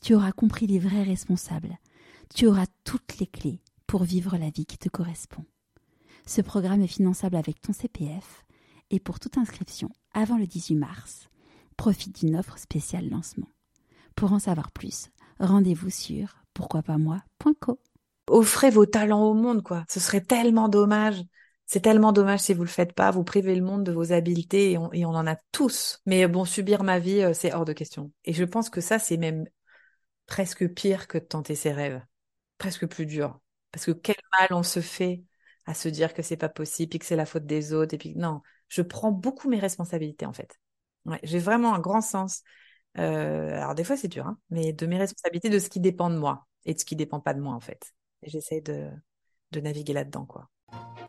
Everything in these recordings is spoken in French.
tu auras compris les vrais responsables, tu auras toutes les clés pour vivre la vie qui te correspond. Ce programme est finançable avec ton CPF et pour toute inscription avant le 18 mars, profite d'une offre spéciale lancement. Pour en savoir plus, rendez-vous sur pourquoipasmoi.co. Offrez vos talents au monde, quoi. Ce serait tellement dommage. C'est tellement dommage si vous le faites pas. Vous privez le monde de vos habiletés et on, et on en a tous. Mais bon, subir ma vie, euh, c'est hors de question. Et je pense que ça, c'est même presque pire que de tenter ses rêves. Presque plus dur. Parce que quel mal on se fait à se dire que c'est pas possible, et que c'est la faute des autres, et puis non, je prends beaucoup mes responsabilités en fait. J'ai vraiment un grand sens. Euh, alors des fois c'est dur, hein, mais de mes responsabilités, de ce qui dépend de moi et de ce qui dépend pas de moi en fait. J'essaie de, de naviguer là-dedans quoi.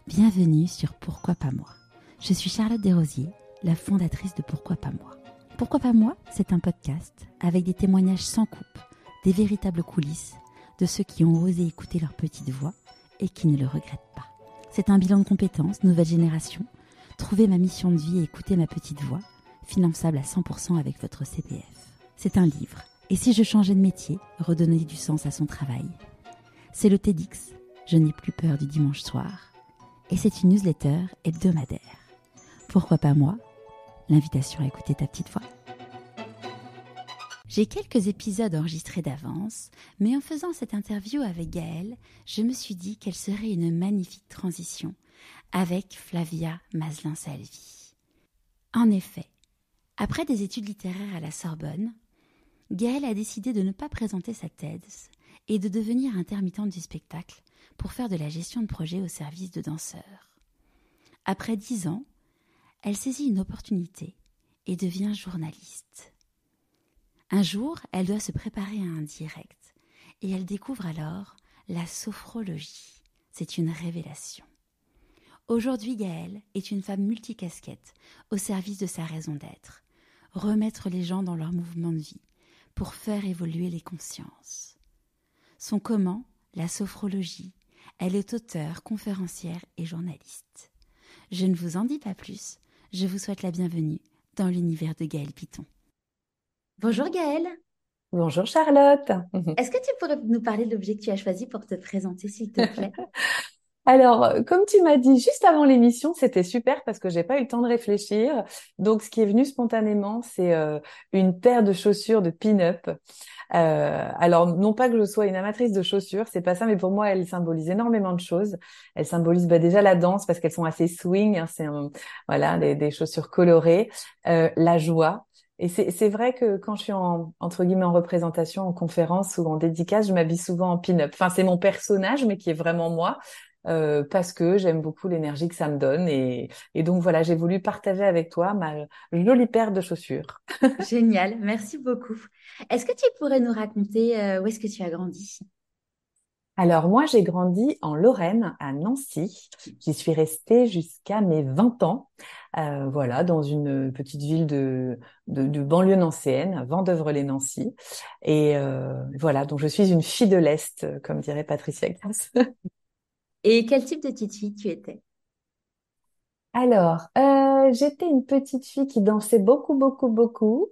Bienvenue sur Pourquoi pas moi. Je suis Charlotte Desrosiers, la fondatrice de Pourquoi pas moi. Pourquoi pas moi C'est un podcast avec des témoignages sans coupe, des véritables coulisses de ceux qui ont osé écouter leur petite voix et qui ne le regrettent pas. C'est un bilan de compétences, nouvelle génération. Trouver ma mission de vie et écouter ma petite voix, finançable à 100% avec votre CPF. C'est un livre. Et si je changeais de métier, redonner du sens à son travail? C'est le TEDx. Je n'ai plus peur du dimanche soir. Et c'est une newsletter hebdomadaire. Pourquoi pas moi? L'invitation à écouter ta petite voix. J'ai quelques épisodes enregistrés d'avance, mais en faisant cette interview avec Gaëlle, je me suis dit qu'elle serait une magnifique transition avec Flavia Maslin-Salvi. En effet, après des études littéraires à la Sorbonne, Gaëlle a décidé de ne pas présenter sa thèse et de devenir intermittente du spectacle pour faire de la gestion de projet au service de danseurs. Après dix ans, elle saisit une opportunité et devient journaliste. Un jour, elle doit se préparer à un direct et elle découvre alors la sophrologie. C'est une révélation. Aujourd'hui, Gaëlle est une femme multicasquette au service de sa raison d'être, remettre les gens dans leur mouvement de vie pour faire évoluer les consciences. Son comment, la sophrologie, elle est auteure, conférencière et journaliste. Je ne vous en dis pas plus, je vous souhaite la bienvenue dans l'univers de Gaëlle Piton. Bonjour Gaëlle. Bonjour Charlotte. Est-ce que tu pourrais nous parler de l'objet que tu as choisi pour te présenter, s'il te plaît? Alors, comme tu m'as dit juste avant l'émission, c'était super parce que j'ai pas eu le temps de réfléchir. Donc, ce qui est venu spontanément, c'est euh, une paire de chaussures de pin-up. Euh, alors, non pas que je sois une amatrice de chaussures, c'est pas ça, mais pour moi, elles symbolisent énormément de choses. Elles symbolisent bah, déjà la danse parce qu'elles sont assez swing. Hein, c'est voilà des, des, chaussures colorées, euh, la joie, et c'est vrai que quand je suis en, représentation, en conférence ou en dédicace, je m'habille souvent en pin-up. Enfin, c'est mon personnage, mais qui est vraiment moi. Euh, parce que j'aime beaucoup l'énergie que ça me donne et, et donc voilà j'ai voulu partager avec toi ma jolie paire de chaussures. Génial, merci beaucoup. Est-ce que tu pourrais nous raconter euh, où est-ce que tu as grandi? Alors moi, j'ai grandi en Lorraine, à Nancy. J'y suis restée jusqu'à mes 20 ans. Euh, voilà, dans une petite ville de, de, banlieue nancéenne, Vendœuvre-les-Nancy. Et euh, voilà, donc je suis une fille de l'Est, comme dirait Patricia Grasse. Et quel type de petite fille tu étais? Alors, euh, j'étais une petite fille qui dansait beaucoup, beaucoup, beaucoup,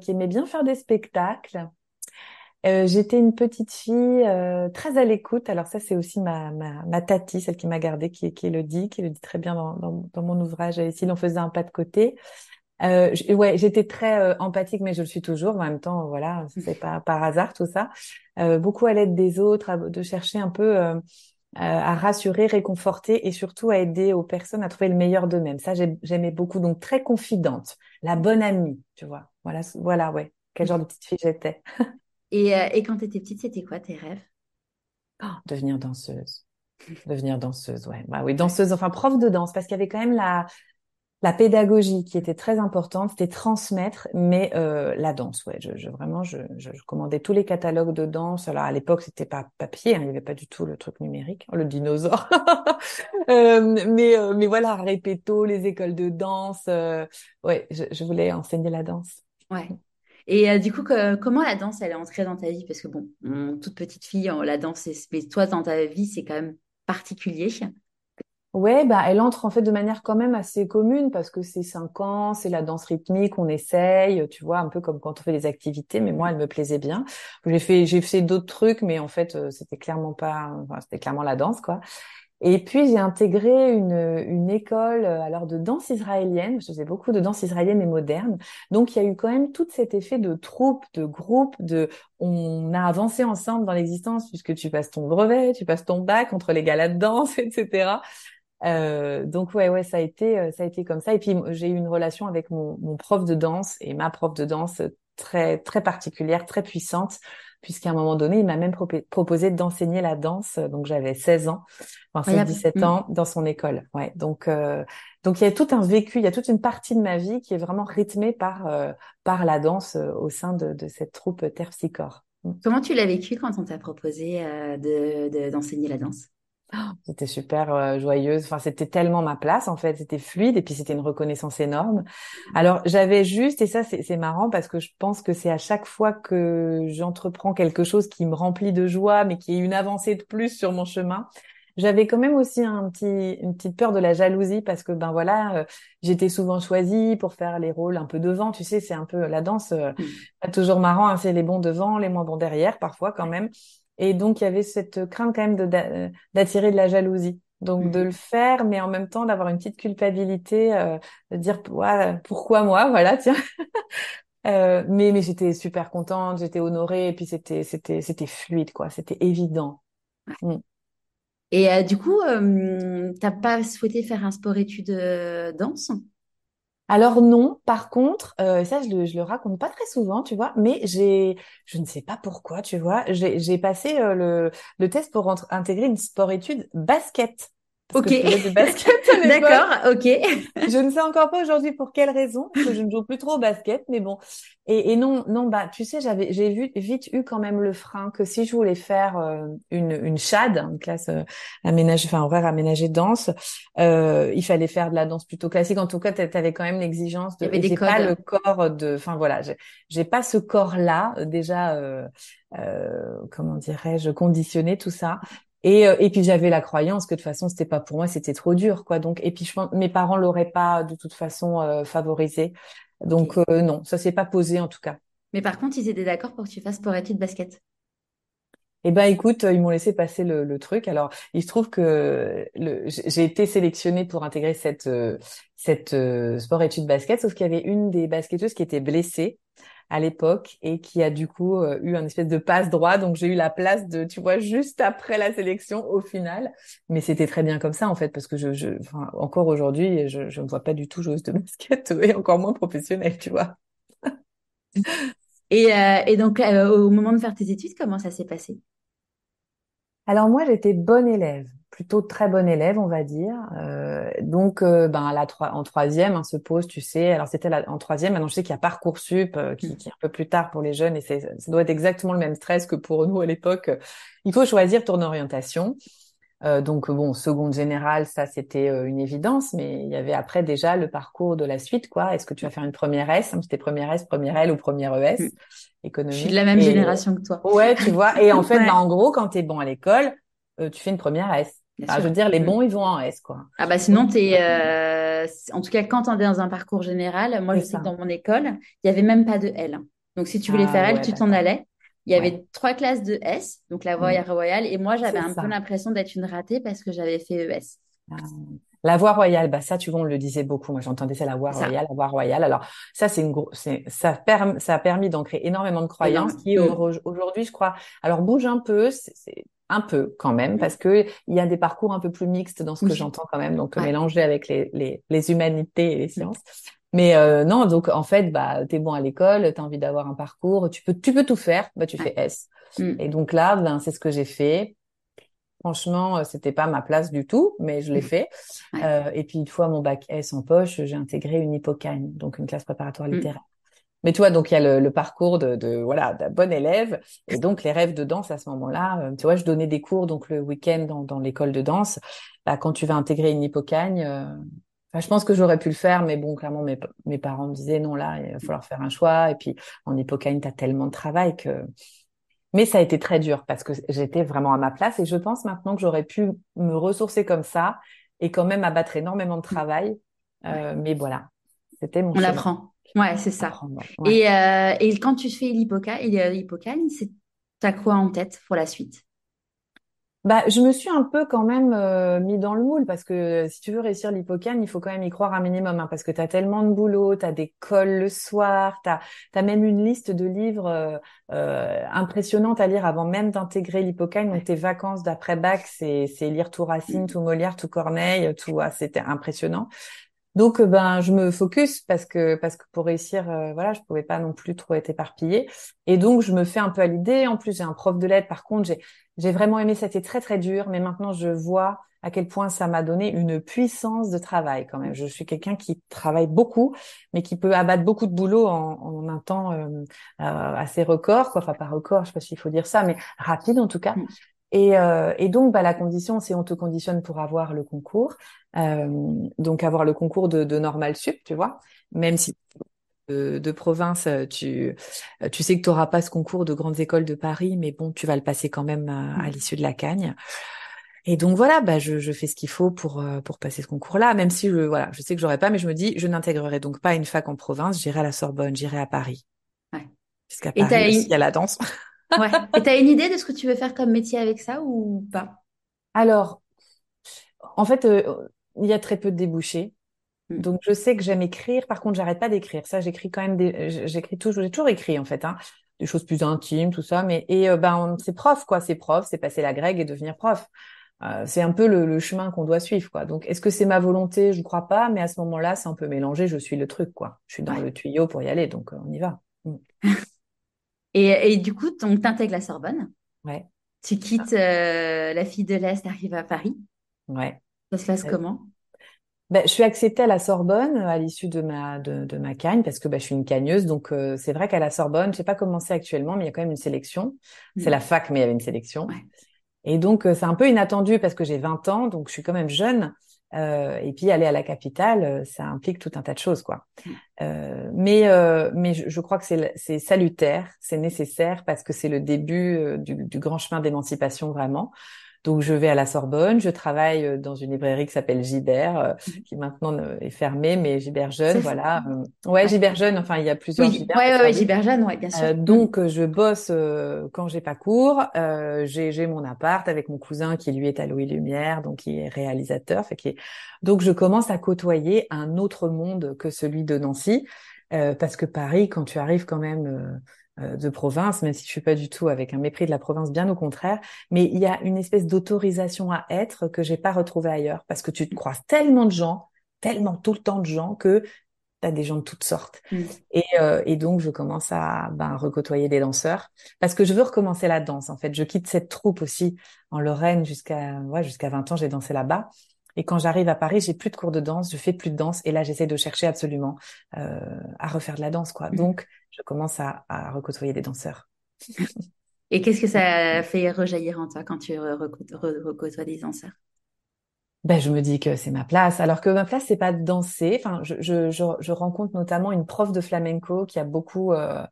qui aimait bien faire des spectacles, euh, j'étais une petite fille euh, très à l'écoute. Alors ça, c'est aussi ma, ma, ma tati, celle qui m'a gardée, qui, qui le dit, qui le dit très bien dans, dans, dans mon ouvrage. Et s'il en faisait un pas de côté. Euh, ouais, j'étais très euh, empathique, mais je le suis toujours. En même temps, voilà, c'est pas par hasard tout ça. Euh, beaucoup à l'aide des autres, de chercher un peu à rassurer, réconforter et surtout à aider aux personnes à trouver le meilleur d'eux-mêmes. Ça, j'aimais beaucoup. Donc très confidente, la bonne amie, tu vois. Voilà, voilà, ouais. Quel genre de petite fille j'étais. Et, euh, et quand tu étais petite, c'était quoi tes rêves? Oh, Devenir danseuse. Devenir danseuse, ouais. Bah oui, danseuse, enfin prof de danse, parce qu'il y avait quand même la, la pédagogie qui était très importante, c'était transmettre, mais euh, la danse, ouais, je, je vraiment, je, je, commandais tous les catalogues de danse. Alors à l'époque, c'était pas papier, hein, il n'y avait pas du tout le truc numérique, le dinosaure. euh, mais euh, mais voilà, répéto, les écoles de danse, ouais, je, je, voulais enseigner la danse. Ouais. Et euh, du coup, que, comment la danse, elle est entrée dans ta vie? Parce que bon, toute petite fille, la danse, mais toi, dans ta vie, c'est quand même particulier. Ouais, bah, elle entre en fait de manière quand même assez commune parce que c'est cinq ans, c'est la danse rythmique, on essaye, tu vois, un peu comme quand on fait des activités. Mais moi, elle me plaisait bien. J'ai fait, j'ai fait d'autres trucs, mais en fait, euh, c'était clairement pas, enfin, c'était clairement la danse, quoi. Et puis j'ai intégré une, une école euh, alors de danse israélienne. Je faisais beaucoup de danse israélienne et moderne. Donc il y a eu quand même tout cet effet de troupe, de groupe, de on a avancé ensemble dans l'existence puisque tu passes ton brevet, tu passes ton bac entre les galas de danse, etc. Euh, donc ouais ouais ça a été euh, ça a été comme ça et puis j'ai eu une relation avec mon, mon, prof de danse et ma prof de danse très très particulière très puissante puisqu'à un moment donné il m'a même proposé d'enseigner la danse donc j'avais 16 ans enfin 17 mmh. ans dans son école ouais donc euh, donc il y a tout un vécu il y a toute une partie de ma vie qui est vraiment rythmée par euh, par la danse au sein de, de cette troupe Terpsichore mmh. comment tu l'as vécu quand on t'a proposé de d'enseigner la danse? c'était super euh, joyeuse. Enfin, c'était tellement ma place en fait. C'était fluide et puis c'était une reconnaissance énorme. Alors j'avais juste et ça c'est marrant parce que je pense que c'est à chaque fois que j'entreprends quelque chose qui me remplit de joie, mais qui est une avancée de plus sur mon chemin. J'avais quand même aussi un petit, une petite peur de la jalousie parce que ben voilà, euh, j'étais souvent choisie pour faire les rôles un peu devant. Tu sais, c'est un peu la danse, euh, mmh. pas toujours marrant. Hein, c'est les bons devant, les moins bons derrière parfois quand même. Et donc, il y avait cette crainte quand même de, d'attirer de la jalousie. Donc, de mmh. le faire, mais en même temps d'avoir une petite culpabilité, euh, de dire ouais, pourquoi moi, voilà, tiens. euh, mais mais j'étais super contente, j'étais honorée, et puis c'était c'était c'était fluide, quoi. C'était évident. Mmh. Et euh, du coup, euh, t'as pas souhaité faire un sport-études euh, danse? Alors non, par contre, euh, ça je le, raconte pas très souvent, tu vois, mais j'ai, je ne sais pas pourquoi, tu vois, j'ai passé euh, le, le test pour intégrer une sport-études basket ok. D'accord, ok. je ne sais encore pas aujourd'hui pour quelle raison, parce que je ne joue plus trop au basket, mais bon. Et, et non, non, bah, tu sais, j'avais, j'ai vu vite eu quand même le frein que si je voulais faire euh, une, une CHAD, une classe euh, aménagée, enfin horaire aménagée danse, euh, il fallait faire de la danse plutôt classique. En tout cas, tu avais quand même l'exigence de. Il pas le corps de, enfin voilà, j'ai pas ce corps-là déjà. Euh, euh, comment dirais-je, conditionner tout ça. Et, euh, et puis j'avais la croyance que de toute façon c'était pas pour moi, c'était trop dur quoi. Donc et puis je pense mes parents l'auraient pas de toute façon euh, favorisé. Donc euh, non, ça s'est pas posé en tout cas. Mais par contre, ils étaient d'accord pour que tu fasses sport études basket? Eh ben écoute, ils m'ont laissé passer le, le, truc. Alors il se trouve que j'ai été sélectionnée pour intégrer cette cette sport études basket, sauf qu'il y avait une des basketteuses qui était blessée à l'époque et qui a du coup euh, eu un espèce de passe droit. Donc j'ai eu la place de, tu vois, juste après la sélection au final. Mais c'était très bien comme ça en fait parce que je, je enfin, encore aujourd'hui, je, je ne vois pas du tout joueuse de basket et encore moins professionnelle, tu vois. et, euh, et donc euh, au moment de faire tes études, comment ça s'est passé? Alors moi, j'étais bonne élève, plutôt très bonne élève, on va dire. Euh, donc, euh, ben, la en troisième, hein, se pose, tu sais. Alors c'était en troisième. Maintenant, je sais qu'il y a parcoursup euh, qui, qui est un peu plus tard pour les jeunes, et ça doit être exactement le même stress que pour nous à l'époque. Il faut choisir ton orientation. Euh, donc bon, seconde générale, ça c'était euh, une évidence, mais il y avait après déjà le parcours de la suite, quoi. Est-ce que tu vas faire une première S hein, C'était première S, première L ou première ES mm. économique. Je suis de la même génération que toi. Ouais, tu vois. Et en fait, bah, en gros, quand tu es bon à l'école, euh, tu fais une première S. je veux dire, les mm. bons, ils vont en S, quoi. Ah bah sinon, t'es, euh... en tout cas, quand tu es dans un parcours général, moi je sais que dans mon école, il y avait même pas de L. Donc si tu voulais ah faire L, tu t'en allais. Il y avait trois classes de S, donc la voie mm. royale, et moi j'avais un peu l'impression d'être une ratée parce que j'avais fait ES. Ah. La voie royale, bah ça, tu vois, on le disait beaucoup. Moi, j'entendais ça, la voie royale, la voie royale. Alors, ça, c'est une c'est, ça, ça a permis d'ancrer énormément de croyances qui, aujourd'hui, je crois, alors bouge un peu, c'est, un peu quand même, parce que il y a des parcours un peu plus mixtes dans ce que j'entends quand même, donc mélanger avec les, les, les humanités et les sciences. Mais euh, non, donc en fait, bah, t'es bon à l'école, t'as envie d'avoir un parcours, tu peux, tu peux tout faire, bah tu fais S. Mm. Et donc là, ben c'est ce que j'ai fait. Franchement, c'était pas ma place du tout, mais je l'ai fait. Euh, et puis une fois mon bac S en poche, j'ai intégré une hypocagne, donc une classe préparatoire littéraire. Mais tu vois, donc il y a le, parcours de, de voilà d'un bon élève et donc les rêves de danse à ce moment-là. Euh, tu vois, je donnais des cours donc le week-end dans, dans l'école de danse. Bah, quand tu vas intégrer une hypocagne, euh, je pense que j'aurais pu le faire, mais bon, clairement mes, mes parents me disaient non là, il va falloir faire un choix. Et puis en hypocagne, t'as tellement de travail que. Mais ça a été très dur parce que j'étais vraiment à ma place et je pense maintenant que j'aurais pu me ressourcer comme ça et quand même abattre énormément de travail. Euh, mais voilà, c'était mon. On l'apprend. Ouais, c'est ça. Et, euh, et, quand tu fais l'hypocagne, c'est t'as quoi en tête pour la suite? Bah, je me suis un peu quand même euh, mis dans le moule parce que si tu veux réussir l'hypocagne, il faut quand même y croire un minimum hein, parce que tu as tellement de boulot, tu as des calls le soir, tu as, même une liste de livres euh, euh, impressionnantes à lire avant même d'intégrer l'hypocagne. Donc tes vacances d'après-bac, c'est lire tout Racine, mmh. tout Molière, tout Corneille, tout ah, c'était impressionnant. Donc euh, ben je me focus parce que parce que pour réussir euh, voilà je pouvais pas non plus trop être éparpillée et donc je me fais un peu à l'idée. En plus j'ai un prof de lettres par contre j'ai j'ai vraiment aimé été très très dur mais maintenant je vois à quel point ça m'a donné une puissance de travail quand même. Je suis quelqu'un qui travaille beaucoup, mais qui peut abattre beaucoup de boulot en, en un temps euh, assez record, quoi. Enfin pas record, je sais pas s'il faut dire ça, mais rapide en tout cas. Et, euh, et, donc, bah, la condition, c'est on te conditionne pour avoir le concours, euh, donc avoir le concours de, de normal sup, tu vois, même si de, de province, tu, tu sais que tu n'auras pas ce concours de grandes écoles de Paris, mais bon, tu vas le passer quand même à, à mmh. l'issue de la cagne. Et donc voilà, bah je, je fais ce qu'il faut pour euh, pour passer ce concours-là, même si je voilà, je sais que j'aurais pas, mais je me dis, je n'intégrerai donc pas une fac en province, j'irai à la Sorbonne, j'irai à Paris. Ouais. Jusqu'à Paris, il y a la danse. Ouais. Et tu as une idée de ce que tu veux faire comme métier avec ça ou pas? Alors, en fait, euh, il y a très peu de débouchés. Hmm. Donc, je sais que j'aime écrire. Par contre, j'arrête pas d'écrire. Ça, j'écris quand même des, j'écris toujours, j'ai toujours écrit, en fait, hein, des choses plus intimes, tout ça. Mais, et, euh, ben, c'est prof, quoi. C'est prof, c'est passer la grecque et devenir prof. Euh, c'est un peu le, chemin qu'on doit suivre, quoi. Donc, est-ce que c'est ma volonté? Je ne crois pas, mais à ce moment-là, c'est un peu mélangé. Je suis le truc, quoi. Je suis dans le tuyau pour y aller, donc on y va. Et, du coup, tu intègres la Sorbonne. Ouais. Tu quittes euh, la fille de l'Est, arrives à Paris. Ouais. Ça se passe comment? ben, je suis acceptée à la Sorbonne à l'issue de ma de, de, ma cagne parce que ben, je suis une cagneuse donc euh, c'est vrai qu'à la Sorbonne je sais pas comment c'est actuellement mais il y a quand même une sélection c'est la mm. fac mais il y avait une sélection et donc euh, c'est un peu inattendu parce que j'ai 20 ans donc je suis quand même jeune euh, et puis aller à la capitale, euh, ça implique tout un tas de choses, quoi. Mm. Euh, mais euh, mais je, je, crois que c'est salutaire, c'est nécessaire parce que c'est le début euh, du, du, grand chemin d'émancipation vraiment. Donc je vais à la Sorbonne, je travaille euh, dans une librairie qui s'appelle Gibert, euh, mhm. qui maintenant est fermée, mais Gibert Jeune, voilà. Euh, ouais, Gibert Jeune, enfin il y a plusieurs oui, Gibert. Ouais, ouais, Gibert Jeune, ouais, bien sûr. donc je bosse quand j'ai pas cours, j'ai mon appart avec mon cousin qui lui est à Louis Lumière, donc qui est réalisateur, fait qui donc je commence à côtoyer un autre monde que celui de Nancy. parce que Paris, quand tu arrives quand même euh, de province, même si je suis pas du tout avec un mépris de la province, bien au contraire. Mais il y a une espèce d'autorisation à être que j'ai pas retrouvée ailleurs, parce que tu te croises tellement de gens, tellement tout le temps de gens que tu as des gens de toutes sortes. Mm. Et, euh, et, donc je commence à ben, recôtoyer des danseurs, parce que je veux recommencer la danse. En fait, je quitte cette troupe aussi en Lorraine jusqu'à ouais, jusqu'à 20 ans, j'ai dansé là-bas. Et quand j'arrive à Paris, j'ai plus de cours de danse, je fais plus de danse, et là j'essaie de chercher absolument euh, à refaire de la danse, quoi. Mm. Donc je commence à, à recôtoyer des danseurs. et qu'est-ce que ça fait rejaillir en toi quand tu recôtoies des danseurs? Ben, je me dis que c'est ma place. Alors que ma place, c'est pas de danser. Enfin, je, je, je, rencontre notamment une prof de flamenco qui a beaucoup euh,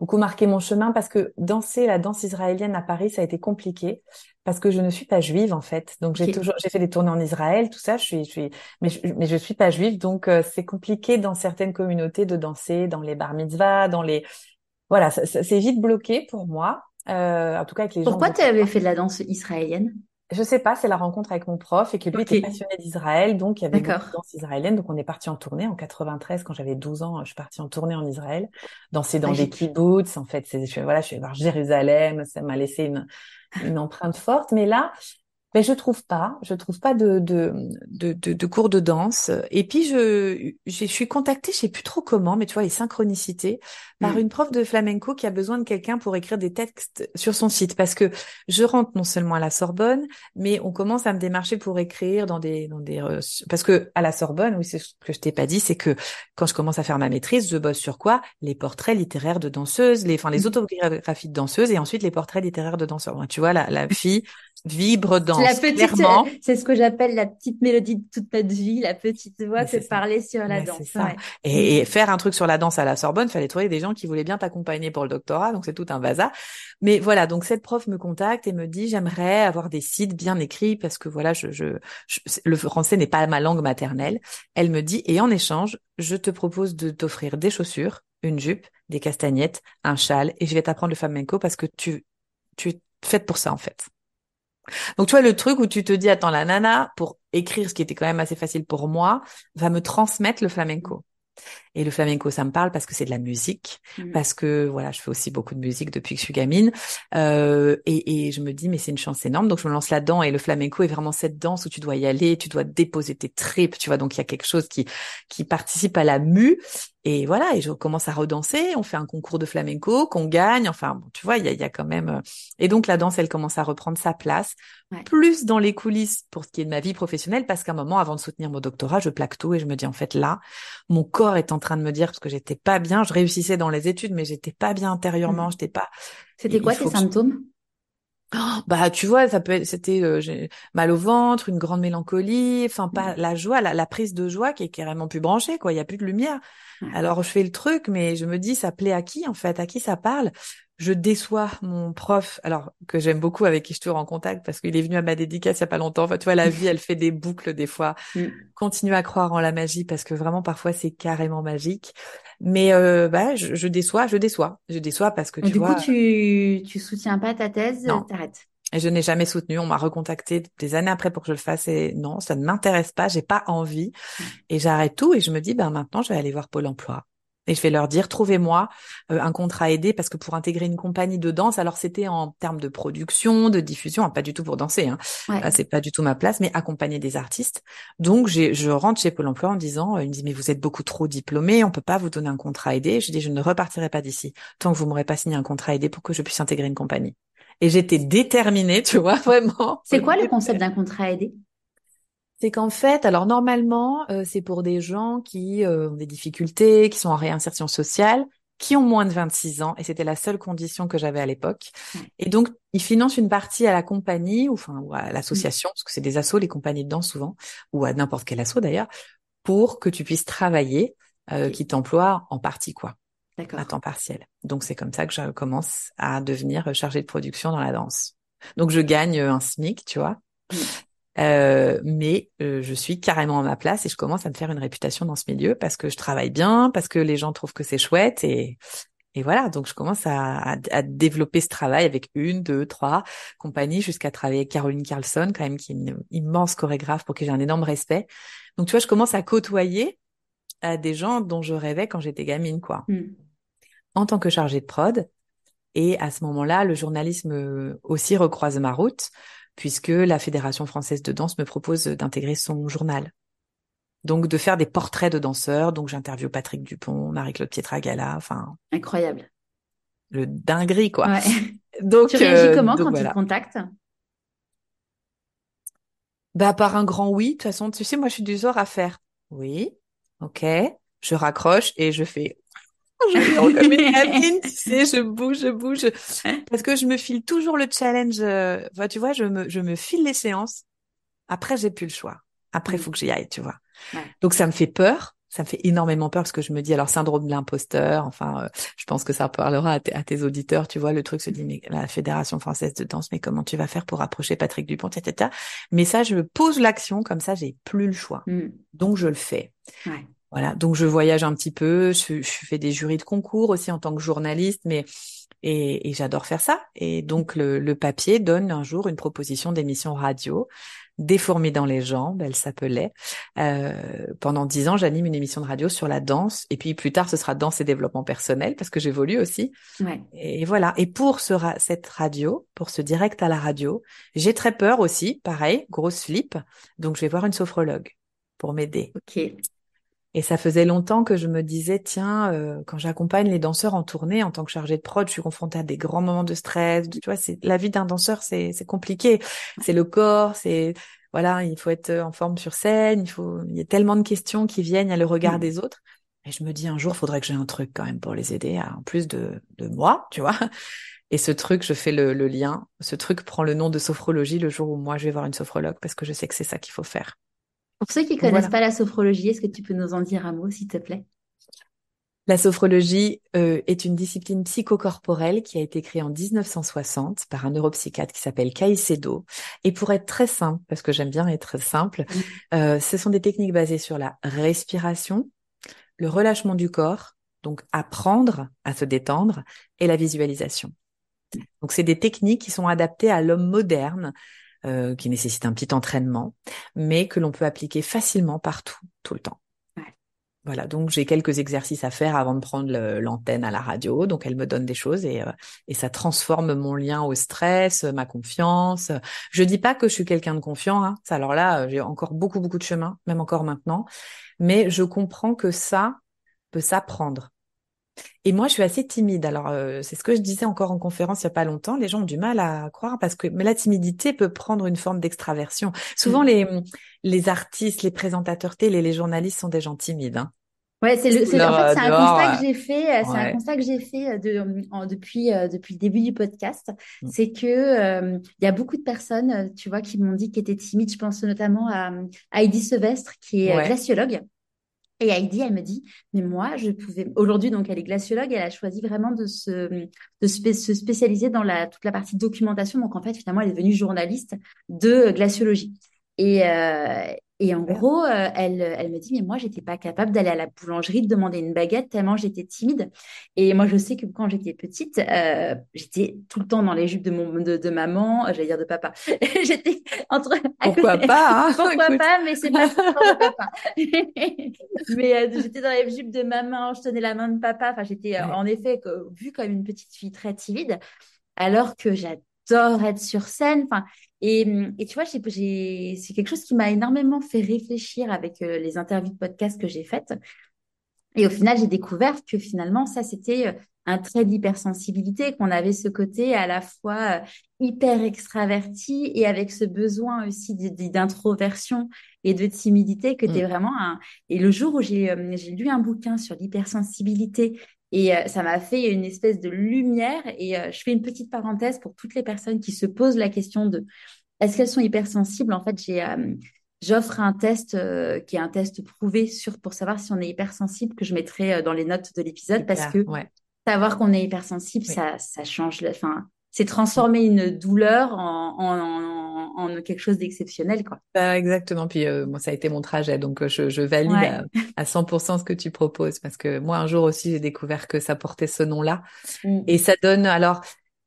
beaucoup marqué mon chemin parce que danser la danse israélienne à Paris, ça a été compliqué parce que je ne suis pas juive en fait. Donc j'ai toujours j'ai fait des tournées en Israël, tout ça. Je suis je suis mais je, mais je suis pas juive, donc euh, c'est compliqué dans certaines communautés de danser dans les bar mitzvahs, dans les voilà, c'est vite bloqué pour moi. Euh, en tout cas avec les Pourquoi tu avais fait de la danse israélienne? Je sais pas, c'est la rencontre avec mon prof et que lui était passionné d'Israël, donc il y avait de danse israélienne. Donc on est parti en tournée en 93 quand j'avais 12 ans. Je suis partie en tournée en Israël, danser dans des kibbutz. En fait, c'est voilà, je suis voir Jérusalem. Ça m'a laissé une, une empreinte forte. Mais là, Mais je trouve pas, je trouve pas de de, de, de, cours de danse. Et puis je je suis contactée, je sais plus trop comment, mais tu vois les synchronicités par mm. une prof de flamenco qui a besoin de quelqu'un pour écrire des textes sur son site parce que je rentre non seulement à la Sorbonne, mais on commence à me démarcher pour écrire dans des dans des parce que à la Sorbonne, oui c'est ce que je t'ai pas dit, c'est que quand je commence à faire ma maîtrise, je bosse sur quoi? Les portraits littéraires de danseuses, les enfin les mm. autobiographies de danseuses et ensuite les portraits littéraires de danseurs. Tu vois la la fille vibre dans la petite, c'est ce que j'appelle la petite mélodie de toute notre vie, la petite voix que parler sur la danse. Et, faire un truc sur la danse à la Sorbonne, fallait trouver des gens qui voulaient bien t'accompagner pour le doctorat, donc c'est tout un bazar. Mais voilà, donc cette prof me contacte et me dit j'aimerais avoir des sites bien écrits parce que voilà, je, je, le français n'est pas ma langue maternelle. Elle me dit et en échange, je te propose de t'offrir des chaussures, une jupe, des castagnettes, un châle et je vais t'apprendre le flamenco parce que tu tu es faite pour ça en fait. Donc tu vois le truc où tu te dis attends la nana pour écrire ce qui était quand même assez facile pour moi va me transmettre le flamenco. Et le flamenco, ça me parle parce que c'est de la musique, mmh. parce que voilà, je fais aussi beaucoup de musique depuis que je suis gamine, euh, et, et, je me dis mais c'est une chance énorme, donc je me lance là-dedans. Et le flamenco est vraiment cette danse où tu dois y aller, tu dois déposer tes tripes, tu vois. Donc il y a quelque chose qui qui participe à la mue. Et voilà, et je commence à redanser. On fait un concours de flamenco qu'on gagne. Enfin, bon, tu vois, il y a, y a, quand même. Euh, et donc la danse, elle commence à reprendre sa place, plus dans les coulisses pour ce qui est de ma vie professionnelle, parce qu'à un moment, avant de soutenir mon doctorat, je plaque tout et je me dis en fait là, mon corps est en train de me dire parce que j'étais pas bien. Je réussissais dans les études, mais j'étais pas bien intérieurement. Mmh. J'étais pas. C'était quoi tes symptômes? Oh, bah tu vois ça peut être c'était euh, mal au ventre une grande mélancolie enfin pas mmh. la joie la, prise de joie qui est carrément plus branchée quoi il y a plus de lumière alors je fais le truc mais je me dis ça plaît à qui en fait? À qui ça parle? Je déçois mon prof, alors que j'aime beaucoup, avec qui je suis en contact, parce qu'il est venu à ma dédicace il y a pas longtemps. Enfin, tu vois, la vie, elle fait des boucles des fois. Mm. Continue à croire en la magie, parce que vraiment, parfois, c'est carrément magique. Mais euh, bah, je, je, déçois, je déçois, je déçois parce que tu du vois. Du coup, tu tu soutiens pas ta thèse, t'arrêtes. Et je n'ai jamais soutenu. On m'a recontacté des années après pour que je le fasse et non, ça ne m'intéresse pas. J'ai pas envie mm. et j'arrête tout et je me dis ben maintenant je vais aller voir Pôle Emploi et je vais leur dire trouvez-moi euh, un contrat aidé parce que pour intégrer une compagnie de danse, alors c'était en termes de production, de diffusion, hein, pas du tout pour danser, hein. c'est pas du tout ma place, mais accompagner des artistes. Donc je rentre chez Pôle Emploi en disant, euh, ils me disent mais vous êtes beaucoup trop diplômé, on peut pas vous donner un contrat aidé. Je dis je ne repartirai pas d'ici tant que vous m'aurez pas signé un contrat aidé pour que je puisse intégrer une compagnie. Et j'étais déterminée, tu vois, vraiment. C'est quoi le concept d'un contrat aidé c'est qu'en fait, alors normalement, euh, c'est pour des gens qui euh, ont des difficultés, qui sont en réinsertion sociale, qui ont moins de 26 ans, et c'était la seule condition que j'avais à l'époque. Et donc, ils financent une partie à la compagnie, ou enfin, ou à l'association, parce que c'est des assos, les compagnies de danse souvent, ou à n'importe quel asso d'ailleurs, pour que tu puisses travailler, euh, qui t'emploie en partie, quoi. À temps partiel. Donc, c'est comme ça que je commence à devenir chargée de production dans la danse. Donc, je gagne un SMIC, tu vois. Mm. Euh, mais euh, je suis carrément à ma place et je commence à me faire une réputation dans ce milieu parce que je travaille bien, parce que les gens trouvent que c'est chouette et, et voilà. Donc je commence à, à, développer ce travail avec une, deux, trois compagnies jusqu'à travailler avec Caroline Carlson quand même qui est une immense chorégraphe pour qui j'ai un énorme respect. Donc tu vois, je commence à côtoyer à des gens dont je rêvais quand j'étais gamine, quoi. Hmm. En tant que chargée de prod. Et à ce moment-là, le journalisme aussi recroise ma route puisque la Fédération française de danse me propose d'intégrer son journal. Donc de faire des portraits de danseurs, donc j'interviewe Patrick Dupont, Marie-Claude Pietragala, enfin incroyable. Le dinguerie quoi. Ouais. Donc tu réagis euh, comment quand tu te contactes? Bah par un grand oui, de toute façon, tu sais moi je suis du genre à faire oui, OK, je raccroche et je fais je comme une tu sais, je bouge, je bouge. Parce que je me file toujours le challenge. Euh, tu vois, je me, je me file les séances. Après, j'ai plus le choix. Après, il mm. faut que j'y aille, tu vois. Donc, ça me fait peur. Ça me fait énormément peur parce que je me dis, alors, syndrome de l'imposteur. Enfin, euh, je pense que ça parlera à, à, tes auditeurs. Tu vois, le truc se dit, mais la Fédération française de danse, mais comment tu vas faire pour approcher Patrick Dupont, etc. Mais ça, je pose l'action comme ça, j'ai plus le choix. Mm. Donc, je le fais. Ouais. Voilà, donc je voyage un petit peu, je, je, fais des jurys de concours aussi en tant que journaliste, mais et, et j'adore faire ça. Et donc le, le, papier donne un jour une proposition d'émission radio des fourmis dans les jambes, elle s'appelait. Euh, pendant dix ans, j'anime une émission de radio sur la danse, et puis plus tard, ce sera danse et développement personnel parce que j'évolue aussi. Ouais. Et voilà. Et pour ce cette radio, pour ce direct à la radio, j'ai très peur aussi, pareil, grosse flip. Donc je vais voir une sophrologue pour m'aider. Ok. Et ça faisait longtemps que je me disais, tiens, euh, quand j'accompagne les danseurs en tournée en tant que chargée de prod, je suis confrontée à des grands moments de stress. Tu vois, c'est la vie d'un danseur, c'est c'est compliqué. C'est le corps, c'est voilà, il faut être en forme sur scène. Il faut, il y a tellement de questions qui viennent à le regard mmh. des autres. Et je me dis un jour, faudrait que j'ai un truc quand même pour les aider, en plus de de moi, tu vois. Et ce truc, je fais le, le lien. Ce truc prend le nom de sophrologie le jour où moi je vais voir une sophrologue parce que je sais que c'est ça qu'il faut faire. Pour ceux qui connaissent pas la sophrologie, est-ce que tu peux nous en dire un mot, s'il te plaît? La sophrologie euh, est une discipline psychocorporelle qui a été créée en 1960 par un neuropsychiatre qui s'appelle Caicedo. Et pour être très simple, parce que j'aime bien être simple, euh, ce sont des techniques basées sur la respiration, le relâchement du corps, donc apprendre à se détendre, et la visualisation. Donc c'est des techniques qui sont adaptées à l'homme moderne euh, qui nécessite un petit entraînement, mais que l'on peut appliquer facilement partout, tout le temps. Voilà, donc j'ai quelques exercices à faire avant de prendre l'antenne à la radio. Donc elle me donne des choses et, euh, et ça transforme mon lien au stress, ma confiance. Je dis pas que je suis quelqu'un de confiant. Hein. Alors là, j'ai encore beaucoup beaucoup de chemin, même encore maintenant. Mais je comprends que ça peut s'apprendre. Et moi, je suis assez timide. Alors, euh, c'est ce que je disais encore en conférence il y a pas longtemps. Les gens ont du mal à croire parce que mais la timidité peut prendre une forme d'extraversion. Souvent, mm. les les artistes, les présentateurs télé, les journalistes sont des gens timides. Hein. Ouais, c'est le, c'est, en fait, c'est un constat que j'ai fait, c'est un constat que j'ai fait de, depuis, euh, depuis le début du podcast. Mm. C'est que, euh, il y a beaucoup de personnes, tu vois, qui m'ont dit qu'elles étaient timides. Je pense notamment à, Heidi Sevestre, qui est glaciologue. Et Heidi, elle me dit, mais moi, je pouvais. Aujourd'hui, donc, elle est glaciologue. Elle a choisi vraiment de se, de se spécialiser dans la toute la partie documentation. Donc, en fait, finalement, elle est devenue journaliste de glaciologie. Et, euh, et en gros, euh, elle, elle me dit, mais moi, j'étais pas capable d'aller à la boulangerie, de demander une baguette, tellement j'étais timide. Et moi, je sais que quand j'étais petite, euh, j'étais tout le temps dans les jupes de, mon, de, de maman, j'allais dire de papa. j'étais entre... Pourquoi pas hein, Pourquoi pas, mais c'est pas de papa. mais euh, j'étais dans les jupes de maman, je tenais la main de papa. Enfin, j'étais en effet vue comme une petite fille très timide, alors que j'adore être sur scène. Enfin, et, et tu vois, j'ai, c'est quelque chose qui m'a énormément fait réfléchir avec euh, les interviews de podcast que j'ai faites. Et au final, j'ai découvert que finalement, ça, c'était euh, un trait d'hypersensibilité, qu'on avait ce côté à la fois euh, hyper extraverti et avec ce besoin aussi d'introversion et de timidité que tu es mmh. vraiment un... Et le jour où j'ai j'ai lu un bouquin sur l'hypersensibilité et euh, ça m'a fait une espèce de lumière. Et euh, je fais une petite parenthèse pour toutes les personnes qui se posent la question de est-ce qu'elles sont hypersensibles? En fait, j'ai euh, j'offre un test qui est un test prouvé sur pour savoir si on est hypersensible que je mettrai dans les notes de l'épisode parce que savoir qu'on est hypersensible, ça ça change. Enfin, c'est transformer une douleur en, en, en, quelque chose d'exceptionnel, quoi. Bah, exactement. Puis euh, moi, ça a été mon trajet, donc euh, je, je valide à, 100% ce que tu proposes, parce que moi, un jour aussi, j'ai découvert que ça portait ce nom-là, mm. et ça donne. Alors,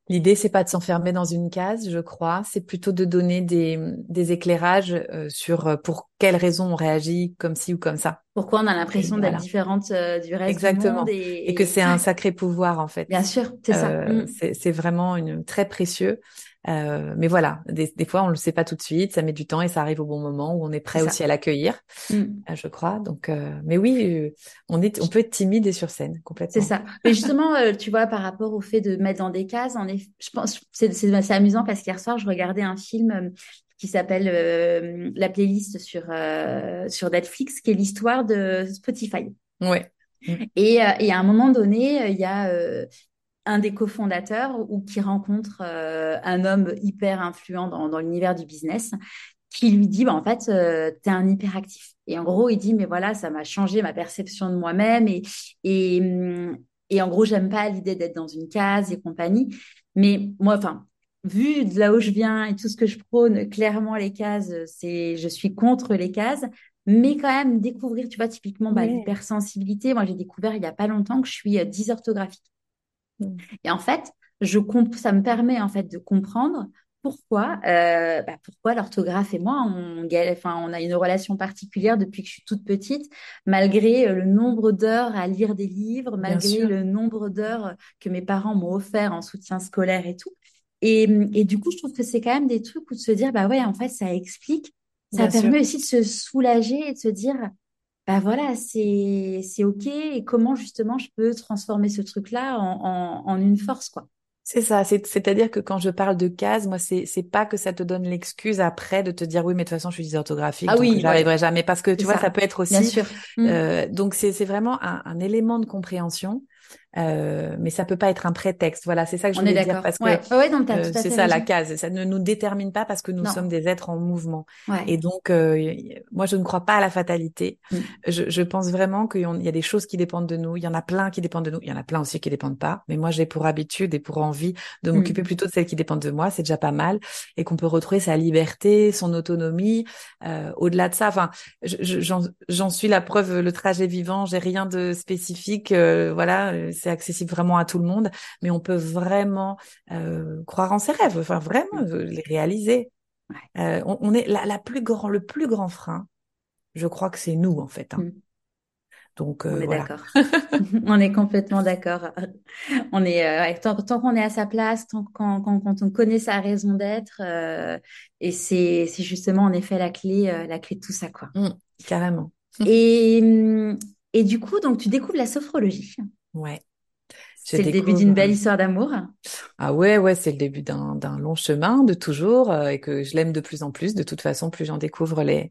L'idée, c'est pas de s'enfermer dans une case, je crois. C'est plutôt de donner des, des éclairages euh, sur euh, pour quelles raisons on réagit comme ci ou comme ça. Pourquoi on a l'impression d'être différente euh, du reste Exactement. du monde. Et, et que c'est un sacré pouvoir, en fait. Bien sûr, c'est ça. Mm. C'est vraiment une, très précieux. Euh, mais voilà, des, des, fois on le sait pas tout de suite, ça met du temps et ça arrive au bon moment où on est prêt aussi à l'accueillir, mm. euh, je crois. Donc, euh, mais oui, euh, on est, on peut être timide et sur scène complètement. C'est ça. Mais justement, tu vois, par rapport au fait de mettre dans des cases, on est, je pense, c'est, c'est amusant parce qu'hier soir je regardais un film qui s'appelle la playlist sur sur Netflix, qui est l'histoire de Spotify. Ouais. Et, et, à un moment donné, il y a un des cofondateurs ou qui rencontre euh, un homme hyper influent dans, dans l'univers du business qui lui dit bah en fait euh, tu es un hyperactif et en gros il dit mais voilà ça m'a changé ma perception de moi-même et et et en gros j'aime pas l'idée d'être dans une case et compagnie mais moi enfin vu de là où je viens et tout ce que je prône clairement les cases c'est je suis contre les cases mais quand même découvrir, tu vois, typiquement bah, l'hypersensibilité. Moi, j'ai découvert il n'y a pas longtemps que je suis dysorthographique. Et en fait, je ça me permet en fait de comprendre pourquoi, euh, bah, pourquoi l'orthographe et moi, on, enfin, on a une relation particulière depuis que je suis toute petite, malgré euh, le nombre d'heures à lire des livres, malgré le nombre d'heures que mes parents m'ont offert en soutien scolaire et tout. Et, et, du coup, je trouve que c'est quand même des trucs où de se dire, bah ouais, en fait, ça explique, ça permet aussi de se soulager et de se dire, bah voilà, c'est c'est ok. Et comment justement je peux transformer ce truc-là en, en, en une force, quoi? C'est ça, c'est-à-dire que quand je parle de cases, moi, c'est c'est pas que ça te donne l'excuse après de te dire oui, mais de toute façon, je suis dysorthographique, ah oui, j'arriverai jamais. Parce que tu vois, ça. peut être aussi. Bien sûr. Mmh. Euh, donc c'est c'est vraiment un, un, élément de compréhension euh, mais ça peut pas être un prétexte. Voilà, c'est ça que je voulais dire parce que euh, c'est ça la case. Ça ne nous détermine pas parce que nous sommes des êtres en mouvement. Et donc, euh, moi, je ne crois pas à la fatalité. Mm. Je, je, pense vraiment qu'il y a des choses qui dépendent de nous. Il y en a plein qui dépendent de nous. Il y en a plein aussi qui dépendent pas. Mais moi, j'ai pour habitude et pour envie de mm. m'occuper plutôt de celles qui dépendent de moi. C'est déjà pas mal et qu'on peut retrouver sa liberté, son autonomie. Euh, au-delà de ça, enfin, j'en suis la preuve. Le trajet vivant, j'ai rien de spécifique. voilà c'est accessible vraiment à tout le monde, mais on peut vraiment euh, croire en ses rêves, enfin vraiment mmh. les réaliser. Euh, on, est la, plus grand, le plus grand frein, je crois que c'est nous en fait. Hein. Mmh. Donc euh, on est d'accord. on est complètement d'accord. On est tant, qu'on est à sa place, tant quand, quand, on connaît sa raison d'être, et c'est justement en effet la clé la clé de tout ça quoi. Mmh, carrément. Et et du coup donc tu découvres la sophrologie. Ouais. C'est le début d'une belle histoire d'amour. Ah ouais, ouais, c'est le début d'un long chemin de toujours euh, et que je l'aime de plus en plus. De toute façon, plus j'en découvre les.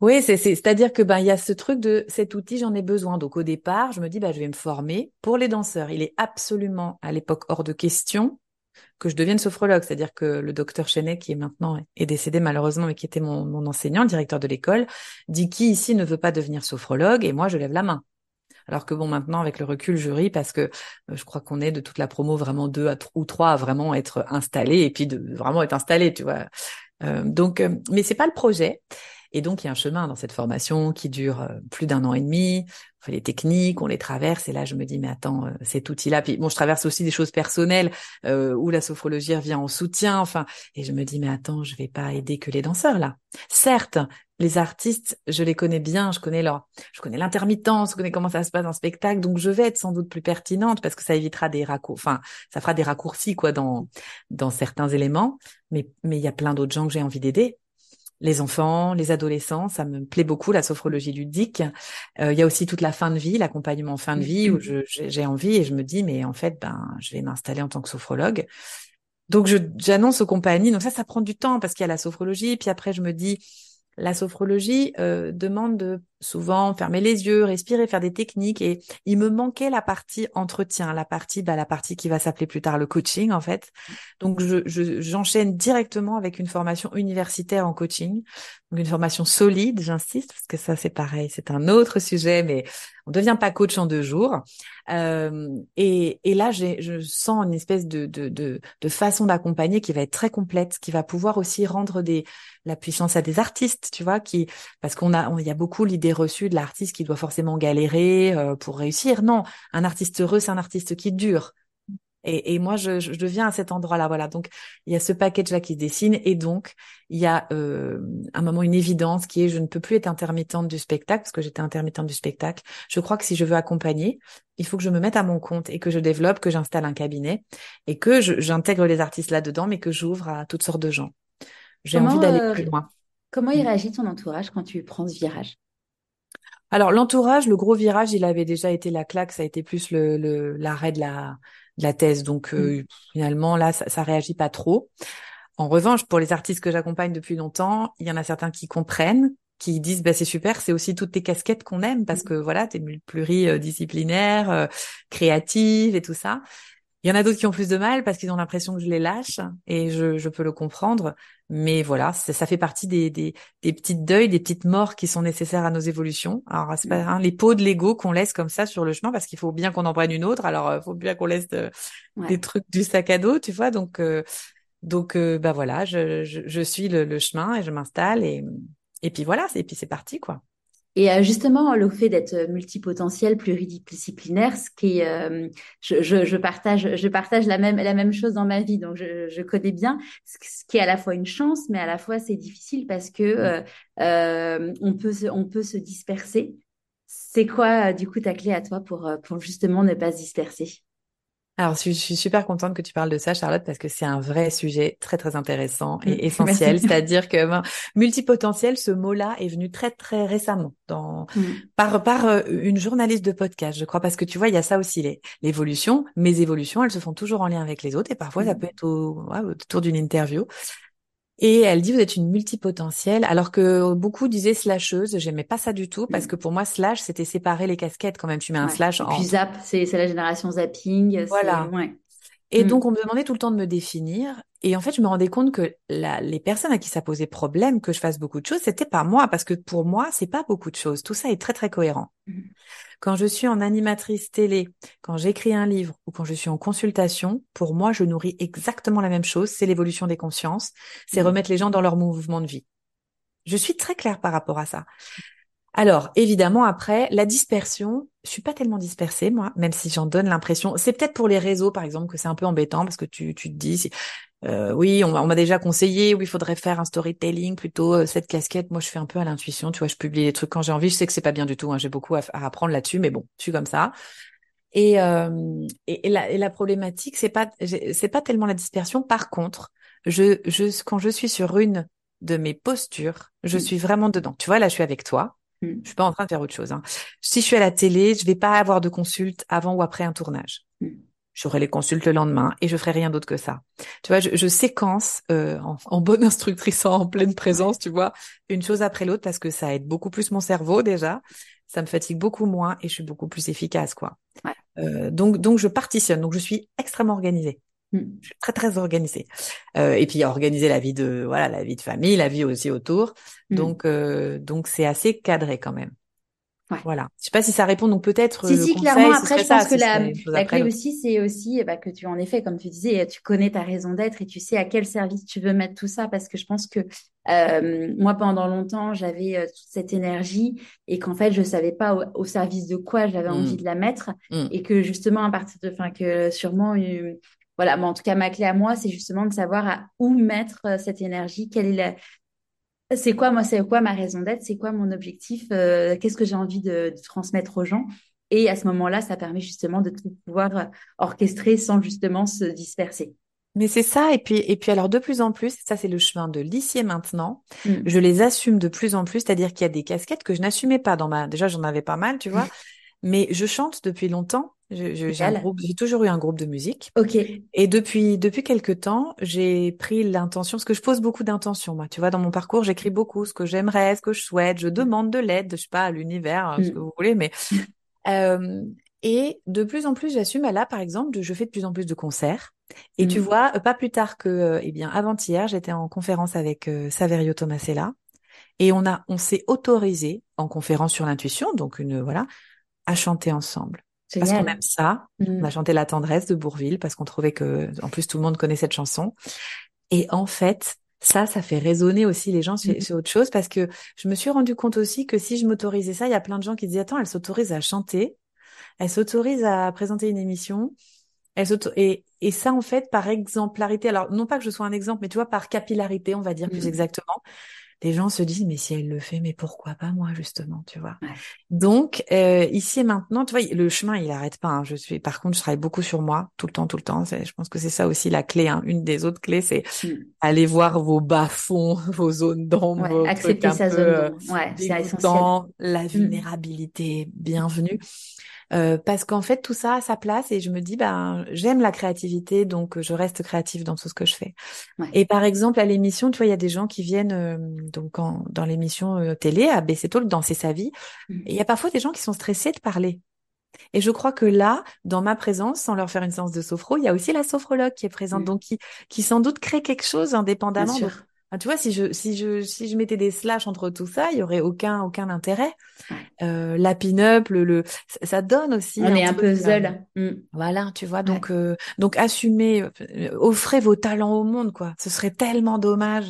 Oui, c'est c'est-à-dire que ben il y a ce truc de cet outil, j'en ai besoin. Donc au départ, je me dis bah je vais me former pour les danseurs. Il est absolument à l'époque hors de question que je devienne sophrologue, c'est-à-dire que le docteur Chenet, qui est maintenant est décédé malheureusement, mais qui était mon, mon enseignant, le directeur de l'école, dit qui ici ne veut pas devenir sophrologue, et moi je lève la main. Alors que bon, maintenant, avec le recul, je ris parce que euh, je crois qu'on est de toute la promo vraiment deux ou trois à vraiment être installés et puis de vraiment être installés, tu vois. Euh, donc, euh, mais c'est pas le projet. Et donc, il y a un chemin dans cette formation qui dure plus d'un an et demi. On fait les techniques, on les traverse. Et là, je me dis, mais attends, cet outil-là. Puis bon, je traverse aussi des choses personnelles où la sophrologie revient en soutien. Enfin, et je me dis, mais attends, je vais pas aider que les danseurs là. Certes, les artistes, je les connais bien, je connais leur, je connais l'intermittence, je connais comment ça se passe en spectacle, donc je vais être sans doute plus pertinente parce que ça évitera des raccourcis, enfin, ça fera des raccourcis quoi dans dans certains éléments. Mais mais il y a plein d'autres gens que j'ai envie d'aider. Les enfants, les adolescents, ça me plaît beaucoup la sophrologie ludique. Euh, il y a aussi toute la fin de vie, l'accompagnement fin de vie où j'ai envie et je me dis mais en fait ben je vais m'installer en tant que sophrologue. Donc j'annonce aux compagnies. Donc ça ça prend du temps parce qu'il y a la sophrologie. Puis après je me dis la sophrologie euh, demande de souvent fermer les yeux, respirer, faire des techniques et il me manquait la partie entretien, la partie bah, la partie qui va s'appeler plus tard le coaching en fait. Donc je j'enchaîne directement avec une formation universitaire en coaching, donc une formation solide, j'insiste parce que ça c'est pareil, c'est un autre sujet mais on devient pas coach en deux jours. Euh, et, et là je sens une espèce de de de, de façon d'accompagner qui va être très complète, qui va pouvoir aussi rendre des la puissance à des artistes, tu vois, qui parce qu'on a il y a beaucoup l'idée reçu de l'artiste qui doit forcément galérer euh, pour réussir. Non, un artiste heureux, c'est un artiste qui dure. Et, moi, je, je, deviens à cet endroit-là. Voilà. Donc, il y a ce package-là qui se dessine. Et donc, il y a euh, un moment, une évidence qui est je ne peux plus être intermittente du spectacle parce que j'étais intermittente du spectacle. Je crois que si je veux accompagner, il faut que je me mette à mon compte et que je développe, que j'installe un cabinet et que j'intègre les artistes là-dedans, mais que j'ouvre à toutes sortes de gens. J'ai envie d'aller euh, plus loin. Comment il mm. réagit ton entourage quand tu prends ce virage? Alors l'entourage, le gros virage, il avait déjà été la claque, ça a été plus le l'arrêt de la de la thèse. Donc euh, mm. finalement là, ça, ça réagit pas trop. En revanche, pour les artistes que j'accompagne depuis longtemps, il y en a certains qui comprennent, qui disent bah c'est super, c'est aussi toutes tes casquettes qu'on aime parce mm. que voilà, t'es pluridisciplinaire, euh, créative et tout ça. Il y en a d'autres qui ont plus de mal parce qu'ils ont l'impression que je les lâche et je, je peux le comprendre. Mais voilà, ça fait partie des, des, des, petites deuils, des petites morts qui sont nécessaires à nos évolutions. Alors, c'est pas hein, les pots de l'ego qu'on laisse comme ça sur le chemin parce qu'il faut bien qu'on en prenne une autre. Alors, il euh, faut bien qu'on laisse euh, des trucs du sac à dos, tu vois. Donc, euh, donc, bah voilà, je, je, je suis le, le, chemin et je m'installe et et puis voilà, et puis c'est parti, quoi. Et euh, justement, le fait d'être multipotentiel, pluridisciplinaire, ce qui est, je, je, je, partage, je partage la même, la même chose dans ma vie, donc je, je connais bien ce, qui est à la fois une chance, mais à la fois c'est difficile parce que euh, euh, on peut se, on peut se disperser. C'est quoi, du coup, ta clé à toi pour, pour justement ne pas se disperser? Alors, je suis super contente que tu parles de ça, Charlotte, parce que c'est un vrai sujet très, très intéressant et essentiel. C'est-à-dire que ben, multipotentiel, ce mot-là est venu très, très récemment dans, mm. par, par euh, une journaliste de podcast, je crois, parce que tu vois, il y a ça aussi, l'évolution. Mes évolutions, elles se font toujours en lien avec les autres et parfois, ça mm. peut être autour d'une interview. Et elle dit vous êtes une multipotentielle, alors que beaucoup disaient slasheuse. J'aimais pas ça du tout parce mm. que pour moi slash c'était séparer les casquettes quand même. Tu mets un slash. en... puis zap, c'est la génération zapping. Voilà. Ouais. Et mm. donc on me demandait tout le temps de me définir. Et en fait je me rendais compte que la, les personnes à qui ça posait problème que je fasse beaucoup de choses, c'était pas moi parce que pour moi c'est pas beaucoup de choses. Tout ça est très très cohérent. Mm. Quand je suis en animatrice télé, quand j'écris un livre ou quand je suis en consultation, pour moi, je nourris exactement la même chose. C'est l'évolution des consciences. C'est mmh. remettre les gens dans leur mouvement de vie. Je suis très claire par rapport à ça. Alors, évidemment, après, la dispersion, je suis pas tellement dispersée, moi, même si j'en donne l'impression. C'est peut-être pour les réseaux, par exemple, que c'est un peu embêtant parce que tu, tu te dis, euh, oui, on, m'a déjà conseillé, oui, il faudrait faire un storytelling plutôt euh, cette casquette. Moi, je fais un peu à l'intuition, tu vois, je publie des trucs quand j'ai envie. Je sais que c'est pas bien du tout, hein, j'ai beaucoup à, apprendre là-dessus, mais bon, je suis comme ça. Et, euh, et, la, et, la, problématique, c'est pas, c'est pas tellement la dispersion. Par contre, je, je, quand je suis sur une de mes postures, je mmh. suis vraiment dedans. Tu vois, là, je suis avec toi. Mmh. Je suis pas en train de faire autre chose. Hein. Si je suis à la télé, je vais pas avoir de consulte avant ou après un tournage. Mmh j'aurai les consultes le lendemain et je ferai rien d'autre que ça. Tu vois, je, je séquence euh, en, bonne instructrice en pleine présence, tu vois, une chose après l'autre parce que ça aide beaucoup plus mon cerveau déjà, ça me fatigue beaucoup moins et je suis beaucoup plus efficace, quoi. Ouais. Euh, donc, donc je partitionne, donc je suis extrêmement organisée. Hmm. Je suis très très organisée. Euh, et puis organiser la vie de voilà la vie de famille, la vie aussi autour. Hmm. Donc euh, donc c'est assez cadré quand même. Voilà. Je sais pas si ça répond. Donc peut-être. Si, si, clairement. Après, je pense que la, la clé aussi, c'est aussi bah, que tu, en effet, comme tu disais, tu connais ta raison d'être et tu sais à quel service tu veux mettre tout ça. Parce que je pense que euh, moi, pendant longtemps, j'avais euh, toute cette énergie et qu'en fait, je savais pas au, service de quoi j'avais mmh. envie de la mettre mmh. et que justement, à partir de, enfin, que sûrement. Euh, voilà, mais en tout cas, ma clé à moi, c'est justement de savoir à où mettre euh, cette énergie, quelle est la, c'est quoi, moi, c'est quoi ma raison d'être, c'est quoi mon objectif, euh, qu'est-ce que j'ai envie de, transmettre aux gens? Et à ce moment-là, ça permet justement de pouvoir orchestrer sans justement se disperser. Mais c'est ça, et puis et puis alors de plus en plus, ça c'est le chemin de l'ici maintenant. Mm. Je les assume de plus en plus, c'est-à-dire qu'il y a des casquettes que je n'assumais pas dans ma. Déjà, j'en avais pas mal, tu vois. Mais je chante depuis longtemps. J'ai toujours eu un groupe de musique. Ok. Et depuis depuis quelque temps, j'ai pris l'intention, parce que je pose beaucoup d'intentions. Moi, tu vois, dans mon parcours, j'écris beaucoup ce que j'aimerais, ce que je souhaite. Je demande de l'aide, je sais pas, à l'univers, ce mm. que vous voulez, mais euh, et de plus en plus, j'assume. Là, par exemple, je fais de plus en plus de concerts. Et tu mm. vois, pas plus tard que, euh, eh bien, avant-hier, j'étais en conférence avec euh, Saverio Tomasella, et on a, on s'est autorisé en conférence sur l'intuition, donc une voilà, à chanter ensemble. Parce qu'on aime ça. On a chanté La tendresse de Bourville parce qu'on trouvait que, en plus, tout le monde connaît cette chanson. Et en fait, ça, ça fait résonner aussi les gens sur, mm. autre chose parce que je me suis rendu compte aussi que si je m'autorisais ça, il y a plein de gens qui disaient, attends, elle s'autorise à chanter, elle s'autorise à présenter une émission, elle et, et ça, en fait, par exemplarité, alors non pas que je sois un exemple, mais tu vois, par capillarité, on va dire plus mm. exactement, les gens se disent mais si elle le fait, mais pourquoi pas moi justement, tu vois? Donc euh, ici et maintenant, tu vois, le chemin il arrête pas. Hein. Je suis, par contre, je travaille beaucoup sur moi tout le temps, tout le temps. Je pense que c'est ça aussi la clé. Hein. Une des autres clés, c'est mm. aller voir vos bas fonds, vos zones d'ombre, accepter sa zone d'ombre. Ouais, c'est essentiel. La mm. vulnérabilité, bienvenue. Euh, parce qu'en fait tout ça a sa place et je me dis ben j'aime la créativité donc je reste créative dans tout ce que je fais. Et par exemple à l'émission tu vois il y a des gens qui viennent euh, donc dans l'émission euh, télé à baisser Talk danser sa vie mmh. et il y a parfois des gens qui sont stressés de parler. Et je crois que là, dans ma présence, sans leur faire une séance de sophro, il y a aussi la sophrologue qui est présente, mmh. donc qui, qui sans doute crée quelque chose indépendamment. Ah, tu vois, si je si je si je mettais des slash entre tout ça, il y aurait aucun aucun intérêt. Euh, la pin-up, le, le ça donne aussi. On est un peu seul. Mm. Voilà, tu vois. Donc euh, donc assumez, euh, offrez vos talents au monde, quoi. Ce serait tellement dommage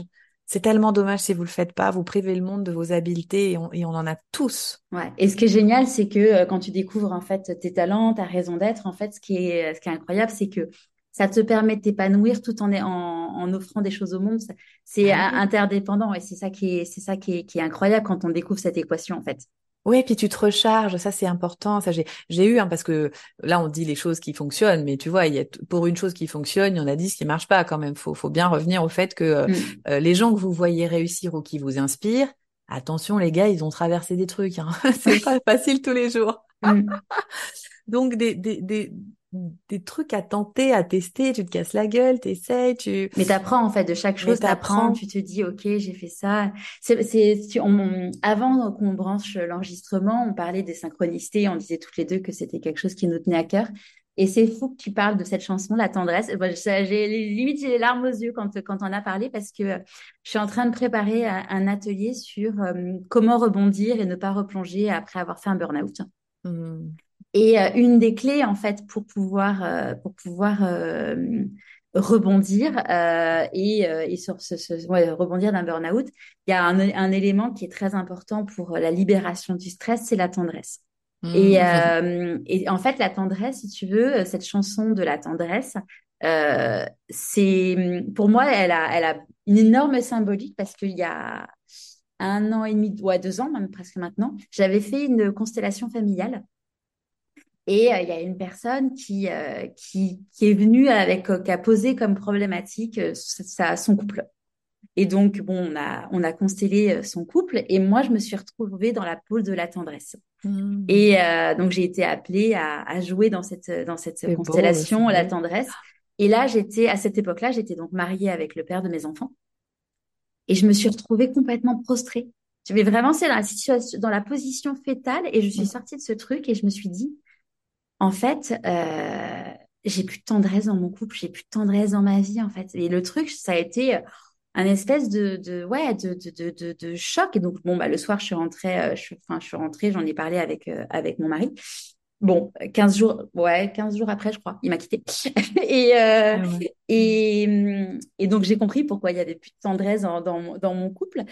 C'est tellement dommage si vous le faites pas, vous privez le monde de vos habiletés et on, et on en a tous. Ouais. Et ce qui est génial, c'est que euh, quand tu découvres en fait tes talents, ta raison d'être, en fait, ce qui est ce qui est incroyable, c'est que ça te permet de t'épanouir tout en, en, en offrant des choses au monde. C'est ah interdépendant et c'est ça qui est c'est ça qui est, qui est incroyable quand on découvre cette équation en fait. Oui, puis tu te recharges, ça c'est important. Ça j'ai j'ai eu hein, parce que là on dit les choses qui fonctionnent, mais tu vois, il y a pour une chose qui fonctionne, il y en a dix qui marchent pas quand même. Faut faut bien revenir au fait que euh, mm. euh, les gens que vous voyez réussir ou qui vous inspirent, attention les gars, ils ont traversé des trucs. Hein. c'est pas facile tous les jours. Mm. Donc des, des, des, des trucs à tenter, à tester, tu te casses la gueule, t'essayes, tu. Mais t'apprends en fait de chaque chose, t'apprends, tu te dis ok j'ai fait ça. C'est, c'est, on, avant qu'on branche l'enregistrement, on parlait des synchronicités, on disait toutes les deux que c'était quelque chose qui nous tenait à cœur. Et c'est fou que tu parles de cette chanson, La tendresse. j'ai limite j'ai les larmes aux yeux quand quand on a parlé parce que je suis en train de préparer un, atelier sur euh, comment rebondir et ne pas replonger après avoir fait un burn-out. Mmh. Et euh, une des clés, en fait, pour pouvoir, euh, pour pouvoir euh, rebondir et, et, sur ce, ce ouais, rebondir d'un burn-out, il y a un, un, élément qui est très important pour la libération du stress, c'est la tendresse. Mmh. Et, et, en fait, la tendresse, si tu veux, cette chanson de la tendresse, c'est pour moi, elle a, elle a une énorme symbolique parce qu'il y a un an et demi, ouais, deux ans même presque maintenant, j'avais fait une constellation familiale et euh, il y a une personne qui, euh, qui, qui, est venue avec, euh, qui a posé comme problématique sa, son couple. Et donc, bon, on a, on a constellé son couple et moi, je me suis retrouvée dans la pôle de la tendresse. Mmh. Et donc, j'ai été appelée à, à, jouer dans cette, dans cette constellation, la tendresse. Et là, j'étais, à cette époque-là, j'étais donc mariée avec le père de mes enfants. Et je me suis retrouvée complètement prostrée. Je vais vraiment, c'est dans la situation, dans la position fétale et je suis mmh. sortie de ce truc et je me suis dit, en fait, euh, j'ai plus de tendresse dans mon couple, j'ai plus de tendresse dans ma vie, en fait. Et le truc, ça a été euh, un espèce de, ouais, de, choc. Et donc, bon, bah, le soir, je suis rentrée, euh, je, suis rentrée, j'en ai parlé avec mon mari. Bon, 15 jours, ouais, 15 jours après, je crois, il m'a quitté. et, euh, ah et, et donc, j'ai compris pourquoi il y avait plus de tendresse dans, dans, dans mon couple.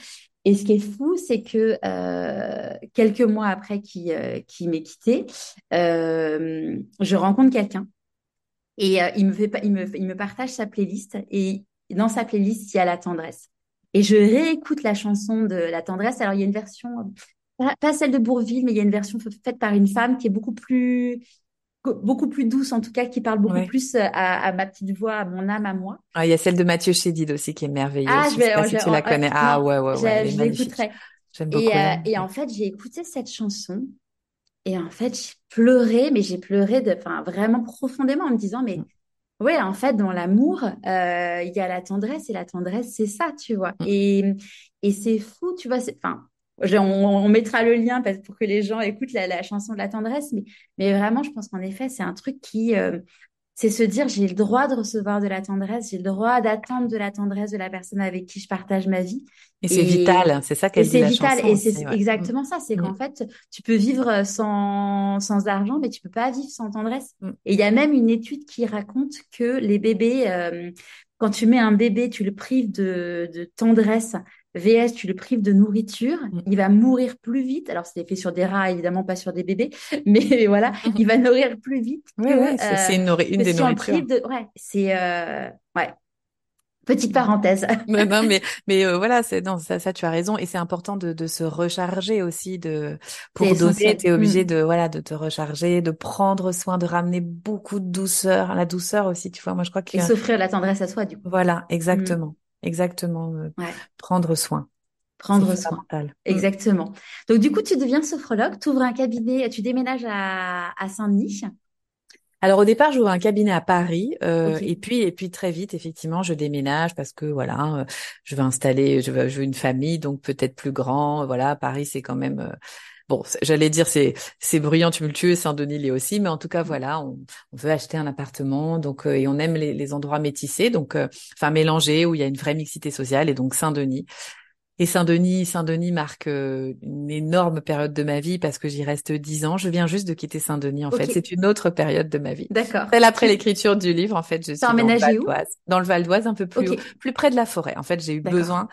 Et ce qui est fou, c'est que euh, quelques mois après qu'il euh, m'ait quitté, euh, je rencontre quelqu'un et euh, il, me fait, il, me, il me partage sa playlist et dans sa playlist, il y a la tendresse. Et je réécoute la chanson de la tendresse. Alors, il y a une version, pas celle de Bourville, mais il y a une version faite par une femme qui est beaucoup plus beaucoup plus douce en tout cas qui parle beaucoup plus euh, à, à, ma petite voix à mon âme à moi. Ah, il y a celle de Mathieu Chédid aussi qui est merveilleuse. Ah, je, vais, sais pas si tu la connais. ah ouais ouais ouais je l'écouterai. Et, euh, et en fait j'ai écouté cette chanson et en fait j'ai pleuré mais j'ai pleuré de enfin vraiment profondément en me disant mais mm. ouais en fait dans l'amour euh, il y a la tendresse et la tendresse c'est ça tu vois. Mm. et et c'est fou tu vois enfin on, mettra le lien pour que les gens écoutent la, chanson de la tendresse, mais, mais vraiment, je pense qu'en effet, c'est un truc qui, euh, c'est se dire, j'ai le droit de recevoir de la tendresse, j'ai le droit d'attendre de la tendresse de la personne avec qui je partage ma vie. Et, c'est vital, c'est ça qu'elle dit C'est vital, et c'est exactement ça, c'est mm. qu'en fait, tu peux vivre sans, sans argent, mais tu peux pas vivre sans tendresse. Mm. Et il y a même une étude qui raconte que les bébés, euh, quand tu mets un bébé, tu le prives de, de tendresse VS, tu le prives de nourriture, mm. il va mourir plus vite. Alors, c'est fait sur des rats, évidemment, pas sur des bébés, mais voilà, il va nourrir plus vite. Oui, oui, c'est une, une des nourritures. De... Ouais, c'est euh... ouais. Petite parenthèse. non, mais mais euh, voilà, c'est non ça, ça tu as raison et c'est important de, de se recharger aussi de pour donner. es obligé mm. de voilà de te recharger, de prendre soin, de ramener beaucoup de douceur, la douceur aussi. Tu vois, moi je crois que et s'offrir la tendresse à soi du coup. Voilà, exactement. Exactement. Euh, prendre soin. Prendre soin. Mm. Exactement. Donc, du coup, tu deviens sophrologue, tu ouvres un cabinet, tu déménages à, à Saint-Denis. Alors au départ, j'ouvre un cabinet à Paris, euh, et puis et puis très vite, effectivement, je déménage parce que voilà, euh, je veux installer, je veux, je veux une famille, donc peut-être plus grand. Voilà, Paris, c'est quand même euh, bon, j'allais dire c'est c'est bruyant, tumultueux, Saint-Denis l'est aussi, mais en tout cas voilà, on, on veut acheter un appartement, donc euh, et on aime les, les endroits métissés, donc euh, enfin mélangés où il y a une vraie mixité sociale et donc Saint-Denis. Et Saint-Denis, Saint-Denis marque euh, une énorme période de ma vie parce que j'y reste dix ans. Je viens juste de quitter Saint-Denis en fait. C'est une autre période de ma vie. D'accord. après l'écriture du livre, en fait, je suis dans le Val d'Oise, dans le Val d'Oise, un peu plus plus près de la forêt. En fait, j'ai eu besoin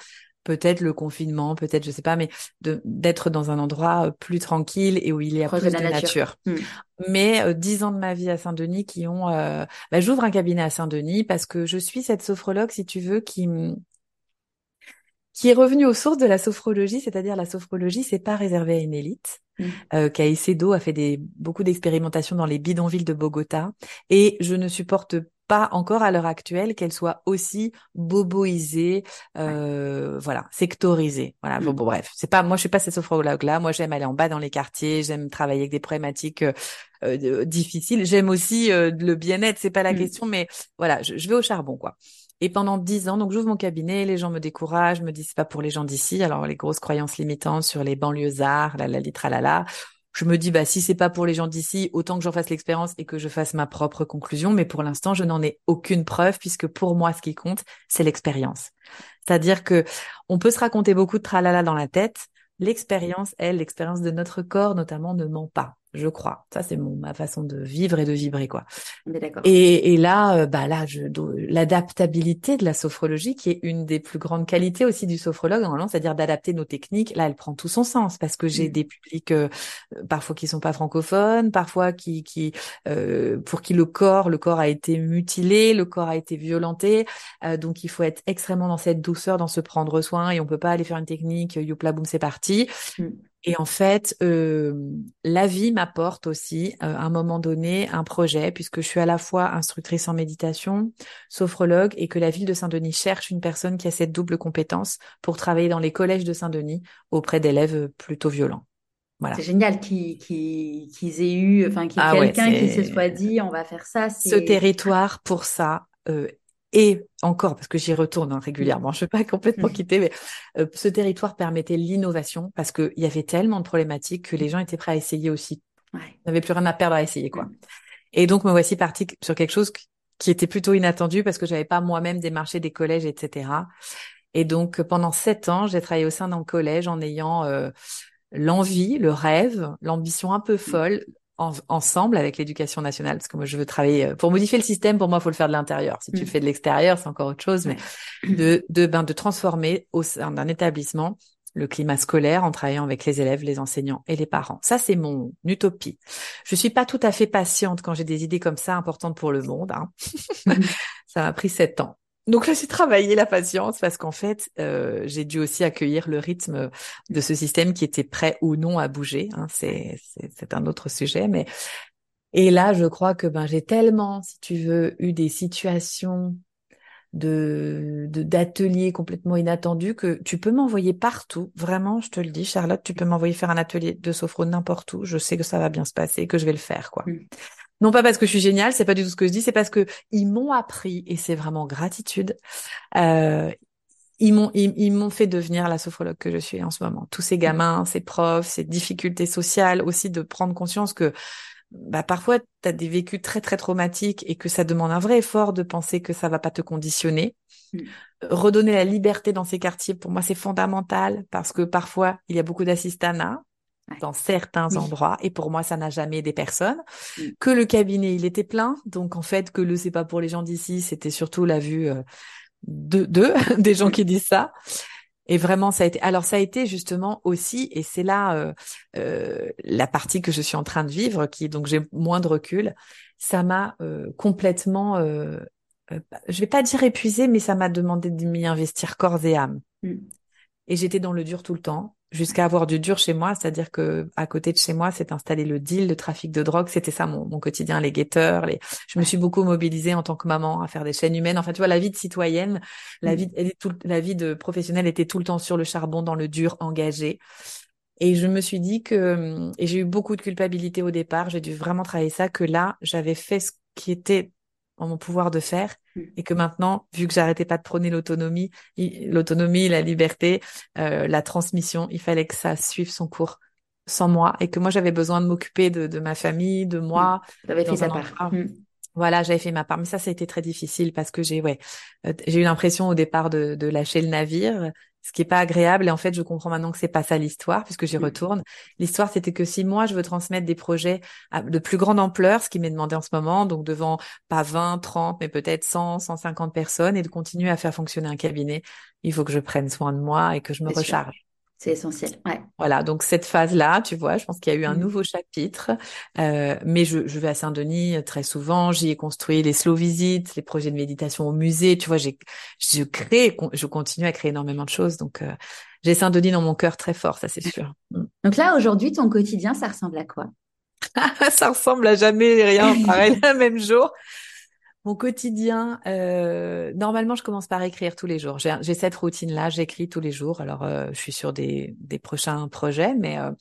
peut-être le confinement, peut-être je sais pas, mais d'être dans un endroit euh, plus tranquille et où il y a plus de, nature. Hmm. Mais euh, dix ans de ma vie à Saint-Denis qui ont, euh, bah, j'ouvre un cabinet à Saint-Denis parce que je suis cette sophrologue, si tu veux, qui qui est revenue aux sources de la sophrologie, c'est-à-dire la sophrologie, c'est pas réservé à une élite. Mmh. Euh, Caicedo a fait des, beaucoup d'expérimentations dans les bidonvilles de Bogota et je ne supporte pas encore à l'heure actuelle qu'elle soit aussi boboisée, euh, voilà, sectorisée. Voilà. Bon, mmh. bref, c'est pas moi, je suis pas cette sophrologue là. Moi, j'aime aller en bas dans les quartiers, j'aime travailler avec des problématiques euh, euh difficiles. J'aime aussi euh, le bien-être, c'est pas la mmh. question, mais voilà, je, je vais au charbon quoi. Et pendant dix ans, donc j'ouvre mon cabinet, les gens me découragent, me disent c'est pas pour les gens d'ici. Alors les grosses croyances limitantes sur les banlieusards, la la litra la la. Je me dis bah si c'est pas pour les gens d'ici, autant que j'en fasse l'expérience et que je fasse ma propre conclusion. Mais pour l'instant, je n'en ai aucune preuve puisque pour moi, ce qui compte, c'est l'expérience. C'est-à-dire que on peut se raconter beaucoup de tralala dans la tête. L'expérience, elle, l'expérience de notre corps notamment, ne ment pas je crois. Ça, c'est mon ma façon de vivre et de vibrer, quoi. Et, et là, euh, bah là, je, l'adaptabilité de la sophrologie, qui est une des plus grandes qualités aussi du sophrologue, normalement, c'est-à-dire d'adapter nos techniques. Là, elle prend tout son sens parce que j'ai mm. des publics euh, parfois qui sont pas francophones, parfois qui, qui euh, pour qui le corps, le corps a été mutilé, le corps a été violenté, donc il faut être extrêmement dans cette douceur, dans se prendre soin, et on peut pas aller faire une technique, youpla boum, c'est parti. Mm. Et en fait, euh, la vie m'apporte aussi, euh, à un moment donné, un projet, puisque je suis à la fois instructrice en méditation, sophrologue, et que la ville de Saint-Denis cherche une personne qui a cette double compétence pour travailler dans les collèges de Saint-Denis auprès d'élèves plutôt violents. Voilà. C'est génial qu'ils aient eu, enfin qu'il y ait ah quelqu'un qui se soit dit, on va faire ça. Ce territoire, pour ça, euh, et encore, parce que j'y retourne hein, régulièrement, je ne vais pas complètement mmh. quitter, mais euh, ce territoire permettait l'innovation parce qu'il y avait tellement de problématiques que les gens étaient prêts à essayer aussi. Ouais. Ils n'avaient plus rien à perdre à essayer, quoi. Mmh. Et donc, me voici partie sur quelque chose qui était plutôt inattendu parce que j'avais pas moi-même démarché des collèges, etc. Et donc, pendant sept ans, j'ai travaillé au sein d'un collège en ayant euh, l'envie, le rêve, l'ambition un peu mmh. Ensemble avec l'éducation nationale, parce que moi je veux travailler euh, pour modifier le système. Pour moi, il faut le faire de l'intérieur. Si tu le mm. fais de l'extérieur, c'est encore autre chose. Mais de de ben de transformer au sein d'un établissement le climat scolaire en travaillant avec les élèves, les enseignants et les parents. Ça, c'est mon utopie. Je suis pas tout à fait patiente quand j'ai des idées comme ça importantes pour le monde. Hein. Mm. ça m'a pris sept ans. Donc là, j'ai travaillé la patience parce qu'en fait, euh, j'ai dû aussi accueillir le rythme de ce système qui était prêt ou non à bouger. Hein. C'est, un autre sujet, mais et là, je crois que ben j'ai tellement, si tu veux, eu des situations de, d'ateliers complètement inattendus que tu peux m'envoyer partout. Vraiment, je te le dis, Charlotte, tu peux m'envoyer faire un atelier de sophro n'importe où. Je sais que ça va bien se passer, que je vais le faire, quoi. Mmh. Non pas parce que je suis géniale, c'est pas du tout ce que je dis, c'est parce que ils m'ont appris et c'est vraiment gratitude. Euh, ils m'ont ils, m'ont fait devenir la sophrologue que je suis en ce moment. Tous ces gamins, ces profs, ces difficultés sociales, aussi de prendre conscience que bah parfois tu as des vécus très très traumatiques et que ça demande un vrai effort de penser que ça va pas te conditionner. Mm. Redonner la liberté dans ces quartiers, pour moi, c'est fondamental parce que parfois il y a beaucoup dans certains endroits et pour moi ça n'a jamais aidé personne. Mm. que le cabinet il était plein donc en fait que le c'est pas pour les gens d'ici c'était surtout la vue euh, de, de des gens qui disent ça. Et vraiment ça a été alors ça a été justement aussi et c'est là euh, euh, la partie que je suis en train de vivre qui donc j'ai moins de recul. Ça m'a complètement je vais pas dire épuisé mais ça m'a demandé de m'y investir corps et âme. Mm. et j'étais dans le dur tout le temps jusqu'à avoir du dur chez moi, c'est-à-dire que à côté de chez moi, c'est installé le deal, le trafic de drogue, c'était ça mon, mon, quotidien, les guetteurs, les. Je me suis beaucoup mobilisée en tant que maman à faire des chaînes humaines. Enfin, tu vois, la vie de citoyenne, la mmh. vie, tout, la vie de professionnelle était tout le temps sur le charbon, dans le dur, engagé. Et je me suis dit que, et j'ai eu beaucoup de culpabilité au départ, j'ai dû vraiment travailler ça, que là, j'avais fait ce qui était en mon pouvoir de faire mm. Et que maintenant, vu que j'arrêtais pas de prôner l'autonomie, l'autonomie, la liberté, euh, la transmission, il fallait que ça suive son cours sans moi et que moi j'avais besoin de m'occuper de, de, ma famille, de moi. Mm. J'avais fait sa part. Mm. Voilà, j'avais fait ma part, mais ça, ça a été très difficile parce que j'ai, ouais, euh, j'ai eu l'impression au départ de, de lâcher le navire, ce qui est pas agréable. Et en fait, je comprends maintenant que c'est pas ça l'histoire, puisque j'y Mm. retourne. L'histoire, c'était que si moi, je veux transmettre des projets à- de plus grande ampleur, ce qui m'est demandé en ce moment, donc devant pas 20, 30, mais peut-être 100, 150 personnes, et de continuer à faire fonctionner un cabinet, il faut que je prenne soin de moi et que je me sûr. C'est essentiel. Ouais. Voilà, donc cette phase-là, tu vois, je pense qu'il y a eu un Mm. nouveau chapitre, euh, mais je, je vais à Saint-Denis euh, très souvent, j'y ai construit les slow visites, les projets de méditation au musée, tu vois, j'ai, je crée, je continue à créer énormément de choses, donc euh, j'ai Saint-Denis dans mon cœur très fort, ça c'est sûr. Mm. Donc là, aujourd'hui, ton quotidien, ça ressemble à quoi? ça ressemble à jamais rien pareil le même jour. Mon quotidien, euh, normalement, je commence par écrire tous les jours. J'ai cette routine-là, j'écris tous les jours. Alors, euh, je suis sur des, des prochains projets, mais euh,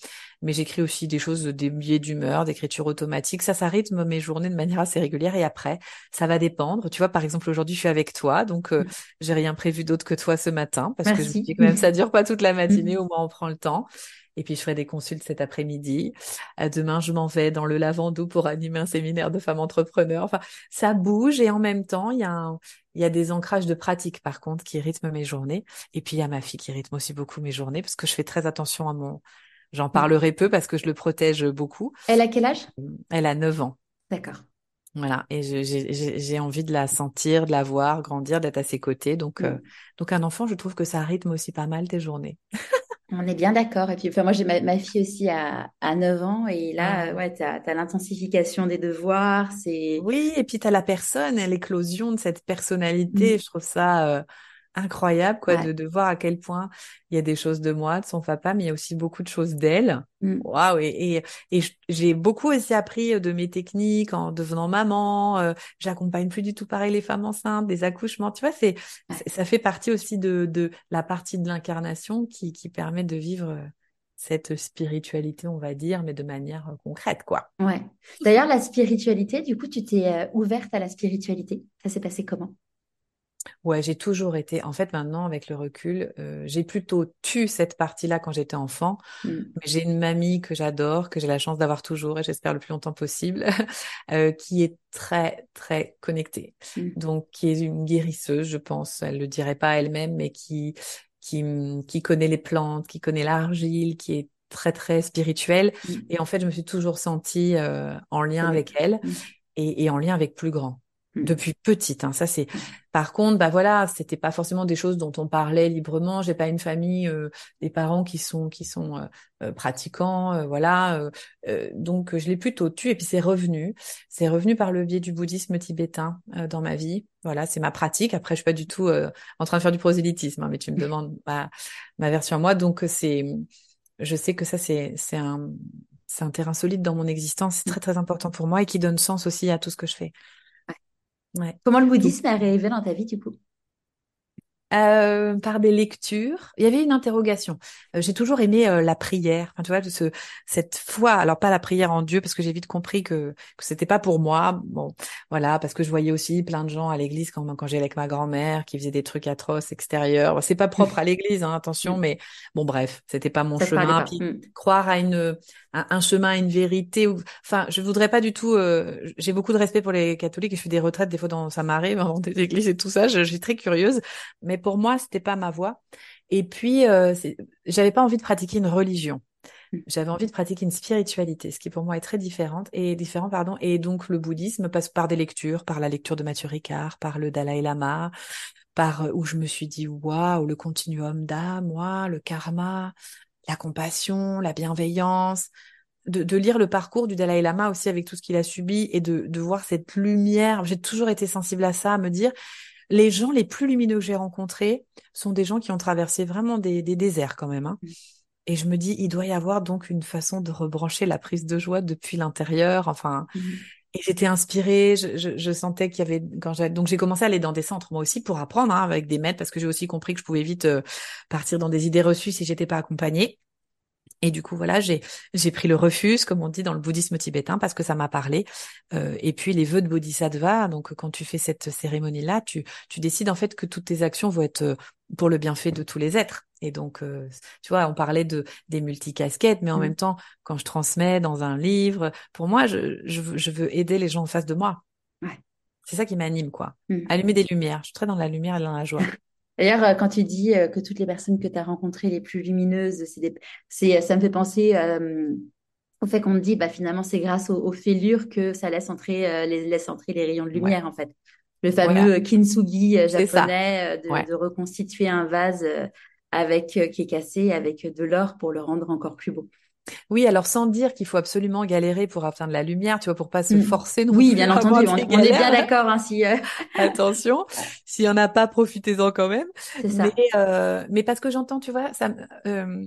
mais j'écris aussi des choses, des billets d'humeur, d'écriture automatique. Ça, ça rythme mes journées de manière assez régulière. Et après, ça va dépendre. Tu vois, par exemple, aujourd'hui, je suis avec toi, donc euh, j'ai rien prévu d'autre que toi ce matin, parce que je me dis quand même, ça dure pas toute la matinée. Au moins, on prend le temps. Et puis, je ferai des consultes cet après-midi. Demain, je m'en vais dans le Lavandou pour animer un séminaire de femmes entrepreneurs. Enfin, ça bouge et en même temps, il y a un, il y a des ancrages de pratique, par contre, qui rythment mes journées. Et puis, il y a ma fille qui rythme aussi beaucoup mes journées parce que je fais très attention à mon, j'en parlerai peu parce que je le protège beaucoup. Elle a quel âge? Elle a 9 ans. D'accord. Voilà. Et j'ai envie de la sentir, de la voir grandir, d'être à ses côtés. Donc, euh, donc un enfant, je trouve que ça rythme aussi pas mal tes journées. On est bien d'accord. Et puis, enfin, moi, j'ai ma, ma fille aussi à, à 9 ans. Et là, ouais, t'as, t'as l'intensification des devoirs. C'est, Oui, et puis tu as la personne, l'éclosion de cette personnalité. Mm. Je trouve ça euh, incroyable, quoi, Ouais. de, de voir à quel point il y a des choses de moi, de son papa, mais il y a aussi beaucoup de choses d'elle. Mm. Waouh, et, et, et j'ai beaucoup aussi appris de mes techniques en devenant maman. euh, j'accompagne plus du tout pareil les femmes enceintes, des accouchements. Tu vois, c'est, Ouais. ça fait partie aussi de, de la partie de l'incarnation qui, qui permet de vivre euh, cette spiritualité, on va dire, mais de manière euh, concrète, quoi. Ouais. D'ailleurs, la spiritualité, du coup, tu t'es euh, ouverte à la spiritualité? Ça s'est passé comment? Ouais, j'ai toujours été. En fait, maintenant, avec le recul, euh, j'ai plutôt tu cette partie-là quand j'étais enfant. Mm. Mais j'ai une mamie que j'adore, que j'ai la chance d'avoir toujours et j'espère le plus longtemps possible, euh, qui est très très connectée. Mm. Donc, qui est une guérisseuse, je pense. Elle le dirait pas elle-même, mais qui qui qui connaît les plantes, qui connaît l'argile, qui est très très spirituelle. Mm. Et en fait, je me suis toujours sentie euh, en lien avec elle et, et en lien avec plus grand. Depuis petite. Hein. Ça c'est. Par contre, bah voilà, c'était pas forcément des choses dont on parlait librement. J'ai pas une famille, euh, des parents qui sont qui sont euh, euh, pratiquants, euh, voilà. euh, euh, donc je l'ai plutôt tu. Et puis c'est revenu, c'est revenu par le biais du bouddhisme tibétain euh, dans ma vie. Voilà, c'est ma pratique. Après, je suis pas du tout euh, en train de faire du prosélytisme, hein, mais tu me demandes ma ma version à moi. Donc c'est, je sais que ça c'est c'est un c'est un terrain solide dans mon existence. C'est très très important pour moi et qui donne sens aussi à tout ce que je fais. Ouais. Comment le bouddhisme est arrivé dans ta vie, du coup? Euh, par des lectures. Il y avait une interrogation. Euh, j'ai toujours aimé euh, la prière. Enfin, tu vois, ce, cette foi. Alors pas la prière en Dieu, parce que j'ai vite compris que que c'était pas pour moi. Bon, voilà, parce que je voyais aussi plein de gens à l'église quand quand j'allais avec ma grand-mère qui faisait des trucs atroces extérieurs. C'est pas propre à l'église, hein, attention, Mm. mais bon, bref, c'était pas mon Ça chemin. Puis Mm. croire à une un, un chemin, une vérité. Ou, enfin, je voudrais pas du tout. euh, j'ai beaucoup de respect pour les catholiques et je fais des retraites des fois dans ça m'arrive dans des églises et tout ça. Je, je suis très curieuse, mais pour moi, c'était pas ma voie. Et puis, euh, j'avais pas envie de pratiquer une religion. Mm. J'avais envie de pratiquer une spiritualité, ce qui pour moi est très différente et différent, pardon. Et donc le bouddhisme passe par des lectures, par la lecture de Mathieu Ricard, par le Dalai Lama, par euh, où je me suis dit waouh, le continuum d'âme, moi, le karma, la compassion, la bienveillance, de, de lire le parcours du Dalai Lama aussi avec tout ce qu'il a subi et de, de voir cette lumière. J'ai toujours été sensible à ça, à me dire les gens les plus lumineux que j'ai rencontrés sont des gens qui ont traversé vraiment des, des déserts quand même. Hein. Et je me dis, il doit y avoir donc une façon de rebrancher la prise de joie depuis l'intérieur. Enfin, Mm. et j'étais inspirée. Je, je, je sentais qu'il y avait quand j'ai donc j'ai commencé à aller dans des centres moi aussi pour apprendre hein, avec des maîtres parce que j'ai aussi compris que je pouvais vite euh, partir dans des idées reçues si j'étais pas accompagnée. Et du coup, voilà, j'ai j'ai pris le refus, comme on dit dans le bouddhisme tibétain, parce que ça m'a parlé. Euh, et puis les vœux de bodhisattva. Donc, quand tu fais cette cérémonie-là, tu tu décides en fait que toutes tes actions vont être euh, pour le bienfait de tous les êtres. Et donc, euh, tu vois, on parlait de des multicasquettes, mais en Mm. même temps, quand je transmets dans un livre, pour moi, je je veux, je veux aider les gens en face de moi. Ouais. C'est ça qui m'anime, quoi. Mm. Allumer des lumières. Je suis très dans la lumière et dans la joie. D'ailleurs, euh, quand tu dis euh, que toutes les personnes que tu as rencontrées les plus lumineuses, c'est des... c'est, ça me fait penser euh, au fait qu'on me dit, bah, finalement, c'est grâce aux, aux fêlures que ça laisse entrer, euh, les, laisse entrer les rayons de Ouais, lumière, en fait. Le fameux voilà, euh, kintsugi euh, japonais, euh, Ouais. de, de reconstituer un vase euh, avec, euh, qui est cassé avec de l'or pour le rendre encore plus beau. Oui, alors sans dire qu'il faut absolument galérer pour atteindre la lumière, tu vois, pour pas se Mm. forcer non Oui, bien entendu, on, est bien d'accord, hein, si, euh, Attention, s'il y en a pas, profitez-en quand même. c'est Mais, ça. euh, mais parce que j'entends, tu vois, ça, euh,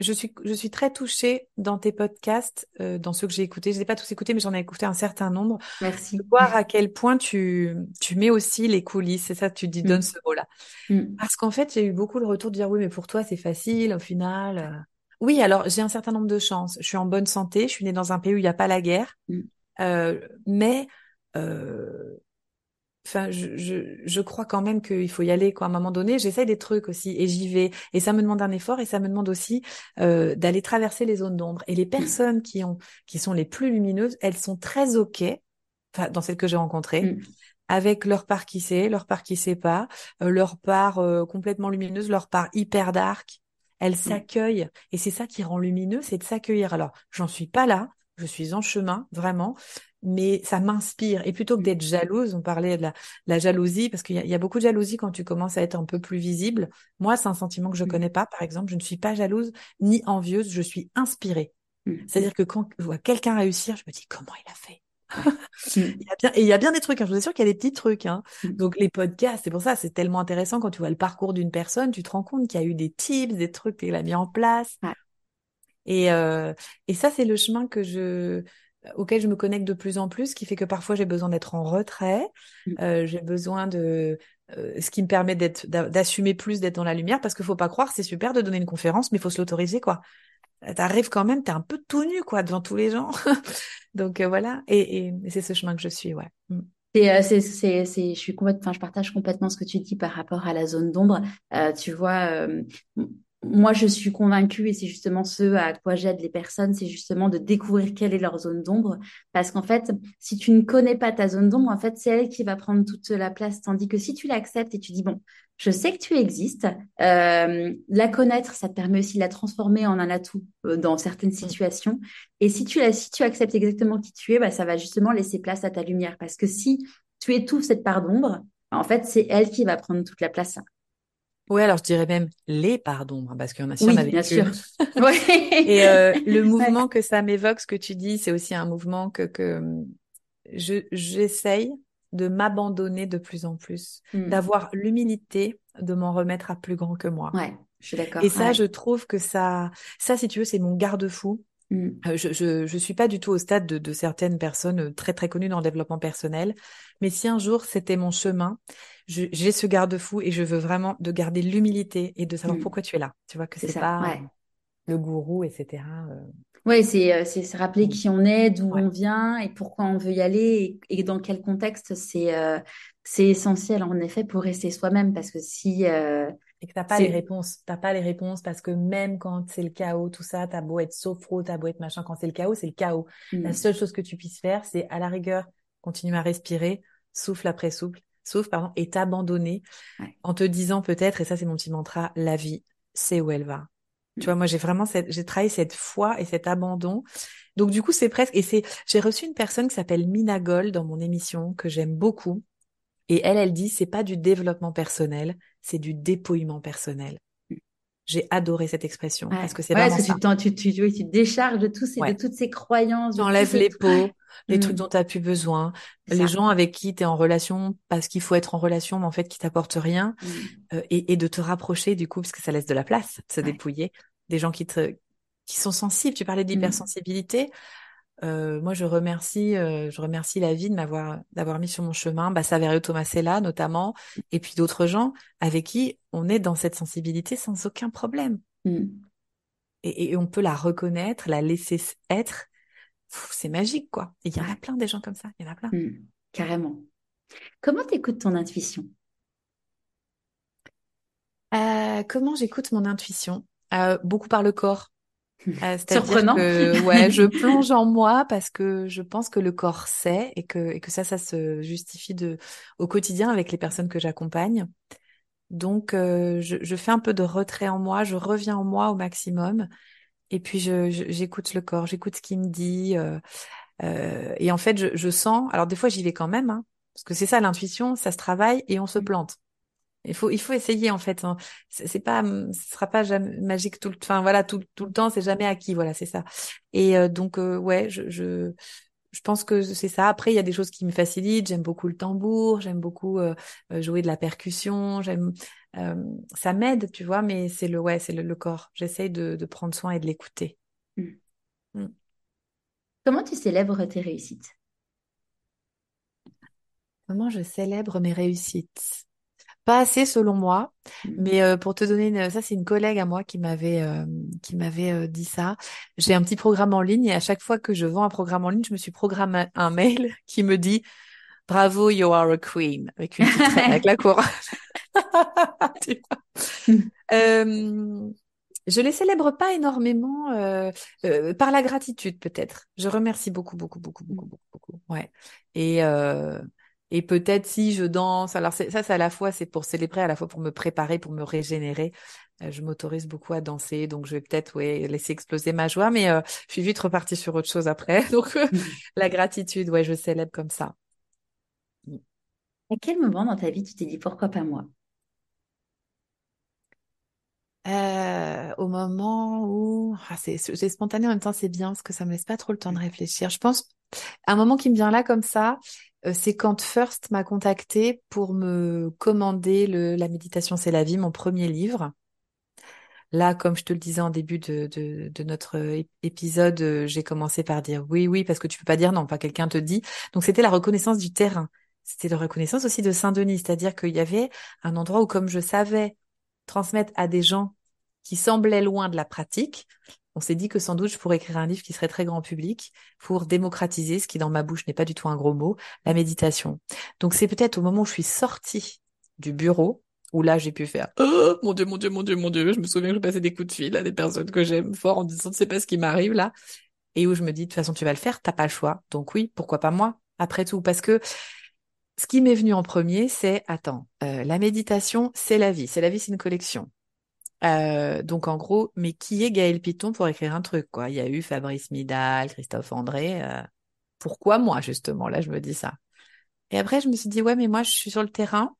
je suis, je suis très touchée dans tes podcasts, euh, dans ceux que j'ai écoutés. Je les ai pas tous écoutés, mais j'en ai écouté un certain nombre. De Merci. voir à quel point tu, tu mets aussi les coulisses. C'est ça, tu dis, donne Mm. ce mot-là. Mm. Parce qu'en fait, j'ai eu beaucoup le retour de dire, oui, mais pour toi, c'est facile, au final. Oui, alors, j'ai un certain nombre de chances. Je suis en bonne santé. Je suis née dans un pays où il n'y a pas la guerre. Mm. Euh, mais, euh, Enfin, je, je, je crois quand même qu'il faut y aller, quoi. À un moment donné, j'essaye des trucs aussi et j'y vais. Et ça me demande un effort et ça me demande aussi euh, d'aller traverser les zones d'ombre. Et les Mm. personnes qui ont, qui sont les plus lumineuses, elles sont très ok. Enfin, dans celles que j'ai rencontrées, Mm. avec leur part qui sait, leur part qui sait pas, euh, leur part euh, complètement lumineuse, leur part hyper dark. Elles Mm. s'accueillent et c'est ça qui rend lumineux, c'est de s'accueillir. Alors, j'en suis pas là, je suis en chemin, vraiment, mais ça m'inspire. Et plutôt que d'être jalouse, on parlait de la, la jalousie, parce qu'il y a, il y a beaucoup de jalousie quand tu commences à être un peu plus visible. Moi, c'est un sentiment que je Mm. connais pas, par exemple. Je ne suis pas jalouse ni envieuse, je suis inspirée. Mm. C'est-à-dire que quand je vois quelqu'un réussir, je me dis comment il a fait? Il y a bien, et il y a bien des trucs, hein, je vous assure qu'il y a des petits trucs. Hein. Donc les podcasts, c'est pour ça, c'est tellement intéressant quand tu vois le parcours d'une personne, tu te rends compte qu'il y a eu des tips, des trucs qu'elle a mis en place. Ouais. Et, euh, et ça, c'est le chemin que je, auquel je me connecte de plus en plus, qui fait que parfois j'ai besoin d'être en retrait, Mm. euh, j'ai besoin de, euh, ce qui me permet d'être, d'assumer plus, d'être dans la lumière, parce qu'il faut pas croire, c'est super de donner une conférence, mais il faut se l'autoriser, quoi. T'arrives quand même, t'es un peu tout nu, quoi, devant tous les gens. Donc euh, voilà, et, c'est ce chemin que je suis, ouais. Je partage complètement ce que tu dis par rapport à la zone d'ombre. Euh, tu vois, euh, moi, je suis convaincue, et c'est justement ce à quoi j'aide les personnes, c'est justement de découvrir quelle est leur zone d'ombre. Parce qu'en fait, si tu ne connais pas ta zone d'ombre, en fait, c'est elle qui va prendre toute la place. Tandis que si tu l'acceptes et tu dis, bon, je sais que tu existes, euh, la connaître, ça te permet aussi de la transformer en un atout euh, dans certaines Mm. situations. Et si tu la, si tu acceptes exactement qui tu es, bah, ça va justement laisser place à ta lumière. Parce que si tu étouffes cette part d'ombre, en fait, c'est elle qui va prendre toute la place. Ouais, alors je dirais même les parts d'ombre, parce qu'il y en a, en Oui, avait bien sûr. Et euh, le Ouais. mouvement que ça m'évoque, ce que tu dis, c'est aussi un mouvement que, que je, j'essaye de m'abandonner de plus en plus, Hmm. d'avoir l'humilité de m'en remettre à plus grand que moi. Ouais, je suis d'accord. Et ça, Ouais. je trouve que ça, ça, si tu veux, c'est mon garde-fou. Hmm. Euh, Je, je, je suis pas du tout au stade de, de certaines personnes euh, très très connues dans le développement personnel, mais si un jour c'était mon chemin, j'ai ce garde-fou et je veux vraiment de garder l'humilité et de savoir Hmm. pourquoi tu es là. Tu vois que C'est pas Ouais. le gourou, etc. euh, Ouais, c'est euh, c'est se rappeler Mm. qui on est, d'où Ouais. on vient et pourquoi on veut y aller et, et dans quel contexte. C'est euh, c'est essentiel en effet pour rester soi-même parce que si euh, Et que t'as pas les réponses. T'as pas les réponses parce que même quand c'est le chaos, tout ça, t'as beau être sophro, t'as beau être machin, quand c'est le chaos, c'est le chaos. La Hmm. seule chose que tu puisses faire, c'est à la rigueur, continuer à respirer, souffle après souffle, souffle, pardon, et t'abandonner Ouais. en te disant peut-être, et ça c'est mon petit mantra, la vie, c'est où elle va. Tu vois, moi j'ai vraiment cette, j'ai travaillé cette foi et cet abandon. Donc du coup c'est presque, et c'est, j'ai reçu une personne qui s'appelle Mina Gold dans mon émission que j'aime beaucoup. Et elle, elle dit, c'est pas du développement personnel, c'est du dépouillement personnel. J'ai adoré cette expression parce que c'est ouais, vraiment parce que ça. tu, tu, tu, tu te décharges de tous ces, de toutes ces croyances, Tu enlèves les trucs. pots, les trucs Hmm. dont tu n'as plus besoin, les ça. gens avec qui tu es en relation parce qu'il faut être en relation, mais en fait qui t'apportent rien, Hmm. euh, et, et de te rapprocher du coup, parce que ça laisse de la place, de se dépouiller, des gens qui te, qui sont sensibles. Tu parlais Hmm. d'hypersensibilité. Euh, moi, je remercie, euh, je remercie la vie de m'avoir, d'avoir mis sur mon chemin, bah, Saverio Tomasella notamment, et puis d'autres gens avec qui on est dans cette sensibilité sans aucun problème. Hmm. Et, et on peut la reconnaître, la laisser être. C'est magique, quoi. Il y en a plein des gens comme ça. Il y en a plein. Hmm. Carrément. Comment t'écoutes ton intuition? Euh, comment j'écoute mon intuition? Euh, beaucoup par le corps. Euh, c'est-à-dire Surprenant. que ouais, je plonge en moi parce que je pense que le corps sait et que, et que ça, ça se justifie de, au quotidien avec les personnes que j'accompagne. Donc, euh, je, je, fais un peu de retrait en moi, je reviens en moi au maximum. Et puis, je, j'écoute le corps, j'écoute ce qu'il me dit. Euh, euh, et en fait, je, je, sens. Alors, des fois, j'y vais quand même, hein, parce que c'est ça l'intuition, ça se travaille et on se mmh. plante. Il faut, il faut essayer en fait. Hein. C'est pas, ce sera pas jamais magique tout le, enfin voilà, tout, tout le temps, c'est jamais acquis. Voilà, c'est ça. Et euh, donc, euh, ouais, je, je, je pense que c'est ça. Après, il y a des choses qui me facilitent. J'aime beaucoup le tambour, j'aime beaucoup euh, jouer de la percussion. J'aime, ça m'aide, tu vois. Mais c'est le, ouais, c'est le, corps. J'essaye de, de, prendre soin et de l'écouter. Mmh. Mmh. Comment tu célèbres tes réussites? Comment je célèbre mes réussites? Pas assez selon moi, mmh. mais euh, pour te donner une, ça c'est une collègue à moi qui m'avait euh, qui m'avait euh, dit ça. J'ai un petit programme en ligne et à chaque fois que je vends un programme en ligne, je me suis programmé un mail qui me dit bravo you are a queen avec une petite avec la couronne. euh, je les célèbre pas énormément par la gratitude peut-être. Je remercie beaucoup beaucoup beaucoup beaucoup beaucoup beaucoup. Ouais. Et et peut-être si je danse, alors ça, c'est à la fois, c'est pour célébrer, à la fois pour me préparer, pour me régénérer. Euh, je m'autorise beaucoup à danser, donc je vais peut-être ouais, laisser exploser ma joie, mais euh, je suis vite repartie sur autre chose après. Donc euh, mmh. la gratitude, ouais, je célèbre comme ça. À quel moment dans ta vie tu t'es dit pourquoi pas moi? Au moment où ah, c'est spontané en même temps c'est bien parce que ça me laisse pas trop le temps de réfléchir. Je pense un moment qui me vient là comme ça, c'est quand First m'a contacté pour me commander La méditation, c'est la vie, mon premier livre. Là, comme je te le disais en début de, notre épisode, euh, j'ai commencé par dire oui, oui, parce que tu peux pas dire non, pas quelqu'un te dit. Donc c'était la reconnaissance du terrain. C'était la reconnaissance aussi de Saint-Denis, c'est-à-dire qu'il y avait un endroit où, comme je savais transmettre à des gens qui semblaient loin de la pratique, on s'est dit que sans doute je pourrais écrire un livre qui serait très grand public pour démocratiser, ce qui dans ma bouche n'est pas du tout un gros mot, la méditation. Donc c'est peut-être au moment où je suis sortie du bureau où là j'ai pu faire oh, mon dieu mon dieu mon dieu mon dieu je me souviens que je passais des coups de fil à des personnes que j'aime fort en disant c'est pas ce qui m'arrive là. Et où je me dis de toute façon tu vas le faire t'as pas le choix. Donc oui pourquoi pas moi après tout. Parce que ce qui m'est venu en premier c'est attends euh, la méditation c'est la vie. C'est la vie c'est une collection euh, donc en gros, mais qui est Gaël Piton pour écrire un truc quoi? Il y a eu Fabrice Midal, Christophe André. Euh, pourquoi moi justement? Là, je me dis ça. Et après, je me suis dit ouais, mais moi, je suis sur le terrain.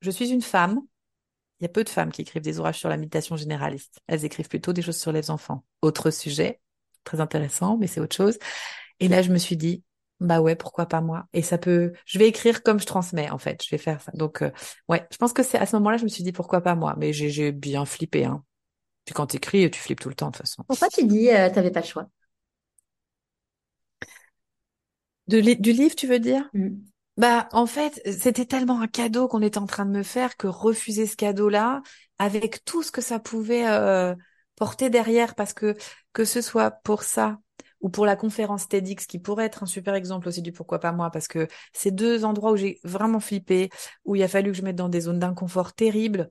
Je suis une femme. Il y a peu de femmes qui écrivent des ouvrages sur la méditation généraliste. Elles écrivent plutôt des choses sur les enfants. Autre sujet, très intéressant, mais c'est autre chose. Et là, je me suis dit, bah ouais, pourquoi pas moi Et ça peut, je vais écrire comme je transmets en fait. Je vais faire ça. Donc euh, ouais, je pense que c'est à ce moment-là, je me suis dit pourquoi pas moi. Mais j'ai bien flippé. Hein. Puis quand t'écris, tu flippes tout le temps de toute façon. Pourquoi tu dis euh, t'avais pas le choix? De Du livre, tu veux dire? Mmh. Bah en fait, c'était tellement un cadeau qu'on était en train de me faire que refuser ce cadeau-là, avec tout ce que ça pouvait euh, porter derrière, parce que que ce soit pour ça ou pour la conférence TEDx qui pourrait être un super exemple aussi du pourquoi pas moi parce que c'est deux endroits où j'ai vraiment flippé, où il a fallu que je mette dans des zones d'inconfort terribles,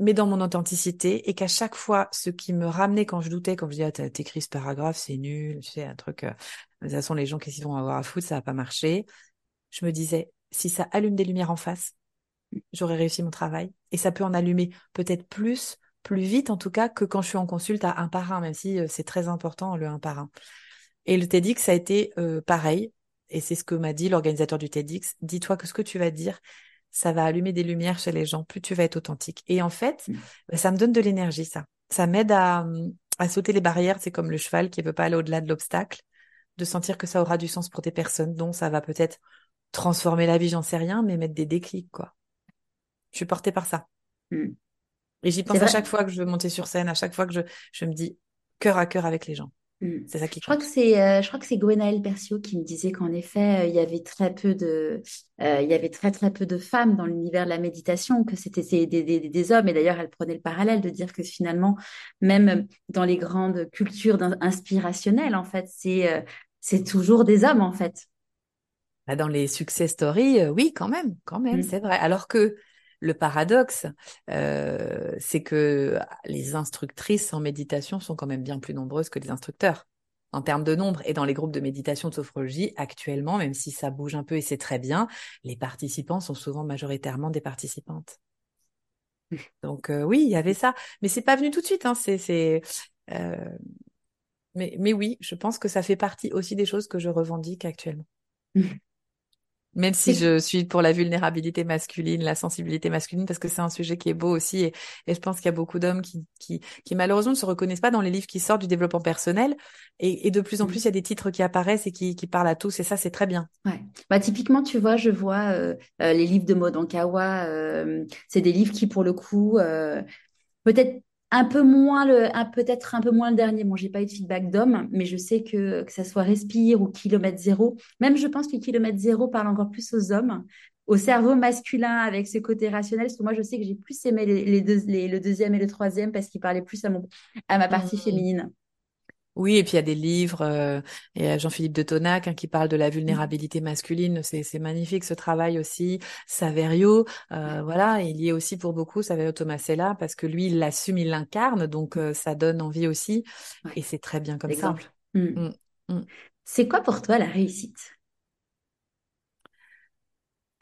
mais dans mon authenticité et qu'à chaque fois ce qui me ramenait quand je doutais, quand je disais ah, t'as écrit ce paragraphe, c'est nul, tu sais un truc, euh, de toute façon les gens qui vont avoir à foutre, ça va pas marcher. Je me disais si ça allume des lumières en face, j'aurais réussi mon travail et ça peut en allumer peut-être plus plus vite en tout cas que quand je suis en consulte à un par un, même si euh, c'est très important le un par un. Et le TEDx, ça a été euh, pareil. Et c'est ce que m'a dit l'organisateur du TEDx. Dis-toi que ce que tu vas dire, ça va allumer des lumières chez les gens. Plus tu vas être authentique. Et en fait, mmh. bah, ça me donne de l'énergie, ça. Ça m'aide à, à sauter les barrières. C'est comme le cheval qui veut pas aller au-delà de l'obstacle. De sentir que ça aura du sens pour tes personnes. Donc, ça va peut-être transformer la vie, j'en sais rien, mais mettre des déclics, quoi. Je suis portée par ça. Mmh. Et j'y pense à chaque fois que je veux monter sur scène, à chaque fois que je, je me dis cœur à cœur avec les gens. Mm. C'est ça qui. Je crois que c'est, euh, je crois que c'est Gwenaëlle Percio qui me disait qu'en effet, euh, il y avait très peu de, euh, il y avait très très peu de femmes dans l'univers de la méditation, que c'était des, des, des, hommes. Et d'ailleurs, elle prenait le parallèle de dire que finalement, même dans les grandes cultures inspirationnelles, en fait, c'est, c'est toujours des hommes, en fait. Bah, dans les success stories, oui, quand même, quand même, mm. c'est vrai. Alors que le paradoxe, euh, c'est que les instructrices en méditation sont quand même bien plus nombreuses que les instructeurs en termes de nombre. Et dans les groupes de méditation de sophrologie, actuellement, même si ça bouge un peu et c'est très bien, les participants sont souvent majoritairement des participantes. Donc oui, il y avait ça, mais c'est pas venu tout de suite. Hein. C'est, c'est, mais, mais oui, je pense que ça fait partie aussi des choses que je revendique actuellement. Même si je suis pour la vulnérabilité masculine, la sensibilité masculine, parce que c'est un sujet qui est beau aussi, et, et je pense qu'il y a beaucoup d'hommes qui, qui, qui, malheureusement ne se reconnaissent pas dans les livres qui sortent du développement personnel, et, et de plus en plus il y a des titres qui apparaissent et qui, qui parlent à tous, et ça c'est très bien. Ouais. Bah typiquement, tu vois, je vois euh, euh, les livres de Modankawa, euh, c'est des livres qui pour le coup euh, peut-être un peu moins le, peut-être un peu moins le dernier. Bon, j'ai pas eu de feedback d'homme, mais je sais que que ça soit Respire ou Kilomètre Zéro. Même je pense que Kilomètre Zéro parle encore plus aux hommes, au cerveau masculin avec ce côté rationnel. Parce que moi, je sais que j'ai plus aimé les, deux, le deuxième et le troisième parce qu'ils parlaient plus à mon, à ma partie mmh. féminine. Oui, et puis il y a des livres, euh, et Jean-Philippe de Tonac hein, qui parle de la mmh. vulnérabilité masculine, c'est, magnifique ce travail aussi. Saverio, euh, voilà, il y est aussi pour beaucoup, Saverio Tomasella, parce que lui, il l'assume, il l'incarne, donc euh, ça donne envie aussi, et c'est très bien comme Exemple. ça. Mmh. Mmh. C'est quoi pour toi la réussite?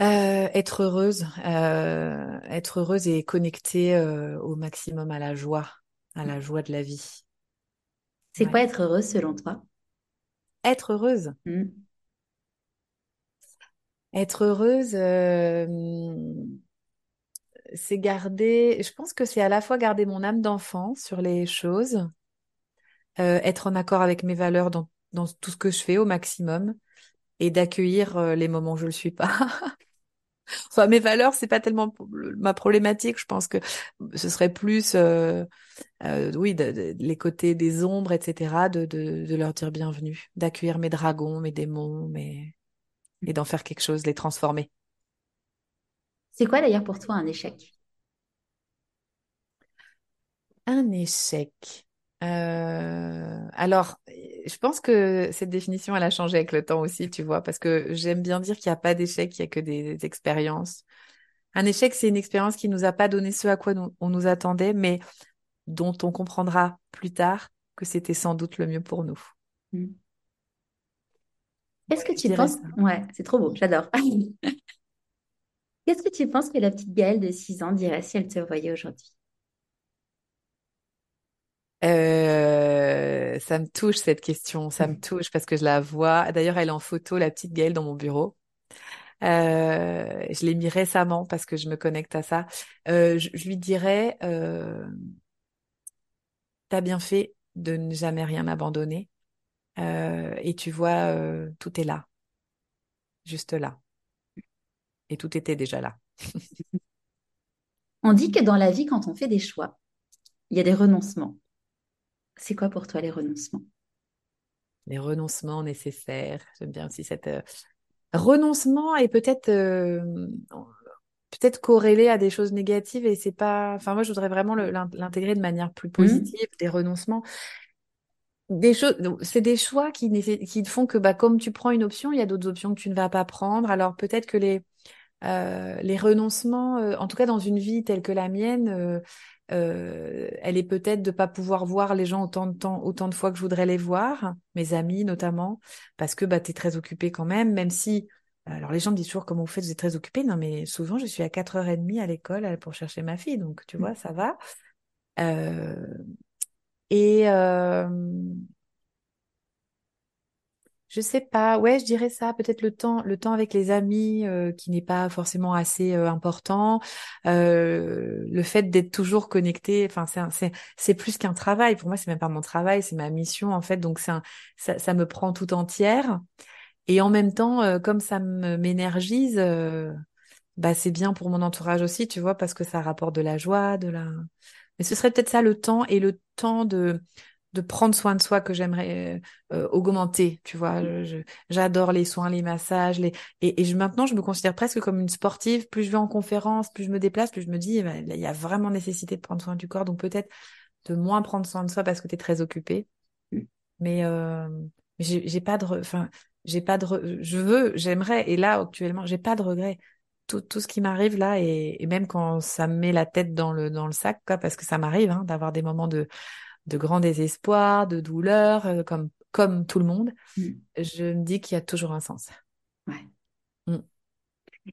Euh, être heureuse, euh, être heureuse et connectée au maximum à la joie, à la joie de la vie. C'est quoi être heureuse selon toi? Être heureuse? Hmm. Être heureuse, euh, c'est garder, je pense que c'est à la fois garder mon âme d'enfant sur les choses, euh, être en accord avec mes valeurs dans, dans, tout ce que je fais au maximum et d'accueillir euh, les moments où je le suis pas. enfin, mes valeurs, c'est pas tellement ma problématique. Je pense que ce serait plus euh, oui, les côtés des ombres, etc., de, de, leur dire bienvenue, d'accueillir mes dragons, mes démons, mes... et d'en faire quelque chose, les transformer. C'est quoi d'ailleurs pour toi un échec? Un échec. Euh, alors, je pense que cette définition, elle a changé avec le temps aussi, tu vois, parce que j'aime bien dire qu'il n'y a pas d'échec, il n'y a que des, expériences. Un échec, c'est une expérience qui nous a pas donné ce à quoi on nous attendait, mais dont on comprendra plus tard que c'était sans doute le mieux pour nous. Mm. Qu'est-ce que tu penses Ouais, c'est trop beau, j'adore. Qu'est-ce que tu penses que la petite Gaëlle de 6 ans dirait si elle te voyait aujourd'hui? Euh, ça me touche cette question, ça me mm. touche parce que je la vois. D'ailleurs, elle est en photo, la petite Gaëlle, dans mon bureau. Euh, je l'ai mis récemment parce que je me connecte à ça. Euh, je, lui dirais, t'as bien fait de ne jamais rien abandonner. Euh, et tu vois, euh, tout est là. Juste là. Et tout était déjà là. on dit que dans la vie, quand on fait des choix, il y a des renoncements. C'est quoi pour toi les renoncements? Les renoncements nécessaires. J'aime bien aussi cette euh, renoncement et peut-être peut-être corrélé à des choses négatives et c'est pas. Enfin, moi, je voudrais vraiment l'intégrer de manière plus mmh. positive, des renoncements. Des choses, c'est des choix qui, qui font que, bah, comme tu prends une option, il y a d'autres options que tu ne vas pas prendre. Alors peut-être que les, euh, les renoncements, euh, en tout cas dans une vie telle que la mienne, euh, elle est peut-être de pas pouvoir voir les gens autant de temps, autant de fois que je voudrais les voir, mes amis notamment, parce que bah, tu es très occupé quand même, même si alors les gens me disent toujours comment vous faites, vous êtes très occupé. Non, mais souvent je suis à 4h30 à l'école pour chercher ma fille, donc tu vois, ça va. Euh... Et euh... je sais pas, ouais, je dirais ça, peut-être le temps, le temps avec les amis euh, qui n'est pas forcément assez euh, important. Euh, le fait d'être toujours connecté, enfin c'est plus qu'un travail. Pour moi, c'est même pas mon travail, c'est ma mission en fait. Donc c'est ça, ça me prend tout entière. Et en même temps, comme ça m'énergise, bah c'est bien pour mon entourage aussi, tu vois, parce que ça rapporte de la joie, de la. Mais ce serait peut-être ça le temps et le temps de de prendre soin de soi que j'aimerais euh, augmenter, tu vois. J'adore les soins, les massages, les et, et je, maintenant je me considère presque comme une sportive. Plus je vais en conférence, plus je me déplace, plus je me dis, eh ben, il y a vraiment nécessité de prendre soin du corps, donc peut-être de moins prendre soin de soi parce que tu es très occupé. Mm. Mais euh, j'ai pas de, enfin, j'ai pas de, je veux, j'aimerais, et là actuellement, j'ai pas de regrets. Tout, tout ce qui m'arrive là, et, et, même quand ça me met la tête dans le dans le sac, quoi, parce que ça m'arrive hein, d'avoir des moments de de grand désespoir, de douleur, euh, comme comme tout le monde, mm. je me dis qu'il y a toujours un sens. Ouais. Mm.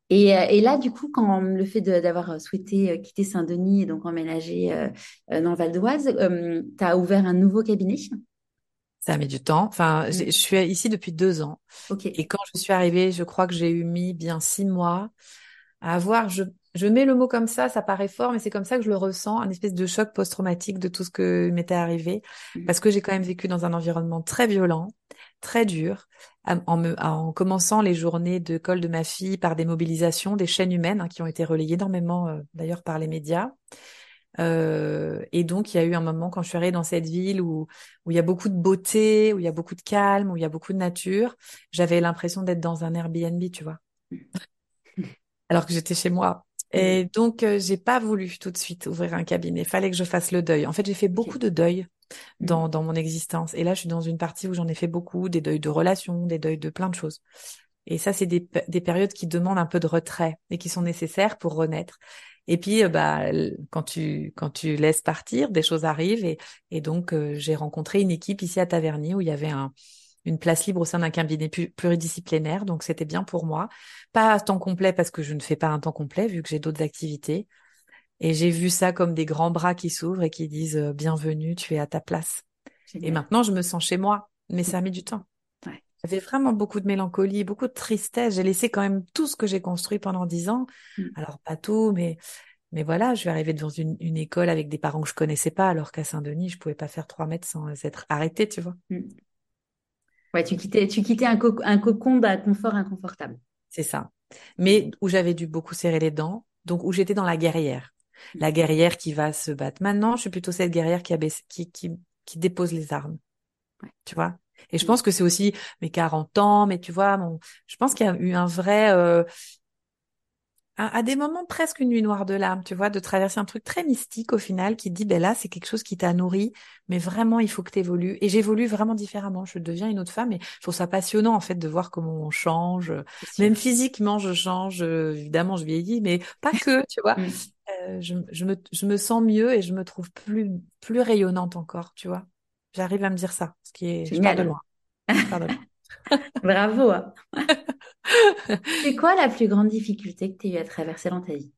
Et, euh, et, là, du coup, quand le fait d'avoir souhaité euh, quitter Saint-Denis et donc emménager euh, dans le Val d'Oise, euh, tu as ouvert un nouveau cabinet? Ça mis du temps. Enfin, Mm. je suis ici depuis deux ans. Et quand je suis arrivée, je crois que j'ai eu mis bien six mois à avoir, je, je mets le mot comme ça, ça paraît fort, mais c'est comme ça que je le ressens, un espèce de choc post-traumatique de tout ce que m'était arrivé, Mm. parce que j'ai quand même vécu dans un environnement très violent, très dur, en, me, en commençant les journées de col de ma fille par des mobilisations, des chaînes humaines hein, qui ont été relayées énormément euh, d'ailleurs par les médias. Euh, et donc il y a eu un moment quand je suis arrivée dans cette ville où où il y a beaucoup de beauté, où il y a beaucoup de calme, où il y a beaucoup de nature, j'avais l'impression d'être dans un Airbnb, tu vois, alors que j'étais chez moi. Et donc euh, j'ai pas voulu tout de suite ouvrir un cabinet. Fallait que je fasse le deuil. En fait, j'ai fait beaucoup de deuil Mm. dans, dans mon existence. Et là, je suis dans une partie où j'en ai fait beaucoup, des deuils de relations, des deuils de plein de choses. Et ça, c'est des, des périodes qui demandent un peu de retrait et qui sont nécessaires pour renaître. Et puis, euh, bah, quand tu quand tu laisses partir, des choses arrivent. Et, et donc, euh, j'ai rencontré une équipe ici à Taverny où il y avait un, une place libre au sein d'un cabinet pu- pluridisciplinaire. Donc, c'était bien pour moi. Pas à temps complet parce que je ne fais pas un temps complet vu que j'ai d'autres activités. Et j'ai vu ça comme des grands bras qui s'ouvrent et qui disent euh, bienvenue, tu es à ta place. Et maintenant, je me sens chez moi, mais ça a mis du temps. Ouais. J'avais vraiment beaucoup de mélancolie, beaucoup de tristesse. J'ai laissé quand même tout ce que j'ai construit pendant dix ans. Mm. Alors, pas tout, mais, mais voilà, je suis arrivée devant une, une école avec des parents que je connaissais pas, alors qu'à Saint-Denis, je pouvais pas faire trois mètres sans être arrêtée, tu vois. Mm. Ouais, tu quittais, tu quittais un, co- un cocon d'un confort inconfortable. C'est ça. Mais où j'avais dû beaucoup serrer les dents, donc où j'étais dans la guerrière. La guerrière qui va se battre. Maintenant, je suis plutôt cette guerrière qui, a baissé- qui, qui, qui dépose les armes. Ouais. Tu vois? Et je pense que c'est aussi mes 40 ans, mais tu vois, mon, je pense qu'il y a eu un vrai, euh, à, à des moments presque une nuit noire de l'âme, tu vois, de traverser un truc très mystique au final qui dit, ben là, c'est quelque chose qui t'a nourri, mais vraiment, il faut que tu évolues. Et j'évolue vraiment différemment. Je deviens une autre femme et je trouve ça passionnant, en fait, de voir comment on change. Même physiquement, je change. euh, Évidemment, je vieillis, mais pas que, tu vois. Mm. Euh, je, je me, je me sens mieux et je me trouve plus, plus rayonnante encore, tu vois. J'arrive à me dire ça, ce qui est, je pars de Génial. loin. Je pars de loin. Bravo. hein. C'est quoi la plus grande difficulté que tu as eu à traverser dans ta vie?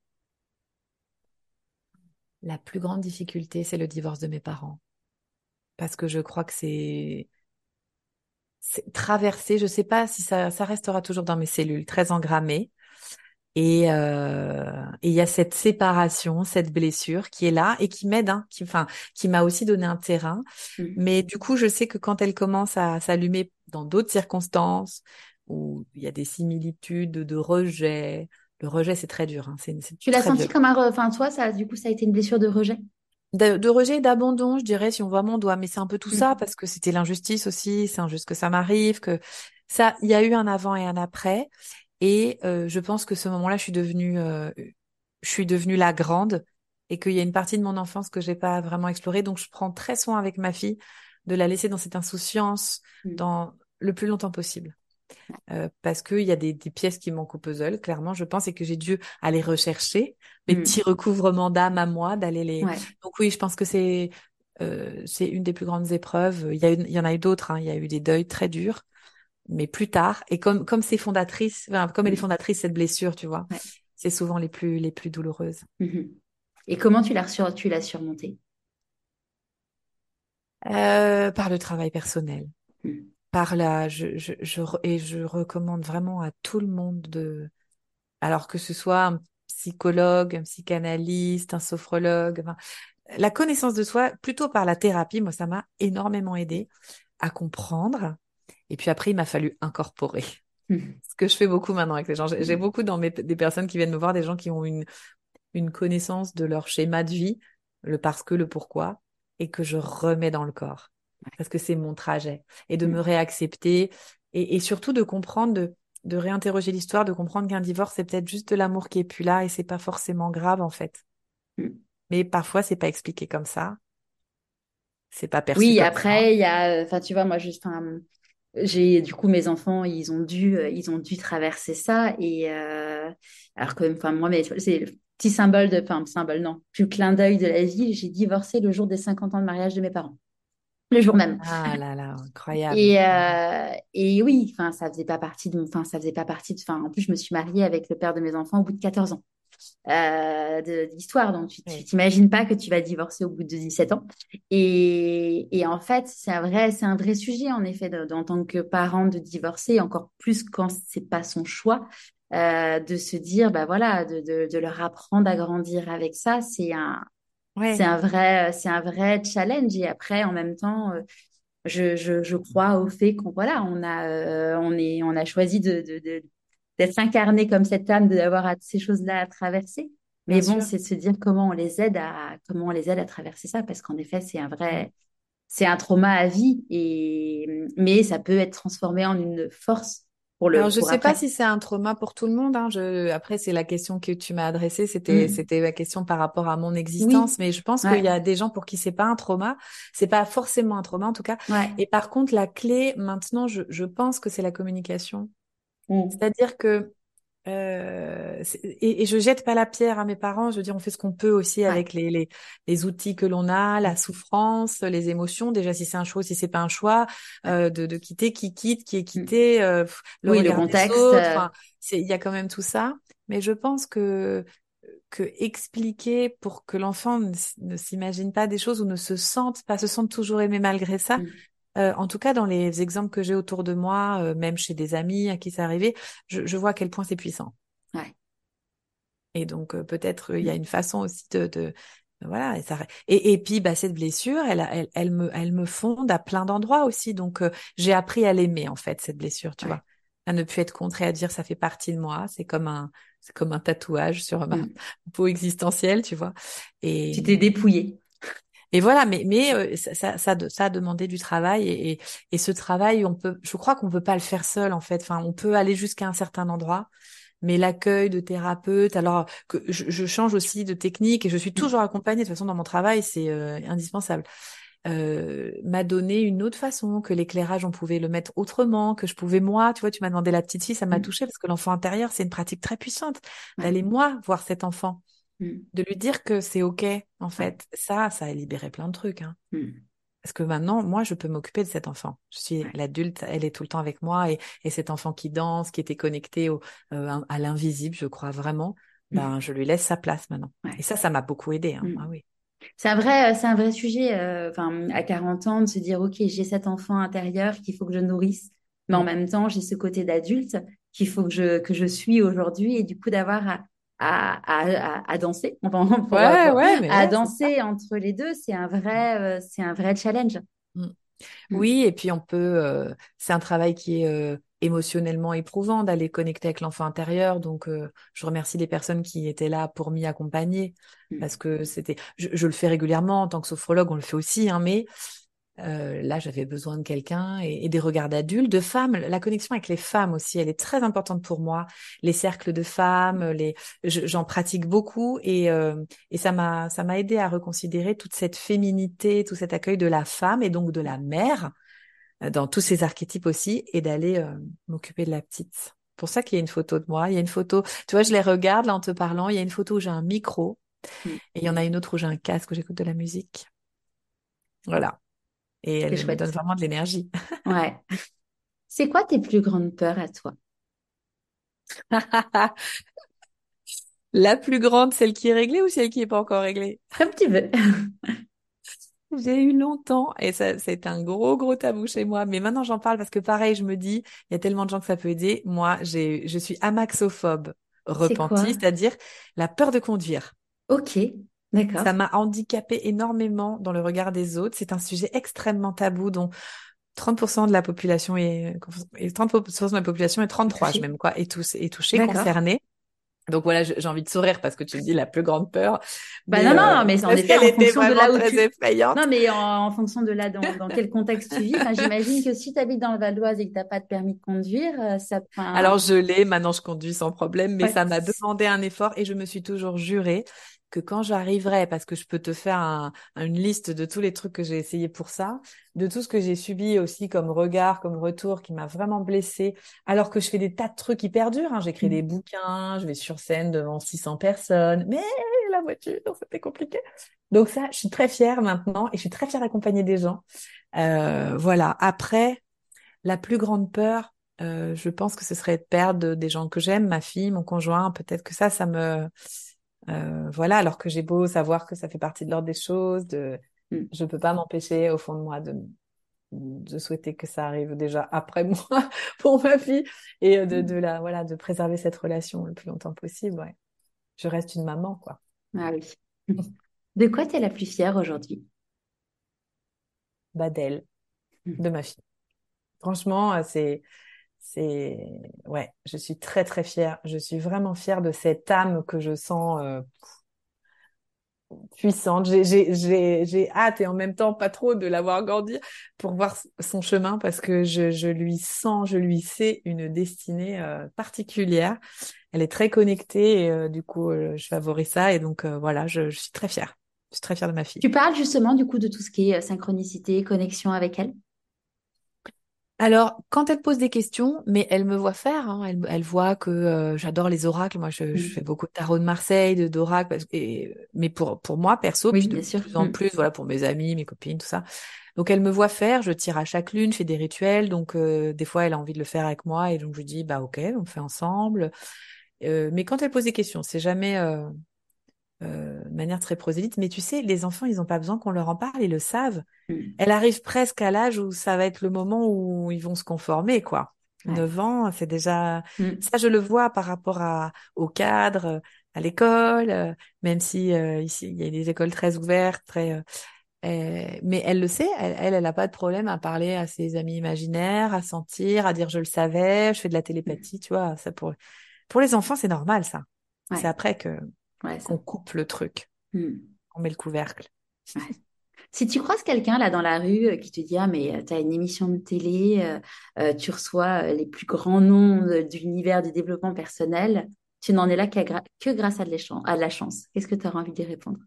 La plus grande difficulté, c'est le divorce de mes parents. Parce que je crois que c'est, traversé, je sais pas si ça, ça restera toujours dans mes cellules, très engrammé. Et euh, et il y a cette séparation, cette blessure qui est là et qui m'aide, hein, qui, enfin, qui m'a aussi donné un terrain. Mm. Mais du coup, je sais que quand elle commence à s'allumer dans d'autres circonstances où il y a des similitudes de rejet, le rejet c'est très dur, hein, c'est c'est Tu l'as senti comme un... re- Enfin, toi, ça, du coup, ça a été une blessure de rejet? De, de rejet et d'abandon, je dirais, si on vraiment doit, mais c'est un peu tout ça Mm. parce que c'était l'injustice aussi, c'est injuste que ça m'arrive, que ça, il y a eu un avant et un après. Et euh, je pense que ce moment-là, je suis devenue, euh, je suis devenue la grande et qu'il y a une partie de mon enfance que j'ai pas vraiment explorée. Donc, je prends très soin avec ma fille de la laisser dans cette insouciance Mm. dans le plus longtemps possible. Euh, parce qu'il y a des, des pièces qui manquent au puzzle, clairement, je pense, et que j'ai dû aller rechercher mes Mm. petits recouvrements d'âme à moi, d'aller les. Ouais. Donc oui, je pense que c'est euh, c'est une des plus grandes épreuves. Il y a eu- il y en a eu d'autres. hein. Il y a eu des deuils très durs, mais plus tard. Et comme comme c'est fondatrice, enfin, comme elle est Mm. fondatrice cette blessure, tu vois, Ouais. c'est souvent les plus les plus douloureuses. Mhm. Et comment tu l'as sur... tu l'as surmonté? Euh, par le travail personnel. Mm. par là, je, je, je, et je recommande vraiment à tout le monde de, alors que ce soit un psychologue, un psychanalyste, un sophrologue, enfin, la connaissance de soi, plutôt par la thérapie, moi, ça m'a énormément aidé à comprendre. Et puis après, il m'a fallu incorporer. Mhm. Ce que je fais beaucoup maintenant avec les gens. J'ai Mhm. beaucoup dans mes, des personnes qui viennent me voir, des gens qui ont une, une connaissance de leur schéma de vie, le parce que, le pourquoi, et que je remets dans le corps. Parce que c'est mon trajet. Et de me Mm. réaccepter. Et, et surtout de comprendre, de, de réinterroger l'histoire, de comprendre qu'un divorce, c'est peut-être juste de l'amour qui est plus là et c'est pas forcément grave, en fait. Mais parfois, c'est pas expliqué comme ça. C'est pas perçu Oui, comme après, il y a, enfin, tu vois, moi, juste, enfin, j'ai, du coup, mes enfants, ils ont dû, euh, ils ont dû traverser ça. Et, euh, alors que, enfin, moi, mais c'est le petit symbole de, enfin, symbole, non, plus clin d'œil de la vie. J'ai divorcé le jour des 50 ans de mariage de mes parents. le jour même. Ah là là, incroyable. Et, euh, et oui, enfin, ça faisait pas partie de, enfin, ça faisait pas partie de, enfin, en plus, je me suis mariée avec le père de mes enfants au bout de 14 ans euh, d'histoire. Donc, tu t'imagines pas que tu vas divorcer au bout de 17 ans. Et, et en fait, c'est un vrai, c'est un vrai sujet, en effet, en tant que parent de divorcer, encore plus quand c'est pas son choix. Euh, de se dire, bah voilà, de, de, de leur apprendre à grandir avec ça, c'est un, c'est un vrai, c'est un vrai challenge. Et après, en même temps, euh, je, je, je crois au fait qu'on voilà, on a, euh, on est, on a choisi de, de, d'être incarné comme cette âme, d'avoir ces choses-là à traverser. Mais bon, c'est de se dire comment on les aide à, comment on les aide à traverser ça, parce qu'en effet, c'est un vrai, c'est un trauma à vie. Et mais ça peut être transformé en une force alors, je ne sais pas si c'est un trauma pour tout le monde. Hein. Je... Après, c'est la question que tu m'as adressée. C'était, mm. c'était la question par rapport à mon existence. Mais je pense qu'il y a des gens pour qui c'est pas un trauma. C'est pas forcément un trauma, en tout cas. Et par contre, la clé, maintenant, je, je pense que c'est la communication. Mm. C'est-à-dire que euh, et, et, je jette pas la pierre à mes parents. Je veux dire, on fait ce qu'on peut aussi avec les, les, les, outils que l'on a, la souffrance, les émotions. Déjà, si c'est un choix, si c'est pas un choix, euh, de, de, quitter, qui quitte, qui est mm. quitté, euh, le, oui, le contexte. Euh. il y a quand même tout ça. Mais je pense que que expliquer pour que l'enfant ne, s'imagine pas des choses ou ne se sente pas se sente toujours aimé malgré ça. Mm. Euh, en tout cas, dans les exemples que j'ai autour de moi, euh, même chez des amis à qui c'est arrivé, je, je, vois à quel point c'est puissant. Ouais. Et donc, euh, peut-être il y a une façon aussi de, de voilà. Et, ça, et, et puis, bah, cette blessure, elle, elle, elle, me, elle me fonde à plein d'endroits aussi. Donc, j'ai appris à l'aimer en fait cette blessure, tu vois, à ne plus être contre et à dire ça fait partie de moi. C'est comme un, c'est comme un tatouage sur ma mm. peau existentielle, tu vois. Et tu t'es dépouillé. Et voilà, mais mais euh, ça, ça, ça, ça, a demandé du travail et, et, ce travail, on peut, je crois qu'on peut pas le faire seul en fait. Enfin, on peut aller jusqu'à un certain endroit, mais l'accueil de thérapeute, alors que je, je, change aussi de technique et je suis mmh. toujours accompagnée. De toute façon, dans mon travail, c'est euh, indispensable. Euh, m'a donné une autre façon, que l'éclairage, on pouvait le mettre autrement, que je pouvais moi, tu vois, tu m'as demandé la petite fille, ça m'a mmh. touché parce que l'enfant intérieur, c'est une pratique très puissante, d'aller moi voir cet enfant. Mm. De lui dire que c'est OK, en fait. Ça, ça a libéré plein de trucs. Hein. Mm. Parce que maintenant, moi, je peux m'occuper de cet enfant. Je suis l'adulte, elle est tout le temps avec moi. Et, et, cet enfant qui danse, qui était connecté au, euh, à l'invisible, je crois vraiment, mm. ben, je lui laisse sa place maintenant. Et ça, ça m'a beaucoup aidé. Hein. Ah, oui. C'est un vrai, c'est un vrai sujet. Euh, enfin, à 40 ans, de se dire, OK, j'ai cet enfant intérieur qu'il faut que je nourrisse. Mais en même temps, j'ai ce côté d'adulte qu'il faut que je, que je suis aujourd'hui. Et du coup, d'avoir à, à, à, à danser, à danser entre les deux, c'est un vrai, euh, c'est un vrai challenge. Mm. Mm. Oui, et puis on peut, euh, c'est un travail qui est euh, émotionnellement éprouvant d'aller connecter avec l'enfant intérieur. Donc, je remercie les personnes qui étaient là pour m'y accompagner mm. parce que c'était, je, je, le fais régulièrement en tant que sophrologue, on le fait aussi, hein, mais euh, là, j'avais besoin de quelqu'un et, des regards d'adultes, de femmes. La connexion avec les femmes aussi, elle est très importante pour moi. Les cercles de femmes, les, j'en pratique beaucoup et, euh, et ça m'a, ça m'a aidé à reconsidérer toute cette féminité, tout cet accueil de la femme et donc de la mère euh, dans tous ces archétypes aussi et d'aller euh, m'occuper de la petite. Pour ça qu'il y a une photo de moi. Il y a une photo, tu vois, je les regarde là en te parlant. Il y a une photo où j'ai un micro mm. et il y en a une autre où j'ai un casque où j'écoute de la musique. Voilà. Et elle me donne vraiment de l'énergie. ouais. C'est quoi tes plus grandes peurs à toi? La plus grande, celle qui est réglée ou celle qui n'est pas encore réglée? Un petit peu. J'ai eu longtemps, et ça, c'est un gros, gros tabou chez moi, mais maintenant j'en parle parce que pareil, je me dis, il y a tellement de gens que ça peut aider. Moi, j'ai, je suis amaxophobe repentie, c'est-à-dire la peur de conduire. Ok. Ça m'a handicapé énormément dans le regard des autres. C'est un sujet extrêmement tabou dont 30% de la population est, 30% de la population est 33 même quoi, est, tous, est touchée, concernée. Donc voilà, j'ai envie de sourire parce que tu dis la plus grande peur. Bah non, non, non, mais en effet, en fonction de là où tu... Non, mais en, fonction de là dans, dans quel contexte tu vis. j'imagine que si tu habites dans le Val d'Oise et que t'as pas de permis de conduire, euh, ça. Alors je l'ai, maintenant je conduis sans problème, mais ça m'a demandé un effort et je me suis toujours juré que quand j'arriverai, parce que je peux te faire une liste de tous les trucs que j'ai essayé pour ça, de tout ce que j'ai subi aussi comme regard, comme retour qui m'a vraiment blessée, alors que je fais des tas de trucs hyper durs. Hein. J'écris mmh. des bouquins, je vais sur scène devant 600 personnes, mais la voiture, c'était compliqué. Donc ça, je suis très fière maintenant et je suis très fière d'accompagner des gens. Euh, voilà. Après, la plus grande peur, euh, je pense que ce serait de perdre des gens que j'aime, ma fille, mon conjoint. Peut-être que ça, ça me, euh, voilà. Alors que j'ai beau savoir que ça fait partie de l'ordre des choses, de, mm. je peux pas m'empêcher au fond de moi de de souhaiter que ça arrive déjà après moi pour ma fille et de, mm. de la voilà de préserver cette relation le plus longtemps possible. Ouais. Je reste une maman quoi. Ah oui. De quoi tu es la plus fière aujourd'hui? Bah d'elle, mm. de ma fille. Franchement, c'est c'est ouais, je suis très très fière. Je suis vraiment fière de cette âme que je sens euh, puissante. J'ai hâte et en même temps pas trop de l'avoir grandi pour voir son chemin parce que je, je, lui sens, je lui sais une destinée euh, particulière. Elle est très connectée et euh, du coup je favorise ça et donc voilà, je, je suis très fière. Je suis très fière de ma fille. Tu parles justement du coup de tout ce qui est synchronicité, connexion avec elle? Alors, quand elle pose des questions, mais elle me voit faire, hein, elle, elle, voit que euh, j'adore les oracles. Moi, je, je, fais beaucoup de tarot de Marseille, de d'oracles, mais pour pour moi perso, puis de plus en mm. plus, voilà, pour mes amis, mes copines, tout ça. Donc, elle me voit faire. Je tire à chaque lune, je fais des rituels. Donc, euh, des fois, elle a envie de le faire avec moi, et donc je dis, bah ok, on fait ensemble. Euh, mais quand elle pose des questions, c'est jamais euh, de manière très prosélyte. Mais tu sais, les enfants, ils n'ont pas besoin qu'on leur en parle, ils le savent. Mm. Elle arrive presque à l'âge où ça va être le moment où ils vont se conformer, quoi. Neuf 9 ans, c'est déjà mm. ça, je le vois par rapport à au cadre, à l'école, euh, même si euh, ici il y a des écoles très ouvertes, très mais elle le sait, elle, elle, n'a pas de problème à parler à ses amis imaginaires, à sentir, à dire je le savais, je fais de la télépathie, tu vois. Ça pour pour les enfants, c'est normal ça. C'est après que qu'on coupe le truc. Hmm. On met le couvercle. Si tu croises quelqu'un là dans la rue euh, qui te dit ah mais euh, tu as une émission de télé, euh, tu reçois les plus grands noms de, l'univers du développement personnel, tu n'en es là que grâce à de, la chance. Qu'est-ce que tu auras envie d'y répondre?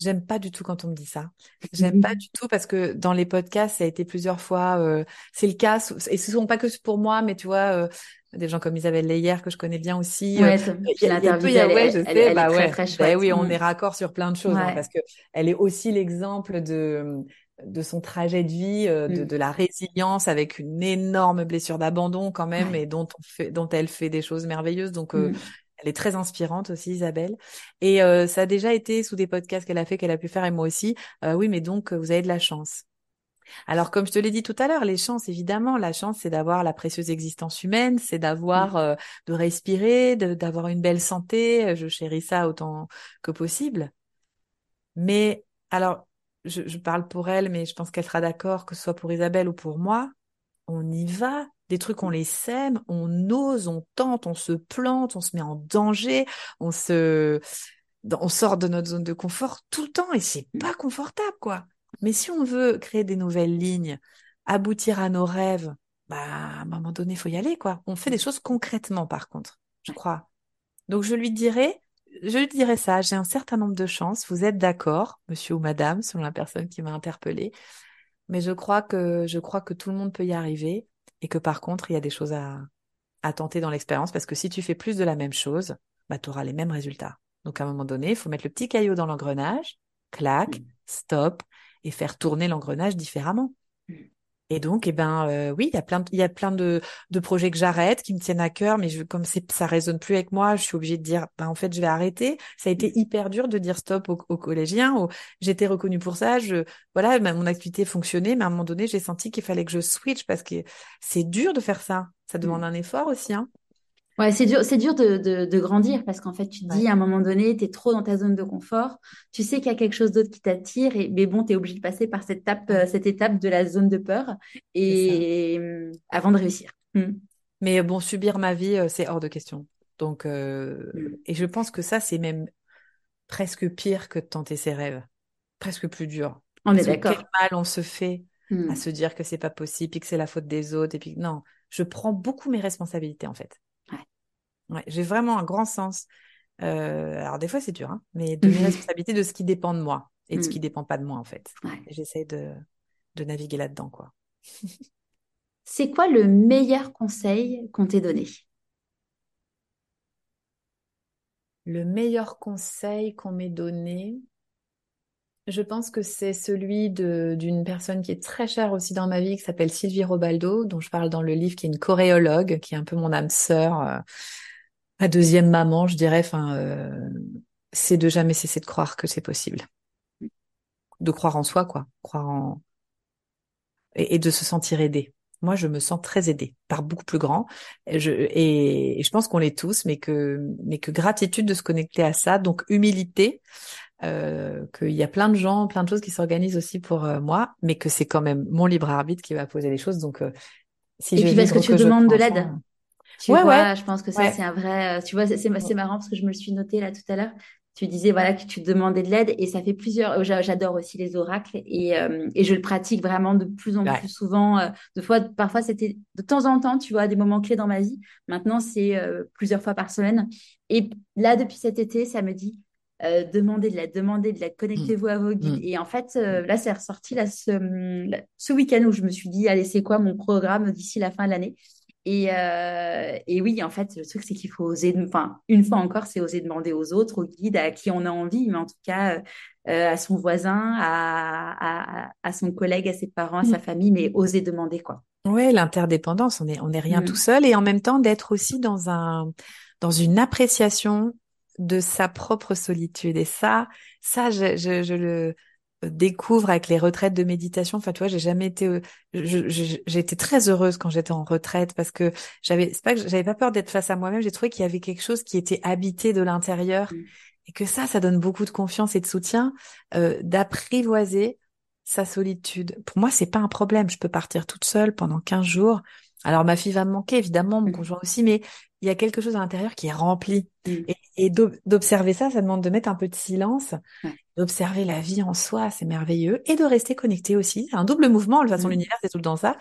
J'aime pas du tout quand on me dit ça. J'aime pas du tout parce que dans les podcasts, ça a été plusieurs fois. c'est le cas, et ce sont pas que pour moi, mais tu vois, des gens comme Isabelle Leyer que je connais bien aussi. Ouais, euh, je sais, bah ouais. Très, très bah oui, on mm. est raccord sur plein de choses hein, parce que elle est aussi l'exemple de de son trajet de vie, euh, de, mm. de, la résilience avec une énorme blessure d'abandon quand même et dont on fait, dont elle fait des choses merveilleuses. Donc euh, mm. Elle est très inspirante aussi, Isabelle. Et ça a déjà été sous des podcasts qu'elle a fait, qu'elle a pu faire, et moi aussi. oui, mais donc, vous avez de la chance. Alors, comme je te l'ai dit tout à l'heure, les chances, évidemment, la chance, c'est d'avoir la précieuse existence humaine, c'est d'avoir, euh, de respirer, d'avoir une belle santé. Euh, je chéris ça autant que possible. Mais, alors, je, parle pour elle, mais je pense qu'elle sera d'accord, que ce soit pour Isabelle ou pour moi, on y va. Des trucs, on les sème, on ose, on tente, on se plante, on se met en danger, on se, on sort de notre zone de confort tout le temps et c'est pas confortable, quoi. Mais si on veut créer des nouvelles lignes, aboutir à nos rêves, bah, à un moment donné, il faut y aller, quoi. On fait des choses concrètement, par contre, je crois. Donc, je lui dirais, je lui dirais ça, j'ai un certain nombre de chances, vous êtes d'accord, monsieur ou madame, selon la personne qui m'a interpellé. Mais je crois que, je crois que tout le monde peut y arriver et que par contre, il y a des choses à, à tenter dans l'expérience parce que si tu fais plus de la même chose, bah, tu auras les mêmes résultats. Donc, à un moment donné, il faut mettre le petit caillot dans l'engrenage, clac, stop, et faire tourner l'engrenage différemment. Et donc, eh ben, euh, oui, il y a plein, de, il y a plein de, de projets que j'arrête, qui me tiennent à cœur, mais je, comme c'est, ça résonne plus avec moi, je suis obligée de dire, ben, en fait, je vais arrêter. Ça a été mm. hyper dur de dire stop aux, collégiens. j'étais reconnue pour ça. Je, voilà, mon activité fonctionnait, mais à un moment donné, j'ai senti qu'il fallait que je switch parce que c'est dur de faire ça. Ça demande mm. un effort aussi, hein. Ouais, c'est dur, c'est dur de, de, de, grandir parce qu'en fait, tu te dis à un moment donné, tu es trop dans ta zone de confort, tu sais qu'il y a quelque chose d'autre qui t'attire, et, mais bon, tu es obligé de passer par cette étape, euh, cette étape de la zone de peur et euh, avant de réussir. Hmm. Mais bon, subir ma vie, euh, c'est hors de question. Donc, euh, hmm. et je pense que ça, c'est même presque pire que de tenter ses rêves, presque plus dur. On est d'accord. Quel mal on se fait à hmm. se dire que c'est pas possible, et que c'est la faute des autres, et puis non, je prends beaucoup mes responsabilités en fait. Ouais, j'ai vraiment un grand sens. Euh, alors des fois c'est dur, hein, mais de mes responsabilités de ce qui dépend de moi et de ce qui mm. dépend pas de moi en fait. J'essaie de, de naviguer là-dedans quoi. c'est quoi le meilleur conseil qu'on t'ait donné? Le meilleur conseil qu'on m'ait donné, Je pense que c'est celui d'une personne qui est très chère aussi dans ma vie, qui s'appelle Sylvie Robaldo, dont je parle dans le livre, qui est une choréologue, qui est un peu mon âme sœur, euh, ma deuxième maman, je dirais. Enfin, euh, c'est de jamais cesser de croire que c'est possible, de croire en soi, quoi, croire en et, de se sentir aidé. Moi, je me sens très aidée par beaucoup plus grand. Et je, et je pense qu'on l'est tous, mais que, mais que gratitude de se connecter à ça. Donc, humilité, euh, qu'il y a plein de gens, plein de choses qui s'organisent aussi pour euh, moi, mais que c'est quand même mon libre arbitre qui va poser les choses. Donc, euh, si et puis parce que tu demandes de l'aide. Tu ouais, vois, ouais. je pense que ça c'est un vrai. Tu vois, c'est marrant parce que je me le suis noté là tout à l'heure. Tu disais voilà que tu demandais de l'aide et ça fait plusieurs. J'adore aussi les oracles et, et je le pratique vraiment de plus en plus souvent. De fois, parfois c'était de temps en temps, tu vois, des moments clés dans ma vie. Maintenant c'est plusieurs fois par semaine. Et là depuis cet été, ça me dit euh, demandez de la demander de la connectez-vous à vos guides. Mm. Et en fait, euh, là, c'est ressorti là, ce, ce week-end où je me suis dit, allez, c'est quoi mon programme d'ici la fin de l'année? Et, euh, et oui, en fait, le truc, c'est qu'il faut oser, enfin, une fois encore, c'est oser demander aux autres, aux guides, à qui on a envie, mais en tout cas, à son voisin, à, à, à, son collègue, à ses parents, à sa mm. famille, mais oser demander, quoi. Ouais, l'interdépendance, on est, on est rien mm. tout seul, et en même temps, d'être aussi dans un, dans une appréciation de sa propre solitude. Et ça, ça, je, je, le découvre avec les retraites de méditation. Enfin, tu vois, j'ai jamais été, euh, j'ai été très heureuse quand j'étais en retraite parce que j'avais, c'est pas que j'avais pas peur d'être face à moi-même. J'ai trouvé qu'il y avait quelque chose qui était habité de l'intérieur mmh. et que ça, ça donne beaucoup de confiance et de soutien, euh, d'apprivoiser sa solitude. Pour moi, c'est pas un problème. Je peux partir toute seule pendant 15 jours. Alors ma fille va me manquer évidemment, mon mmh. conjoint aussi, mais il y a quelque chose à l'intérieur qui est rempli. Mm. Et, d'observer ça, ça demande de mettre un peu de silence, d'observer la vie en soi, c'est merveilleux, et de rester connecté aussi. C'est un double mouvement, de toute façon, mm. l'univers, c'est tout le temps ça,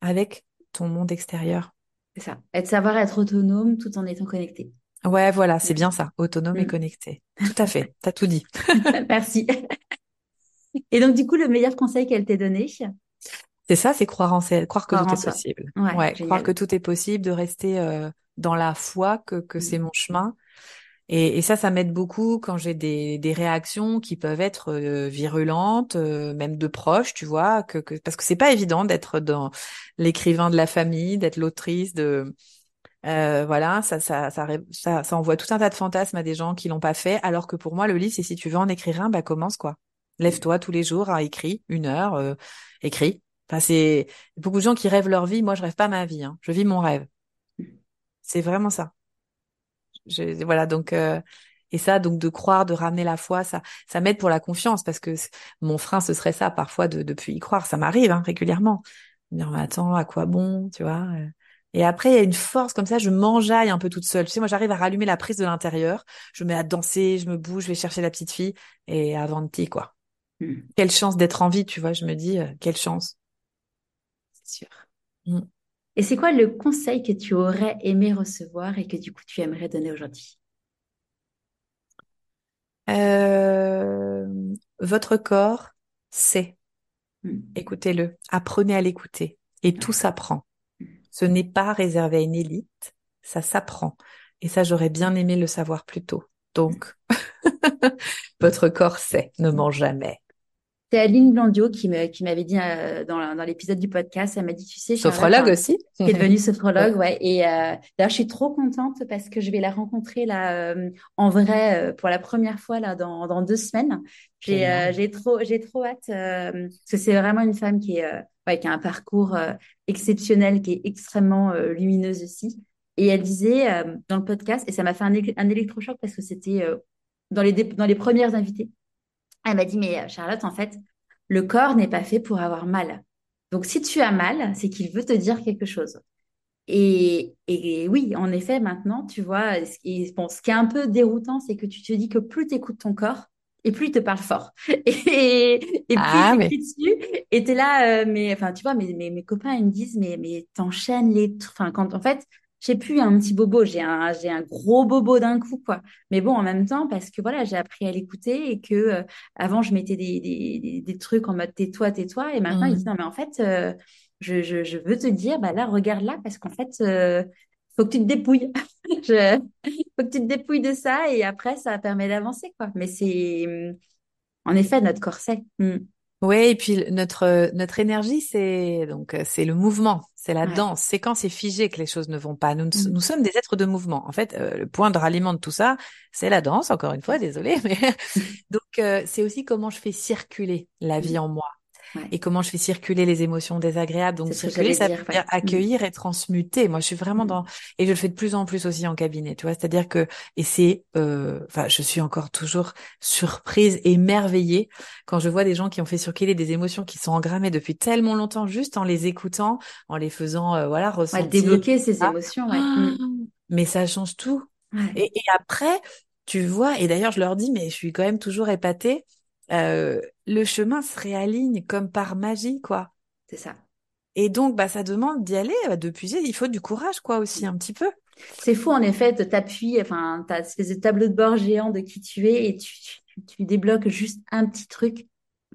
avec ton monde extérieur. C'est ça. Être savoir être autonome tout en étant connecté. Ouais, voilà, c'est bien ça. Autonome et mm. connecté. Tout à fait. T'as tout dit. Merci. Et donc, du coup, le meilleur conseil qu'elle t'ait donné? C'est ça, c'est croire en croire que tout est possible. Ouais, croire que tout est possible, de rester euh, dans la foi que, que c'est mon chemin. Et, et ça, ça m'aide beaucoup quand j'ai des, des réactions qui peuvent être euh, virulentes, euh, même de proches, tu vois, que, que parce que c'est pas évident d'être dans l'écrivain de la famille, d'être l'autrice de euh, voilà, ça ça, ça, ça, ça, envoie tout un tas de fantasmes à des gens qui l'ont pas fait, alors que pour moi, le livre, c'est si tu veux en écrire un, bah commence quoi. Lève-toi tous les jours, hein, écris une heure, euh, écris. Enfin, c'est beaucoup de gens qui rêvent leur vie. Moi, je rêve pas ma vie. Hein. Je vis mon rêve. C'est vraiment ça. Je, voilà, donc euh, et ça, donc de croire, de ramener la foi, ça, ça m'aide pour la confiance parce que mon frein, ce serait ça parfois de, de y croire. Ça m'arrive hein, régulièrement. Dire, mais attends, à quoi bon, tu vois euh. Et après, il y a une force comme ça, je m'enjaille un peu toute seule. Tu sais, moi, j'arrive à rallumer la prise de l'intérieur. Je me mets à danser, je me bouge, je vais chercher la petite fille et avanti, quoi. Mmh. Quelle chance d'être en vie, tu vois. Je me dis, euh, quelle chance. C'est sûr. Mmh. Et c'est quoi le conseil que tu aurais aimé recevoir et que du coup tu aimerais donner aujourd'hui? Euh, Votre corps sait. Hmm. Écoutez-le, apprenez à l'écouter et tout s'apprend. Ce n'est pas réservé à une élite, ça s'apprend. Et ça, j'aurais bien aimé le savoir plus tôt. Donc, votre corps sait, ne ment jamais. C'est Aline Blandio qui me, qui m'avait dit euh, dans, dans l'épisode du podcast, elle m'a dit, tu sais, sophrologue aussi, qui est devenue sophrologue, ouais. Et euh, d'ailleurs, je suis trop contente parce que je vais la rencontrer là euh, en vrai euh, pour la première fois là dans, dans deux semaines. J'ai j'ai trop j'ai trop hâte parce que c'est vraiment une femme qui est ouais, qui a un parcours exceptionnel, qui est extrêmement lumineuse aussi. Et elle disait dans le podcast, et ça m'a fait un, un électrochoc parce que c'était dans les dans les premières invitées elle m'a dit, mais euh, Charlotte, en fait, le corps n'est pas fait pour avoir mal. Donc, si tu as mal, c'est qu'il veut te dire quelque chose. Et, et, oui, en effet, maintenant, tu vois, et, bon, ce qui est un peu déroutant, c'est que tu te dis que plus tu écoutes ton corps, et plus il te parle fort. Et, et plus ah, il mais... dessus, et t'es là, euh, mais enfin, tu vois, mes, mes, mes, copains, ils me disent, mais, mais t'enchaînes les... Enfin, quand, en fait, j'ai plus un petit bobo, j'ai un, j'ai un gros bobo d'un coup, quoi. Mais bon, en même temps, parce que voilà, j'ai appris à l'écouter et que euh, avant, je mettais des, des, des, trucs en mode tais-toi, tais-toi. Et maintenant, il dit mmh. non, mais en fait, euh, je, je, je, veux te dire, bah là, regarde là, parce qu'en fait, euh, faut que tu te dépouilles. je, faut que tu te dépouilles de ça et après, ça permet d'avancer, quoi. Mais c'est, En effet, notre corset. Mm. Oui, et puis notre notre énergie, c'est donc c'est le mouvement, c'est la danse. C'est quand c'est figé que les choses ne vont pas. Nous mm. nous sommes des êtres de mouvement. En fait, euh, le point de ralliement de tout ça, c'est la danse. Encore une fois, désolé, mais donc euh, c'est aussi comment je fais circuler la vie en moi et comment je fais circuler les émotions désagréables. Donc circuler, ça veut dire accueillir et transmuter. Moi, je suis vraiment mm. dans et je le fais de plus en plus aussi en cabinet. Tu vois, c'est-à-dire que et c'est, euh... enfin, je suis encore toujours surprise, émerveillée quand je vois des gens qui ont fait circuler des émotions qui sont engrammées depuis tellement longtemps, juste en les écoutant, en les faisant, euh, voilà, ressentir. Ouais, débloquer ces émotions. Ouais. Ah, mm. Mais ça change tout. Et, et après, tu vois, et d'ailleurs, je leur dis, mais je suis quand même toujours épatée euh, le chemin se réaligne comme par magie, quoi. C'est ça. Et donc, bah, ça demande d'y aller, euh, de puiser. Il faut du courage, quoi, aussi, un petit peu. C'est fou, en effet, de t'appuyer, enfin, t'as espèce de tableau de bord géant de qui tu es et tu, tu, débloques juste un petit truc.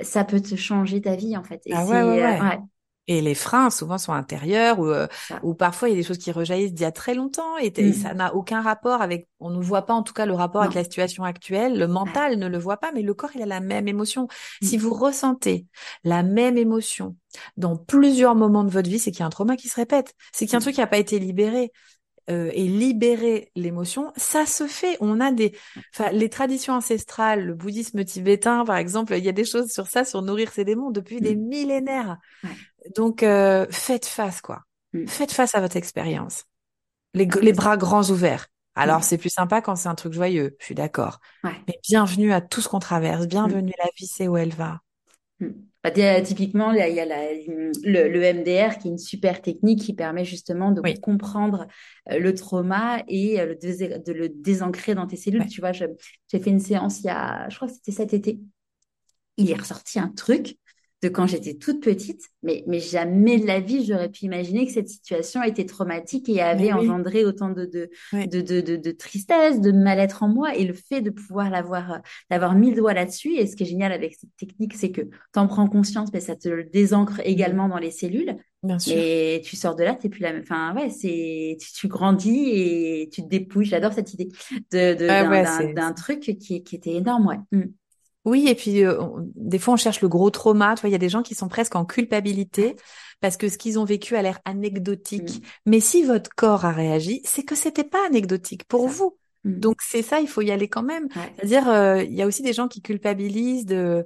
Ça peut te changer ta vie, en fait. Et ah ouais, ouais, ouais. Et les freins, souvent, sont intérieurs ou, euh, ou parfois, il y a des choses qui rejaillissent d'il y a très longtemps et, mmh. ça n'a aucun rapport avec, on ne voit pas en tout cas le rapport avec la situation actuelle. Le mental ne le voit pas, mais le corps, il a la même émotion. Mmh. Si vous ressentez la même émotion dans plusieurs moments de votre vie, c'est qu'il y a un trauma qui se répète. C'est qu'il y a un mmh. truc qui n'a pas été libéré. Euh, et libérer l'émotion, ça se fait. On a des, enfin, les traditions ancestrales, le bouddhisme tibétain, par exemple, il y a des choses sur ça, sur nourrir ses démons depuis des millénaires. Donc, euh, faites face, quoi. Mm. Faites face à votre expérience. Les, les, bras grands ouverts. Alors, mm. c'est plus sympa quand c'est un truc joyeux, je suis d'accord. Mais bienvenue à tout ce qu'on traverse. Bienvenue, mm. la vie, c'est où elle va. Bah, typiquement, il y a le, le, MDR qui est une super technique qui permet justement de comprendre euh, le trauma et euh, de le désancrer dans tes cellules. Tu vois, j'ai fait une séance il y a, je crois que c'était cet été. Il est ressorti un truc de quand j'étais toute petite, mais, mais jamais de la vie, j'aurais pu imaginer que cette situation était traumatique et avait engendré autant de, de, de, de, de, tristesse, de mal-être en moi. Et le fait de pouvoir l'avoir, d'avoir mis le doigt là-dessus, et ce qui est génial avec cette technique, c'est que tu en prends conscience, mais ça te le désancre également dans les cellules. Bien sûr. Et tu sors de là, t'es plus la même. Enfin, ouais, c'est tu, grandis et tu te dépouilles. J'adore cette idée de, de d'un truc qui, qui était énorme, ouais. Mmh. Oui, et puis euh, des fois on cherche le gros trauma. Tu vois, il y a des gens qui sont presque en culpabilité parce que ce qu'ils ont vécu a l'air anecdotique. Mm. Mais si votre corps a réagi, c'est que c'était pas anecdotique pour vous. Mm. Donc c'est ça, il faut y aller quand même. C'est-à-dire, euh, il y a aussi des gens qui culpabilisent de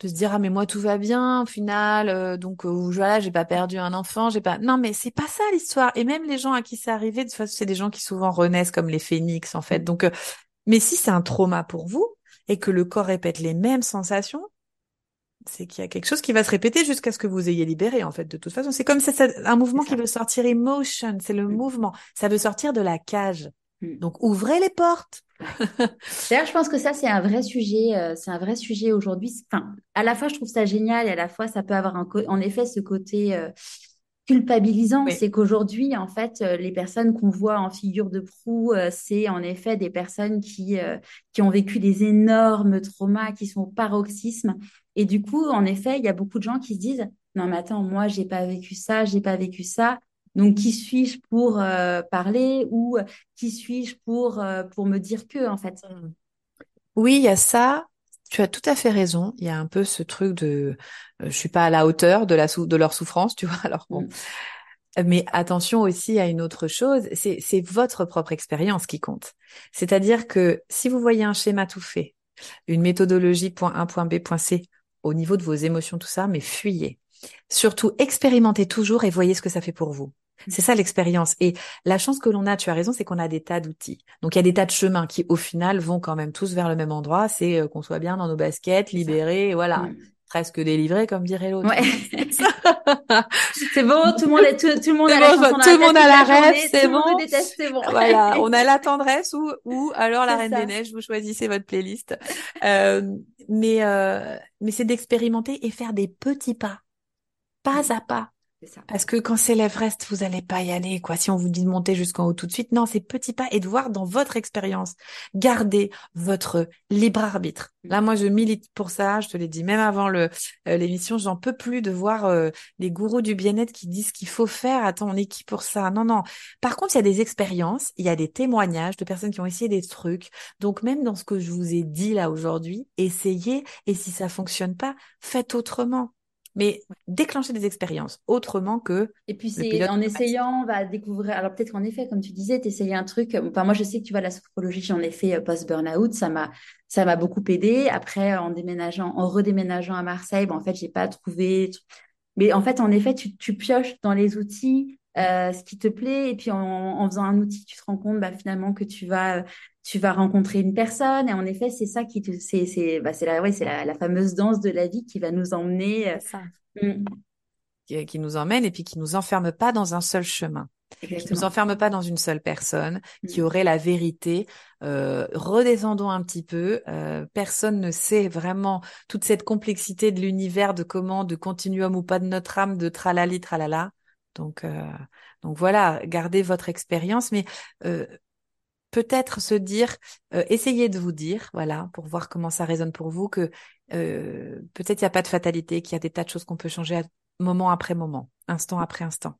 de se dire ah mais moi tout va bien au final euh, donc voilà j'ai pas perdu un enfant j'ai pas non mais c'est pas ça l'histoire et même les gens à qui c'est arrivé de toute façon c'est des gens qui souvent renaissent comme les phénix en fait mm. donc mais si c'est un trauma pour vous et que le corps répète les mêmes sensations, c'est qu'il y a quelque chose qui va se répéter jusqu'à ce que vous ayez libéré, en fait, de toute façon. C'est comme c'est un mouvement qui veut sortir emotion, c'est le mm. mouvement. Ça veut sortir de la cage. Mm. Donc, ouvrez les portes. D'ailleurs, je pense que ça, c'est un vrai sujet, euh, c'est un vrai sujet aujourd'hui. Enfin, à la fois, je trouve ça génial et à la fois, ça peut avoir un en effet ce côté, euh, culpabilisant, c'est qu'aujourd'hui, en fait, euh, les personnes qu'on voit en figure de proue, euh, c'est en effet des personnes qui, euh, qui ont vécu des énormes traumas, qui sont au paroxysme. Et du coup, en effet, il y a beaucoup de gens qui se disent, non, mais attends, moi, j'ai pas vécu ça, j'ai pas vécu ça. Donc, qui suis-je pour parler ou qui suis-je pour, pour me dire que, en fait? Mmh. Oui, il y a ça tu as tout à fait raison. Il y a un peu ce truc de, euh, je suis pas à la hauteur de la de leur souffrance, tu vois. Alors bon. Mm. Mais attention aussi à une autre chose, c'est, c'est votre propre expérience qui compte. C'est-à-dire que si vous voyez un schéma tout fait, une méthodologie point A, point B, point C, au niveau de vos émotions, tout ça, mais fuyez. Surtout, expérimentez toujours et voyez ce que ça fait pour vous. C'est ça l'expérience. Et la chance que l'on a, tu as raison, c'est qu'on a des tas d'outils. Donc il y a des tas de chemins qui, au final, vont quand même tous vers le même endroit. C'est euh, qu'on soit bien dans nos baskets, libérés, voilà. Presque délivré, comme dirait l'autre. Ouais. c'est bon, tout le monde, est, tout, le monde a la tout le monde a la rêve, c'est bon. c'est bon. Voilà, on a la tendresse ou ou alors la Reine des Neiges. Vous choisissez votre playlist. Euh, mais euh, mais c'est d'expérimenter et faire des petits pas, pas à pas Parce que quand c'est l'Everest, vous n'allez pas y aller, quoi. Si on vous dit de monter jusqu'en haut tout de suite, non, c'est petit pas et de voir dans votre expérience, garder votre libre arbitre. Là, moi, je milite pour ça. Je te l'ai dit même avant le euh, l'émission, j'en peux plus de voir euh, les gourous du bien-être qui disent qu'il faut faire. Attends, on est qui pour ça? Non, non. Par contre, il y a des expériences, il y a des témoignages de personnes qui ont essayé des trucs. Donc, même dans ce que je vous ai dit là aujourd'hui, essayez. Et si ça fonctionne pas, faites autrement mais déclencher des expériences autrement que. Et puis c'est en essayant, on va découvrir. Alors peut-être qu'en effet, comme tu disais, t'essayais un truc. Enfin moi je sais que tu vois la sophrologie, j'en ai fait euh, post burn-out, ça m'a ça m'a beaucoup aidé. Après en déménageant, en redéménageant à Marseille, bon, en fait j'ai pas trouvé. Mais en fait en effet tu, tu pioches dans les outils. Euh, ce qui te plaît et puis en, en, faisant un outil tu te rends compte bah, finalement que tu vas tu vas rencontrer une personne et en effet c'est ça qui te c'est c'est bah c'est la ouais c'est la, la, fameuse danse de la vie qui va nous emmener euh, mm. qui, qui, nous emmène et puis qui nous enferme pas dans un seul chemin Exactement. qui nous enferme pas dans une seule personne mm. qui aurait la vérité euh, redescendons un petit peu euh, personne ne sait vraiment toute cette complexité de l'univers de comment de continuum ou pas de notre âme de tralali tralala donc euh, donc voilà gardez votre expérience mais euh, peut-être se dire, euh, essayez de vous dire, voilà, pour voir comment ça résonne pour vous, que euh, peut-être il n'y a pas de fatalité, qu'il y a des tas de choses qu'on peut changer à, moment après moment, instant après instant.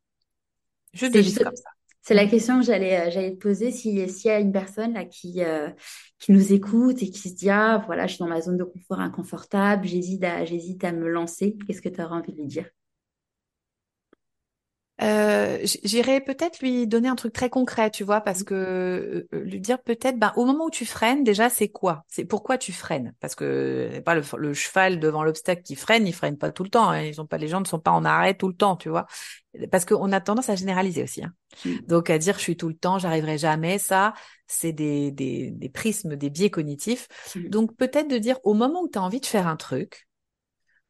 Juste, juste comme ça. C'est la question que j'allais euh, j'allais te poser si s'il y a une personne là qui euh, qui nous écoute et qui se dit ah voilà je suis dans ma zone de confort inconfortable j'hésite à j'hésite à me lancer qu'est-ce que tu auras envie de lui dire? Euh, j'irais peut-être lui donner un truc très concret, tu vois, parce que euh, lui dire peut-être, ben, au moment où tu freines, déjà, c'est quoi? C'est pourquoi tu freines? Parce que pas le, cheval devant l'obstacle qui freine, il freine pas tout le temps. Hein, ils ont pas, les gens ne sont pas en arrêt tout le temps, tu vois. Parce qu'on a tendance à généraliser aussi. Hein. Mmh. Donc à dire je suis tout le temps, j'arriverai jamais, ça, c'est des, des, des prismes, des biais cognitifs. Mmh. Donc peut-être de dire au moment où tu as envie de faire un truc,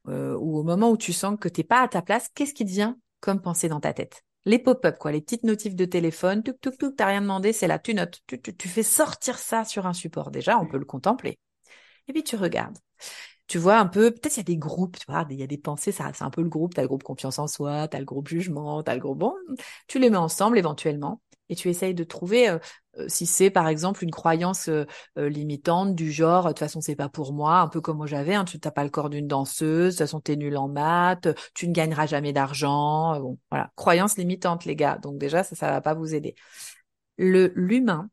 euh, ou au moment où tu sens que t'es pas à ta place, qu'est-ce qui te vient? Comme pensée dans ta tête. Les pop-up, quoi, les petites notifs de téléphone, tuk tuk tuk, t'as rien demandé, c'est là, tu notes, tu, tu, fais sortir ça sur un support. Déjà, on peut le contempler. Et puis tu regardes. Tu vois un peu, peut-être il y a des groupes, tu vois, il y a des pensées, ça, c'est un peu le groupe, t'as le groupe confiance en soi, t'as le groupe jugement, t'as le groupe bon, tu les mets ensemble éventuellement et tu essayes de trouver euh, euh, si c'est par exemple une croyance euh, limitante du genre de toute façon c'est pas pour moi un peu comme moi j'avais hein, tu t'as pas le corps d'une danseuse de toute façon t'es nul en maths tu ne gagneras jamais d'argent bon voilà. Croyance limitante les gars. Donc déjà ça ça va pas vous aider. Le l'humain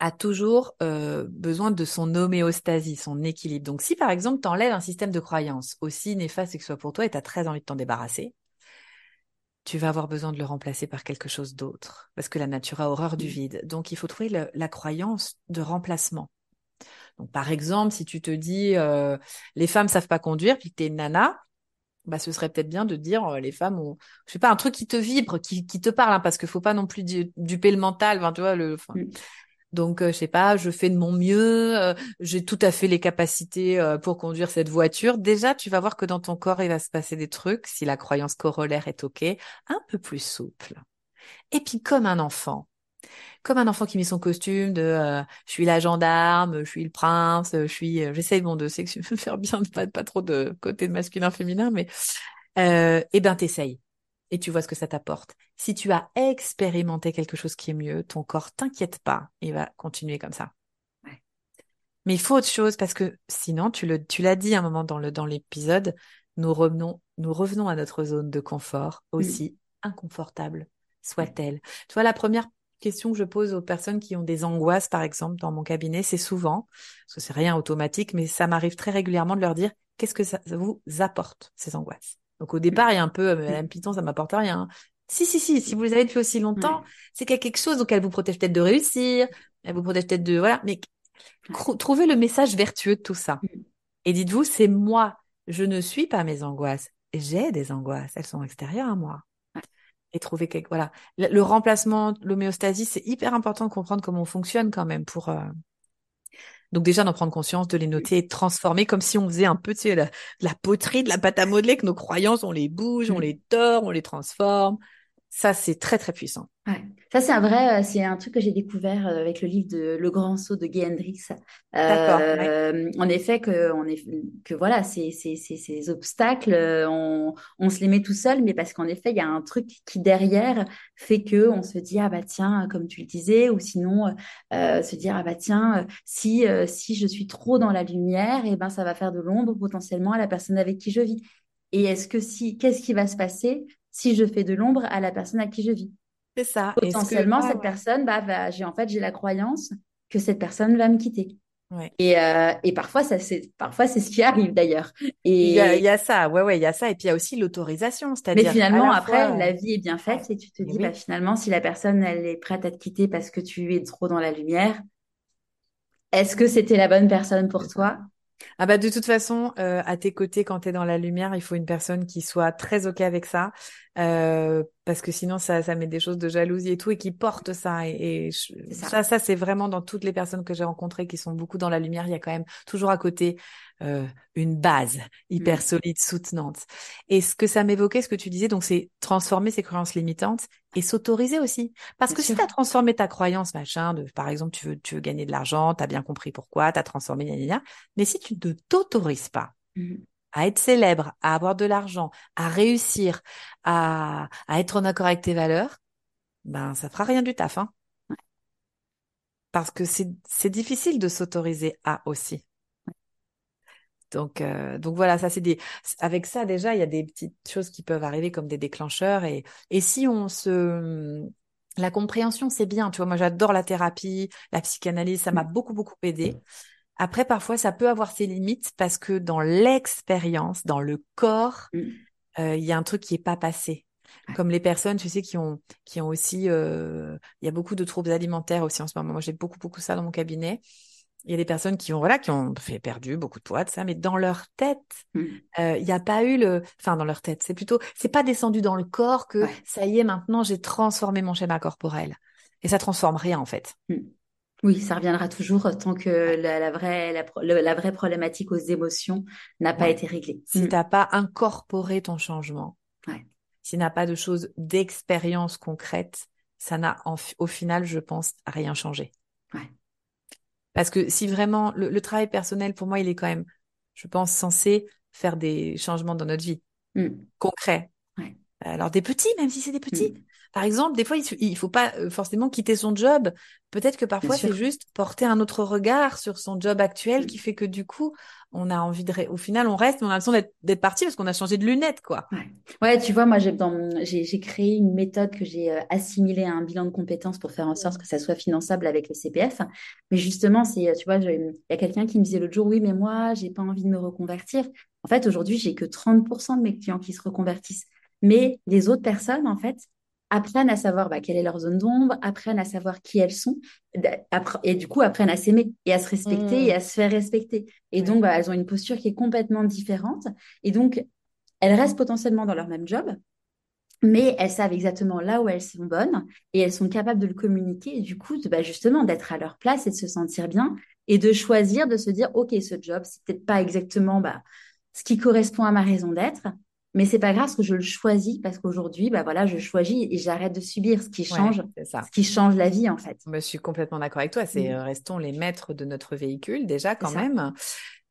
a toujours besoin de son homéostasie, son équilibre. Donc si par exemple tu enlèves un système de croyance aussi néfaste que ce soit pour toi et tu as très envie de t'en débarrasser, tu vas avoir besoin de le remplacer par quelque chose d'autre, parce que la nature a horreur du vide. Donc, il faut trouver la croyance de remplacement. Donc, par exemple, si tu te dis euh, les femmes savent pas conduire, puis que tu es une nana, bah, ce serait peut-être bien de dire euh, les femmes ont, je sais pas, un truc qui te vibre, qui, qui te parle, hein, parce qu'il faut pas non plus duper le mental. Enfin, tu vois, le, mmh. Donc, euh, je sais pas, je fais de mon mieux, euh, j'ai tout à fait les capacités euh, pour conduire cette voiture. Déjà, tu vas voir que dans ton corps, il va se passer des trucs, si la croyance corollaire est OK, un peu plus souple. Et puis, comme un enfant, comme un enfant qui met son costume de je suis la gendarme, je suis le prince, je suis j'essaye bon de faire bien pas pas trop de côté masculin féminin mais euh, eh ben t'essayes et tu vois ce que ça t'apporte. Si tu as expérimenté quelque chose qui est mieux, ton corps t'inquiète pas, il va continuer comme ça. Mais il faut autre chose parce que sinon, tu le, tu l'as dit un moment dans le, dans l'épisode, nous revenons, nous revenons à notre zone de confort, aussi inconfortable soit-elle. Tu vois, la première question que je pose aux personnes qui ont des angoisses, par exemple, dans mon cabinet, c'est souvent, parce que c'est rien automatique, mais ça m'arrive très régulièrement de leur dire, qu'est-ce que ça vous apporte, ces angoisses? Donc au départ, il y a un peu, euh, Madame Python, ça m'apporte rien. Si, si, si, si vous les avez depuis aussi longtemps, c'est qu'il y a quelque chose, donc elle vous protège peut-être de réussir, elle vous protège peut-être de, voilà, mais trouvez le message vertueux de tout ça. Et dites-vous, c'est moi, je ne suis pas mes angoisses, j'ai des angoisses, elles sont extérieures à moi. Et trouver quelque, voilà. Le, remplacement, l'homéostasie, c'est hyper important de comprendre comment on fonctionne quand même pour, euh, donc déjà d'en prendre conscience, de les noter et de transformer comme si on faisait un peu tu sais, la, la poterie, de la pâte à modeler, que nos croyances, on les bouge, on les tord, on les transforme. Ça, c'est très très puissant. Ouais. Ça, c'est un vrai, euh, c'est un truc que j'ai découvert euh, avec le livre de Le Grand Saut de Guy Hendrix. D'accord, Euh, en effet, que, on est, que voilà, ces, ces, ces, ces obstacles, on, on se les met tout seul, mais parce qu'en effet, il y a un truc qui derrière fait que on se dit, ah bah tiens, comme tu le disais, ou sinon, euh, se dire, ah bah tiens, si, euh, si je suis trop dans la lumière, et ben ça va faire de l'ombre potentiellement à la personne avec qui je vis. Et est-ce que si, qu'est-ce qui va se passer? Si je fais de l'ombre à la personne avec qui je vis? C'est ça. Que potentiellement, cette ouais. personne, bah, j'ai en fait, j'ai la croyance que cette personne va me quitter. Ouais. Et, euh, et parfois, ça, c'est, parfois, c'est ce qui arrive d'ailleurs. Il y a, il Et, y a ça, ouais, ouais, il y a ça. Et puis il y a aussi l'autorisation, mais c'est-à-dire à finalement, la après, fois, la vie est bien faite et tu te mais dis, bah, finalement, si la personne, elle est prête à te quitter parce que tu es trop dans la lumière, est-ce que c'était la bonne personne pour toi? Ah bah de toute façon, euh, à tes côtés, quand tu es dans la lumière, il faut une personne qui soit très OK avec ça, euh, parce que sinon ça, ça met des choses de jalousie et tout, et qui porte ça. Et, et je- ça. ça, ça c'est vraiment dans toutes les personnes que j'ai rencontrées qui sont beaucoup dans la lumière, il y a quand même toujours à côté euh, une base hyper Mm. solide, soutenante. Et ce que ça m'évoquait, ce que tu disais, donc c'est transformer ses croyances limitantes et s'autoriser aussi. Parce Bien que si tu as transformé ta croyance, machin, de par exemple, tu veux, tu veux gagner de l'argent, tu as bien compris pourquoi, tu as transformé, gna, gna, gna. mais si tu ne t'autorises pas Mm. À être célèbre, à avoir de l'argent, à réussir, à, à être en accord avec tes valeurs, ben ça fera rien du taf, hein. Parce que c'est difficile de s'autoriser à aussi. Donc euh, donc voilà, ça c'est des avec ça déjà il y a des petites choses qui peuvent arriver comme des déclencheurs et et si on se la compréhension c'est bien, tu vois, moi j'adore la thérapie, la psychanalyse, ça m'a beaucoup beaucoup aidé. Après parfois ça peut avoir ses limites parce que dans l'expérience, dans le corps, Mm. euh, il y a un truc qui est pas passé. Ouais. Comme les personnes, tu sais, qui ont, qui ont aussi, euh, il y a beaucoup de troubles alimentaires aussi en ce moment. Moi, j'ai beaucoup, beaucoup ça dans mon cabinet. Il y a des personnes qui ont, voilà, qui ont fait perdu beaucoup de poids, de ça, mais dans leur tête, Mm. euh, il n'y a pas eu le, enfin, dans leur tête, c'est plutôt, c'est pas descendu dans le corps que Ouais. ça y est, maintenant, j'ai transformé mon schéma corporel. Et ça transforme rien, en fait. Mm. Oui, ça reviendra toujours tant que la, la vraie, la, vraie problématique aux émotions n'a pas été réglée. Si Mm. t'as pas incorporé ton changement, Ouais. s'il n'a pas de choses d'expérience concrète, ça n'a au final, je pense, rien changé. Ouais. Parce que si vraiment le, le travail personnel, pour moi, il est quand même, je pense, censé faire des changements dans notre vie Mm. concrets. Alors des petits, même si c'est des petits. Mm. Par exemple, des fois, il, il faut pas euh, forcément quitter son job. Peut-être que parfois, c'est juste porter un autre regard sur son job actuel qui fait que du coup, on a envie de, au final, on reste, mais on a l'impression d'être d'être parti parce qu'on a changé de lunettes, quoi. Ouais. Ouais, tu vois, moi, j'ai mon- créé une méthode que j'ai euh, assimilée à un bilan de compétences pour faire en sorte que ça soit finançable avec le CPF. Mais justement, c'est, euh, tu vois, il y a quelqu'un qui me disait l'autre jour, oui, mais moi, j'ai pas envie de me reconvertir. En fait, aujourd'hui, j'ai que 30% de mes clients qui se reconvertissent. Mais les autres personnes, en fait, apprennent à savoir bah, quelle est leur zone d'ombre, apprennent à savoir qui elles sont, et du coup, apprennent à s'aimer et à se respecter et Mm. à se faire respecter. Et donc, bah, elles ont une posture qui est complètement différente. Et donc, elles restent potentiellement dans leur même job, mais elles savent exactement là où elles sont bonnes et elles sont capables de le communiquer et du coup, de, bah, justement, d'être à leur place et de se sentir bien et de choisir, de se dire, OK, ce job, c'est peut-être pas exactement bah, ce qui correspond à ma raison d'être, mais c'est pas grave parce que je le choisis parce qu'aujourd'hui, bah voilà, je choisis et j'arrête de subir ce qui change, ça. ce qui change la vie en fait. Je suis complètement d'accord avec toi. C'est Mm. euh, restons les maîtres de notre véhicule déjà quand même.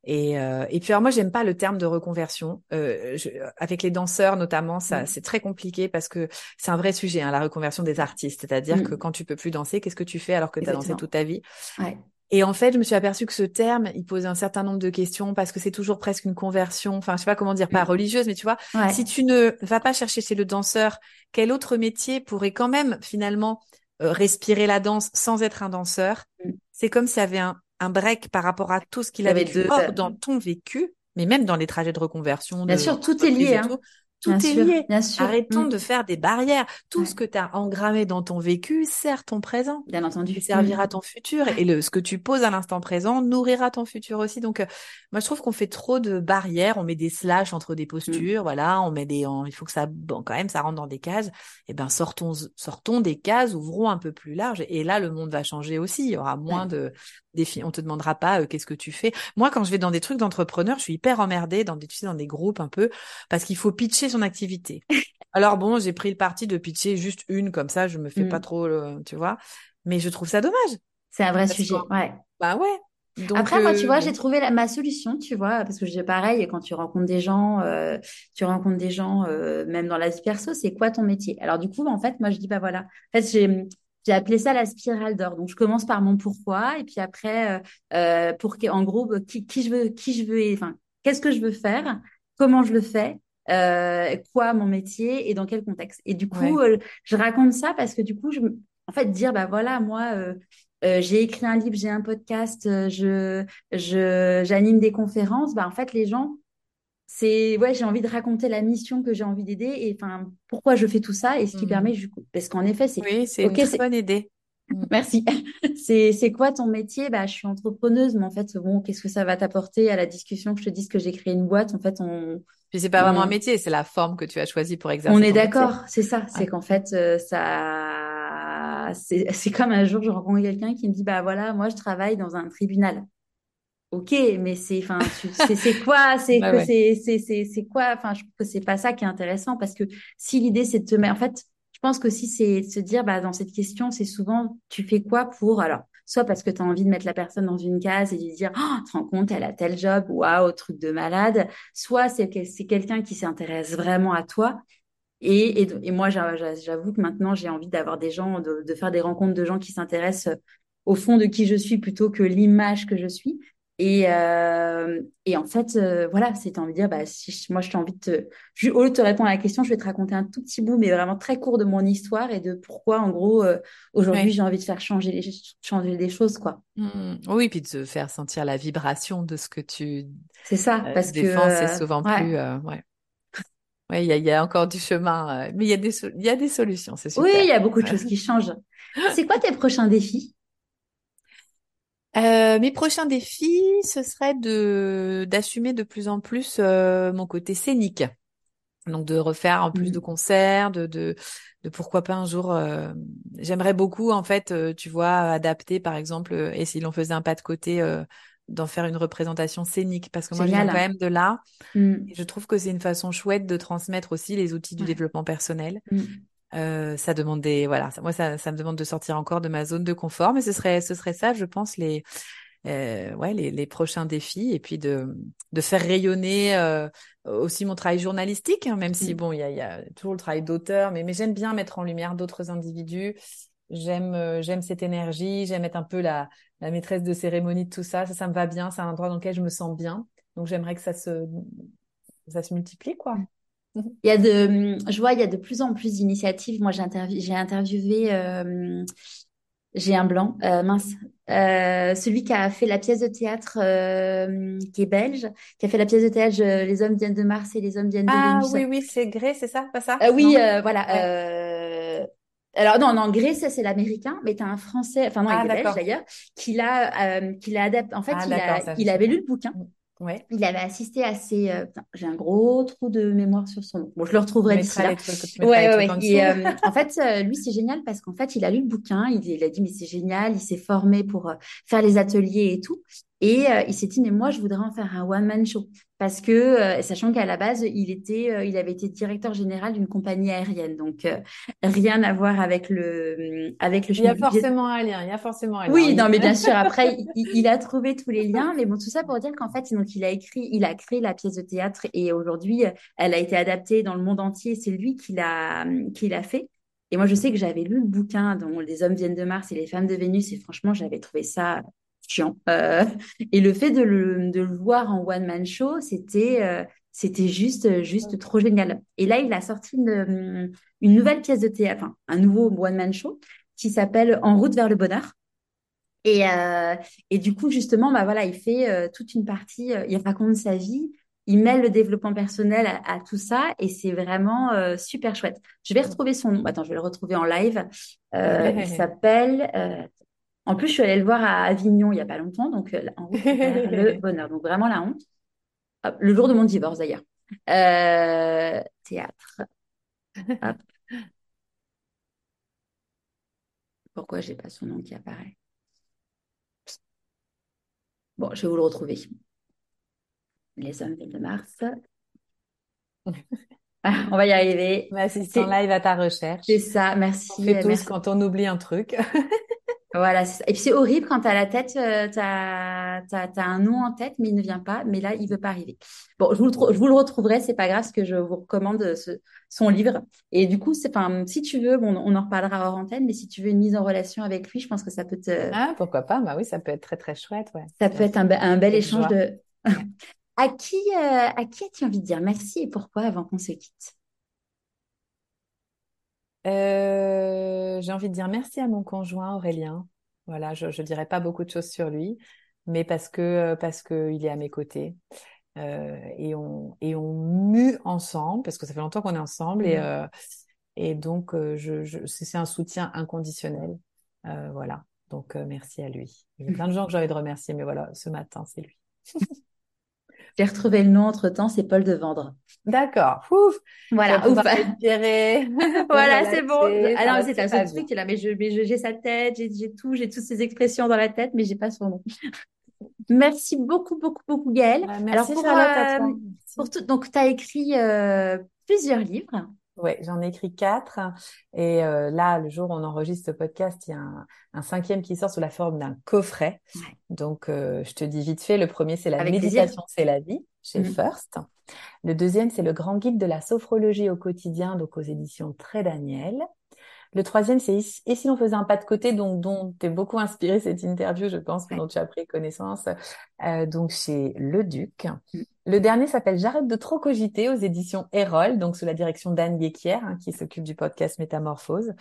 Et, euh, et puis alors moi j'aime pas le terme de reconversion. Euh, je- avec les danseurs notamment, ça Mm. c'est très compliqué parce que c'est un vrai sujet, hein, la reconversion des artistes. C'est-à-dire que Mm. quand tu peux plus danser, qu'est-ce que tu fais alors que tu as dansé toute ta vie? Ouais. Et en fait, je me suis aperçue que ce terme, il pose un certain nombre de questions parce que c'est toujours presque une conversion. Enfin, je sais pas comment dire, pas Mm. religieuse, mais tu vois, Ouais. si tu ne vas pas chercher chez le danseur, quel autre métier pourrait quand même finalement euh, respirer la danse sans être un danseur? Mm. C'est comme s'il y avait un, un break par rapport à tout ce qu'il avait Or, dans ton vécu, mais même dans les trajets de reconversion, Bien de sûr, tout est lié, hein. tout, tout Bien est sûr, lié. bien sûr. Arrêtons Mm. de faire des barrières. Tout Ouais. ce que tu as engrammé dans ton vécu sert ton présent Bien entendu. qui Mm. servira ton futur et le ce que tu poses à l'instant présent nourrira ton futur aussi. Donc euh, moi je trouve qu'on fait trop de barrières, on met des slash entre des postures, voilà, on met des il faut que ça bon quand même ça rentre dans des cases. Et ben sortons sortons des cases, ouvrons un peu plus large et là le monde va changer aussi, il y aura moins de défis, on te demandera pas euh, qu'est-ce que tu fais. Moi quand je vais dans des trucs d'entrepreneurs, je suis hyper emmerdée dans des tu sais dans des groupes un peu parce qu'il faut pitcher son activité. Alors bon, j'ai pris le parti de pitcher juste une comme ça, je me fais pas Mm. trop, le- tu vois. Mais je trouve ça dommage. C'est un vrai Parce sujet, que, ouais. bah ouais. Donc, Après, moi, tu euh, vois, bon. j'ai trouvé la- ma solution, tu vois, parce que j'ai pareil, quand tu rencontres des gens, euh, tu rencontres des gens, euh, même dans la vie perso, c'est quoi ton métier? Alors, du coup, en fait, moi, je dis, bah voilà. En fait, j'ai, j'ai appelé ça la spirale d'or. Donc, je commence par mon pourquoi, et puis après, euh, euh, pour en gros, qui, qui je veux, qui je veux, enfin, qu'est-ce que je veux faire, comment je le fais, euh, quoi mon métier et dans quel contexte. Et du coup, Ouais. euh, je raconte ça parce que du coup, je, en fait, dire, bah voilà, moi, euh, j'ai écrit un livre, j'ai un podcast, je, je, j'anime des conférences, bah en fait, les gens, c'est, ouais, j'ai envie de raconter la mission que j'ai envie d'aider et enfin, pourquoi je fais tout ça et ce qui Mhm. permet, du coup, parce qu'en effet, c'est, Oui, c'est une très bonne idée. Mm. merci, c'est, c'est quoi ton métier? Bah, je suis entrepreneuse, mais en fait, bon, qu'est-ce que ça va t'apporter à la discussion? Que je te dise que j'ai créé une boîte? En fait, on, Puis c'est pas vraiment un on, métier, c'est la forme que tu as choisie pour on exercer est ton métier. d'accord, c'est ça, c'est Ouais. qu'en fait, euh, ça, c'est, c'est comme un jour, je rencontre quelqu'un qui me dit, bah voilà, moi, je travaille dans un tribunal. Ok, mais c'est, enfin, c'est c'est quoi, c'est Bah ouais. c'est c'est quoi, enfin, je trouve que c'est pas ça qui est intéressant parce que si l'idée c'est de te mettre, en fait, je pense que si c'est de se dire, bah, dans cette question, c'est souvent, tu fais quoi pour, alors, soit parce que tu as envie de mettre la personne dans une case et de lui dire, oh, tu te rends compte, elle a tel job, waouh, truc de malade, soit c'est que c'est quelqu'un qui s'intéresse vraiment à toi. Et, et, moi, j'a- j'a- j'avoue que maintenant, j'ai envie d'avoir des gens, de, de faire des rencontres de gens qui s'intéressent au fond de qui je suis plutôt que l'image que je suis. Et, euh, et en fait, euh, voilà, c'est envie de dire, bah, si je- moi, je t'ai envie de te, je- au lieu de te répondre à la question, je vais te raconter un tout petit bout, mais vraiment très court de mon histoire et de pourquoi, en gros, euh, aujourd'hui, Ouais. j'ai envie de faire changer les, changer des choses, quoi. Mm. Oui, puis de faire sentir la vibration de ce que tu C'est ça, euh, parce que, défends, c'est euh, souvent ouais. plus, euh, ouais. Ouais, il y y a encore du chemin, euh, mais il y a des, so- il y a des solutions, c'est Oui, super. il y a beaucoup de choses qui changent. C'est quoi tes prochains défis? Euh, mes prochains défis, ce serait de d'assumer de plus en plus euh, mon côté scénique. Donc de refaire en plus de Mm. concerts, de de, de pourquoi pas un jour. euh, J'aimerais beaucoup en fait, euh, tu vois, adapter par exemple, euh, et si l'on faisait un pas de côté, euh, d'en faire une représentation scénique, parce que moi je viens quand même de là, Mm. et je trouve que c'est une façon chouette de transmettre aussi les outils du Ouais. développement personnel. Mm. Euh, ça demande des, voilà, ça- moi ça, ça me demande de sortir encore de ma zone de confort, mais ce serait, ce serait ça, je pense, les, euh, ouais, les, les prochains défis, et puis de, de faire rayonner euh, aussi mon travail journalistique, hein, même si Mm. bon, il y a, y a toujours le travail d'auteur, mais, mais j'aime bien mettre en lumière d'autres individus. J'aime, euh, j'aime cette énergie, j'aime être un peu la, la maîtresse de cérémonie de tout ça. Ça, ça me va bien. C'est un endroit dans lequel je me sens bien. Donc j'aimerais que ça se, ça se multiplie, quoi. Il y a de, je vois, il y a de plus en plus d'initiatives. Moi, j'ai j'ai interviewé, euh, j'ai un blanc, euh, mince, euh, celui qui a fait la pièce de théâtre, euh, qui est belge, qui a fait la pièce de théâtre euh, Les hommes viennent de Mars et les hommes viennent de Ah Vénus. oui, oui, c'est Grey, c'est ça, pas ça? Euh, oui, euh, voilà. Ouais. euh, Alors non, non, Grey, ça c'est l'américain, mais t'as un français, enfin non, Ah, il est belge d'ailleurs, qui l'a, euh, qui l'a adapté. En fait, Ah, il a, il avait lu le bouquin. Ouais. Il avait assisté à ces. euh, j'ai un gros trou de mémoire sur son nom. Bon, je le retrouverai d'ici là. trucs, Ouais, ouais, en Et euh, en fait, euh, lui, c'est génial parce qu'en fait, il a lu le bouquin. Il, il a dit, mais c'est génial. Il s'est formé pour faire les ateliers et tout. Et euh, il s'est dit, mais moi, je voudrais en faire un one-man show. Parce que, euh, sachant qu'à la base, il était, euh, il avait été directeur général d'une compagnie aérienne. Donc, euh, rien à voir avec le, avec le Il y a forcément un lien, il y a forcément un lien, oui, non, mais bien sûr. Après, il, il- a trouvé tous les liens, mais bon, tout ça pour dire qu'en fait, donc, il a écrit, il a créé la pièce de théâtre et aujourd'hui, elle a été adaptée dans le monde entier. C'est lui qui l'a, qui l'a fait. Et moi, je sais que j'avais lu le bouquin dont Les hommes viennent de Mars et les femmes de Vénus, et franchement, j'avais trouvé ça chiant. Euh, et le fait de le, de le voir en one man show, c'était, euh, c'était juste, juste trop génial. Et là, il a sorti une, une nouvelle pièce de théâtre, enfin, un nouveau one man show qui s'appelle En route vers le bonheur. Et, euh, et du coup, justement, bah voilà, il fait euh, toute une partie, euh, il raconte sa vie, il mêle le développement personnel à, à tout ça, et c'est vraiment euh, super chouette. Je vais retrouver son nom. Attends, je vais le retrouver en live. Euh, il s'appelle. euh, en plus, je suis allée le voir à Avignon il y a pas longtemps, donc euh, en route vers le bonheur. Donc vraiment la honte. Hop, le jour de mon divorce d'ailleurs. Euh, théâtre. Hop. Pourquoi j'ai pas son nom qui apparaît? Bon, je vais vous le retrouver. Les hommes de Mars. Ah, on va y arriver. Ma assistant live à ta recherche. C'est ça, merci. On fait tous quand on oublie un truc. Voilà, et puis c'est horrible quand tu as la tête, euh, tu as, un nom en tête, mais il ne vient pas, mais là, il veut pas arriver. Bon, je vous le, je vous le retrouverai, c'est pas grave, parce que je vous recommande ce, son livre. Et du coup, c'est, enfin, si tu veux, bon, on en reparlera hors antenne, mais si tu veux une mise en relation avec lui, je pense que ça peut te... Ah, pourquoi pas, bah oui, ça peut être très, très chouette, ouais. Ça peut être un, un bel échange de... à qui, euh, à qui as-tu envie de dire merci et pourquoi avant qu'on se quitte? Euh, j'ai envie de dire merci à mon conjoint Aurélien. Voilà, je ne dirais pas beaucoup de choses sur lui, mais parce que euh, parce que il est à mes côtés euh, et on et on mue ensemble parce que ça fait longtemps qu'on est ensemble et mmh. et donc je, je c'est un soutien inconditionnel. voilà, donc merci à lui. Il y a plein de gens que j'ai envie de remercier, mais voilà, ce matin c'est lui. J'ai retrouvé le nom entre temps, c'est Paul de Vendre. D'accord. Ouf. Voilà. Ouf. voilà, c'est bon. Alors, c'est un seul truc là, mais je, mais j'ai sa tête, j'ai tout, j'ai toutes ces expressions dans la tête, mais j'ai pas son nom. Merci beaucoup, beaucoup, beaucoup, Gaëlle. Bah, merci, Alors, pour, euh, pour tout, donc, tu as écrit euh, plusieurs livres. Oui, j'en ai écrit quatre. Et euh, là, le jour où on enregistre ce podcast, il y a un, cinquième qui sort sous la forme d'un coffret. Donc, euh, je te dis vite fait, le premier, c'est la méditation, c'est la vie, chez mhm. First. Le deuxième, c'est le grand guide de la sophrologie au quotidien, donc aux éditions Très Daniel. Le troisième, c'est Et si l'on faisait un pas de côté, donc dont t'es beaucoup inspiré cette interview, je pense, dont tu as pris connaissance, euh, donc chez Le Duc. Mm. Le dernier s'appelle J'arrête de trop cogiter aux éditions Erol, donc sous la direction d'Anne Guéquière, hein, qui s'occupe du podcast Métamorphose.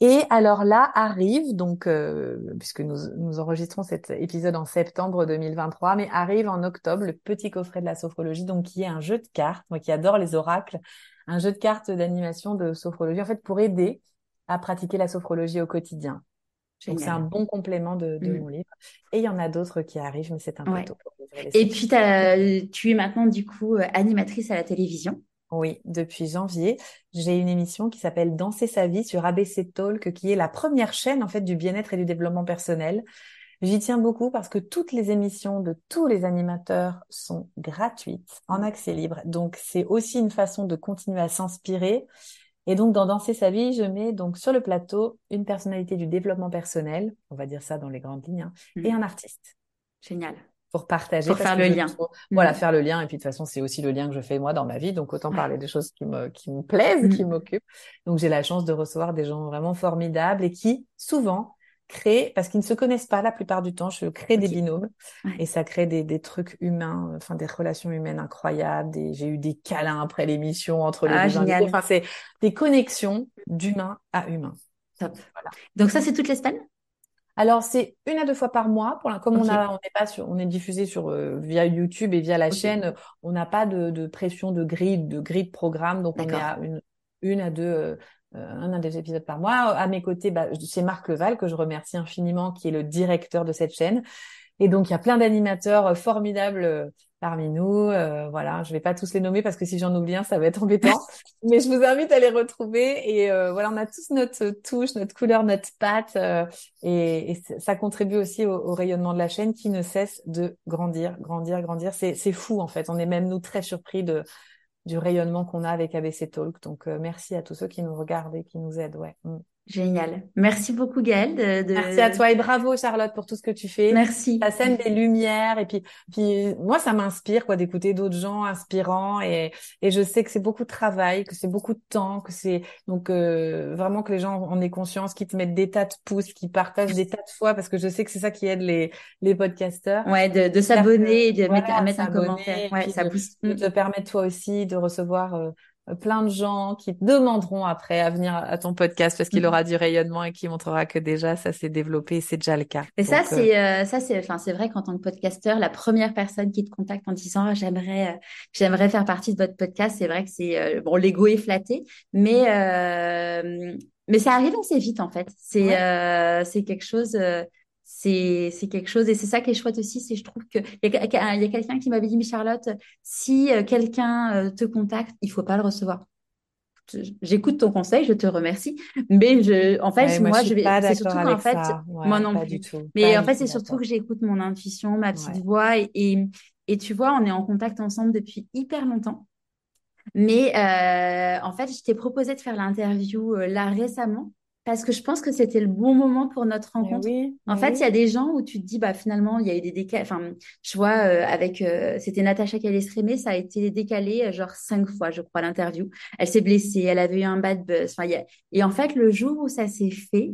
Et alors là arrive, donc euh, puisque nous, nous enregistrons cet épisode en septembre 2023, mais arrive en octobre le petit coffret de la sophrologie, donc qui est un jeu de cartes, moi qui adore les oracles, un jeu de cartes d'animation de sophrologie, en fait pour aider à pratiquer la sophrologie au quotidien. Donc c'est un bon complément de, de mm. mon livre. Et il y en a d'autres qui arrivent, mais c'est un peu tôt pour Et puis tu es maintenant du coup euh, animatrice à la télévision. Oui, depuis janvier, j'ai une émission qui s'appelle Danser sa vie sur ABC Talk, qui est la première chaîne en fait du bien-être et du développement personnel. J'y tiens beaucoup parce que toutes les émissions de tous les animateurs sont gratuites, en accès libre. Donc c'est aussi une façon de continuer à s'inspirer et donc, dans Danser sa vie, je mets donc sur le plateau une personnalité du développement personnel, on va dire ça dans les grandes lignes, hein, mmh. et un artiste. Génial. Pour partager. Pour faire le lien. voilà, mmh. faire le lien. Et puis, de toute façon, c'est aussi le lien que je fais moi dans ma vie. Donc, autant parler des choses qui me, qui me plaisent, qui mmh. m'occupent. Donc, j'ai la chance de recevoir des gens vraiment formidables et qui, souvent, créer, parce qu'ils ne se connaissent pas la plupart du temps, je crée des binômes et ça crée des, des, trucs humains, enfin des relations humaines incroyables. J'ai eu des câlins après l'émission entre les ah, deux. Enfin, c'est des connexions d'humain à humain. Top. Voilà. Donc ça, c'est toutes les semaines? Alors c'est une à deux fois par mois. Pour comme on a, on est pas sur, on est diffusé sur euh, via YouTube et via la chaîne, on n'a pas de, de, pression de grille, de grille de programme, donc on est à une, une à deux euh, euh, un, un des épisodes par mois. À mes côtés, bah, c'est Marc Leval que je remercie infiniment, qui est le directeur de cette chaîne. Et donc, il y a plein d'animateurs euh, formidables euh, parmi nous. voilà, je vais pas tous les nommer parce que si j'en oublie un, ça va être embêtant. Mais je vous invite à les retrouver. Et voilà, on a tous notre touche, notre couleur, notre patte. et, et, ça contribue aussi au, au, rayonnement de la chaîne qui ne cesse de grandir, grandir, grandir. C'est fou en fait. On est même nous très surpris de du rayonnement qu'on a avec ABC Talk. Donc, euh, merci à tous ceux qui nous regardent et qui nous aident. Ouais. Mm. Génial. Merci beaucoup Gaëlle. De, Merci à toi et bravo Charlotte pour tout ce que tu fais. Merci. La scène des lumières et puis puis moi ça m'inspire quoi d'écouter d'autres gens inspirants et et je sais que c'est beaucoup de travail, que c'est beaucoup de temps, que c'est donc euh, vraiment que les gens en aient conscience, qui te mettent des tas de pouces, qui partagent des tas de fois parce que je sais que c'est ça qui aide les les podcasteurs. Ouais, de, de s'abonner et de mettre, à mettre un commentaire. Ouais, ça pousse. De, te permettre toi aussi de recevoir euh, plein de gens qui te demanderont après à venir à ton podcast parce qu'il mm. aura du rayonnement et qui montrera que déjà ça s'est développé et c'est déjà le cas. Et ça c'est euh, euh, ça c'est enfin c'est vrai qu'en tant que podcasteur la première personne qui te contacte en disant ah, j'aimerais euh, j'aimerais faire partie de votre podcast c'est vrai que c'est bon l'ego est flatté mais mais ça arrive assez vite en fait c'est c'est quelque chose c'est quelque chose. Et c'est ça qui est chouette aussi c'est je trouve que il y a, quelqu'un qui m'avait dit mais Charlotte si euh, quelqu'un euh, te contacte il faut pas le recevoir. J'écoute ton conseil je te remercie mais je en fait moi, je vais c'est surtout qu'en fait moi non plus. mais en fait c'est surtout que j'écoute mon intuition ma petite voix et, et, et tu vois on est en contact ensemble depuis hyper longtemps. Mais euh, en fait, je t'ai proposé de faire l'interview euh, là récemment parce que je pense que c'était le bon moment pour notre rencontre. oui, En fait, il y a des gens où tu te dis, bah finalement, il y a eu des décalés. Enfin, je vois euh, avec, euh, c'était Natacha Calestrémé, ça a été décalé euh, genre cinq fois, je crois, l'interview. Elle s'est blessée, elle avait eu un bad buzz. Enfin, il y a- Et en fait, le jour où ça s'est fait,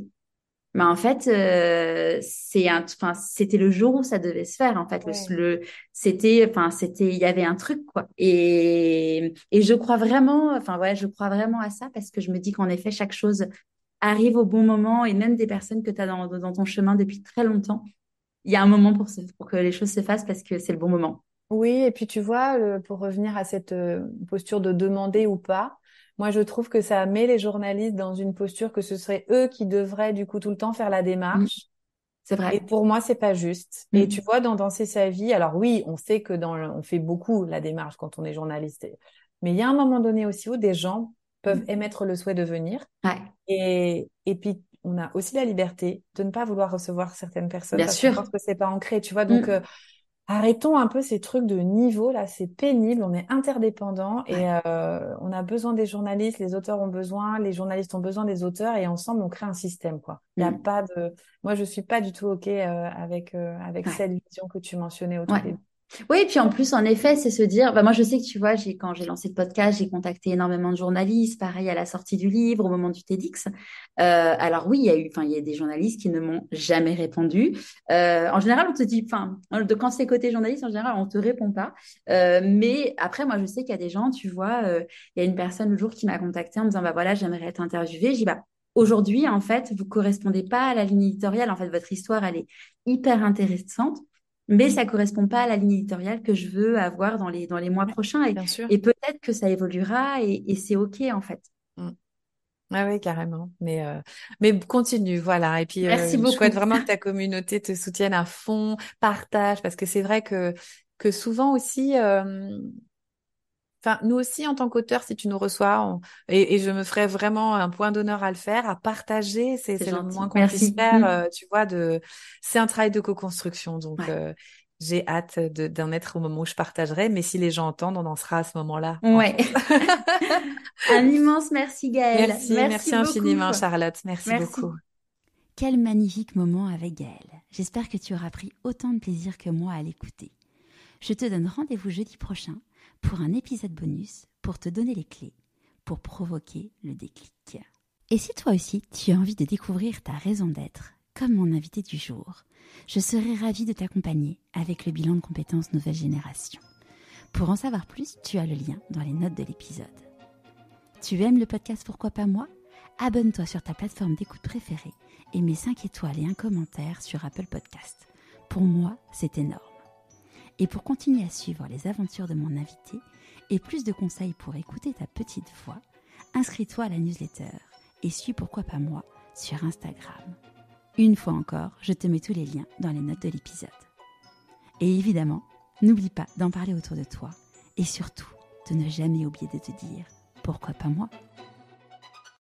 bah en fait, euh, c'est un, enfin, c'était le jour où ça devait se faire. En fait, Ouais. le, le, c'était, enfin, c'était, il y avait un truc quoi. Et et je crois vraiment, enfin ouais, je crois vraiment à ça parce que je me dis qu'en effet, chaque chose arrive au bon moment et même des personnes que tu as dans, dans ton chemin depuis très longtemps, il y a un moment pour, se, pour que les choses se fassent parce que c'est le bon moment. Oui, et puis tu vois, pour revenir à cette euh, posture de demander ou pas, moi je trouve que ça met les journalistes dans une posture que ce serait eux qui devraient du coup tout le temps faire la démarche. c'est Et vrai. pour moi, c'est pas juste. Et Mm, tu vois, dans Danser sa vie, alors oui, on sait que dans le- on fait beaucoup la démarche quand on est journaliste. Et- Mais il y a un moment donné aussi où des gens peuvent mm. émettre le souhait de venir. Ouais, Et, et puis, on a aussi la liberté de ne pas vouloir recevoir certaines personnes bien parce sûr. pense que c'est pas ancré, tu vois. Donc, Mm, euh, arrêtons un peu ces trucs de niveau, là. C'est pénible, on est interdépendants et ouais. euh, on a besoin des journalistes, les auteurs ont besoin, les journalistes ont besoin des auteurs et ensemble, on crée un système, quoi. Il y a Mm, pas de... Moi, je suis pas du tout OK euh, avec, euh, avec ouais. cette vision que tu mentionnais au tout Ouais. début. Oui, et puis en plus, en effet, c'est se dire, bah moi je sais que tu vois, j'ai quand j'ai lancé le podcast, j'ai contacté énormément de journalistes, pareil à la sortie du livre, au moment du TEDx. Euh, alors oui, il y a eu, enfin, il y a des journalistes qui ne m'ont jamais répondu. Euh, en général, on te dit, enfin, de quand c'est côté journaliste, en général, on te répond pas. Euh, mais après, moi, je sais qu'il y a des gens, tu vois, euh, il y a une personne le jour qui m'a contacté en me disant, bah voilà, j'aimerais être interviewée. J'ai bah aujourd'hui, en fait, vous correspondez pas à la ligne éditoriale. En fait, votre histoire, elle est hyper intéressante mais ça correspond pas à la ligne éditoriale que je veux avoir dans les, dans les mois prochains. Et, peut-être que ça évoluera et, et c'est OK, en fait. Mm. Ah oui, carrément. Mais, euh, mais continue, voilà. Et puis, Merci euh, je beaucoup. souhaite vraiment que ta communauté te soutienne à fond, partage, parce que c'est vrai que, que souvent aussi, euh, enfin, nous aussi, en tant qu'auteurs, si tu nous reçois, on- et, et je me ferai vraiment un point d'honneur à le faire, à partager, c'est, le moins qu'on puisse faire, Mm. euh, tu vois, de, c'est un travail de co-construction. Donc, Ouais. euh, j'ai hâte de, d'en être au moment où je partagerai, mais si les gens entendent, on en sera à ce moment-là, Ouais. Un immense merci, Gaëlle. Merci, Merci merci beaucoup. infiniment, Charlotte. Merci Merci. beaucoup. Quel magnifique moment avec Gaëlle. J'espère que tu auras pris autant de plaisir que moi à l'écouter. Je te donne rendez-vous jeudi prochain pour un épisode bonus pour te donner les clés pour provoquer le déclic. Et si toi aussi tu as envie de découvrir ta raison d'être, comme mon invité du jour, je serai ravie de t'accompagner avec le bilan de compétences nouvelle génération. Pour en savoir plus, tu as le lien dans les notes de l'épisode. Tu aimes le podcast Pourquoi pas moi? Abonne-toi sur ta plateforme d'écoute préférée et mets 5 étoiles et un commentaire sur Apple Podcast. Pour moi, c'est énorme. Et pour continuer à suivre les aventures de mon invité et plus de conseils pour écouter ta petite voix, inscris-toi à la newsletter et suis Pourquoi pas moi sur Instagram. Une fois encore, je te mets tous les liens dans les notes de l'épisode. Et évidemment, n'oublie pas d'en parler autour de toi et surtout de ne jamais oublier de te dire pourquoi pas moi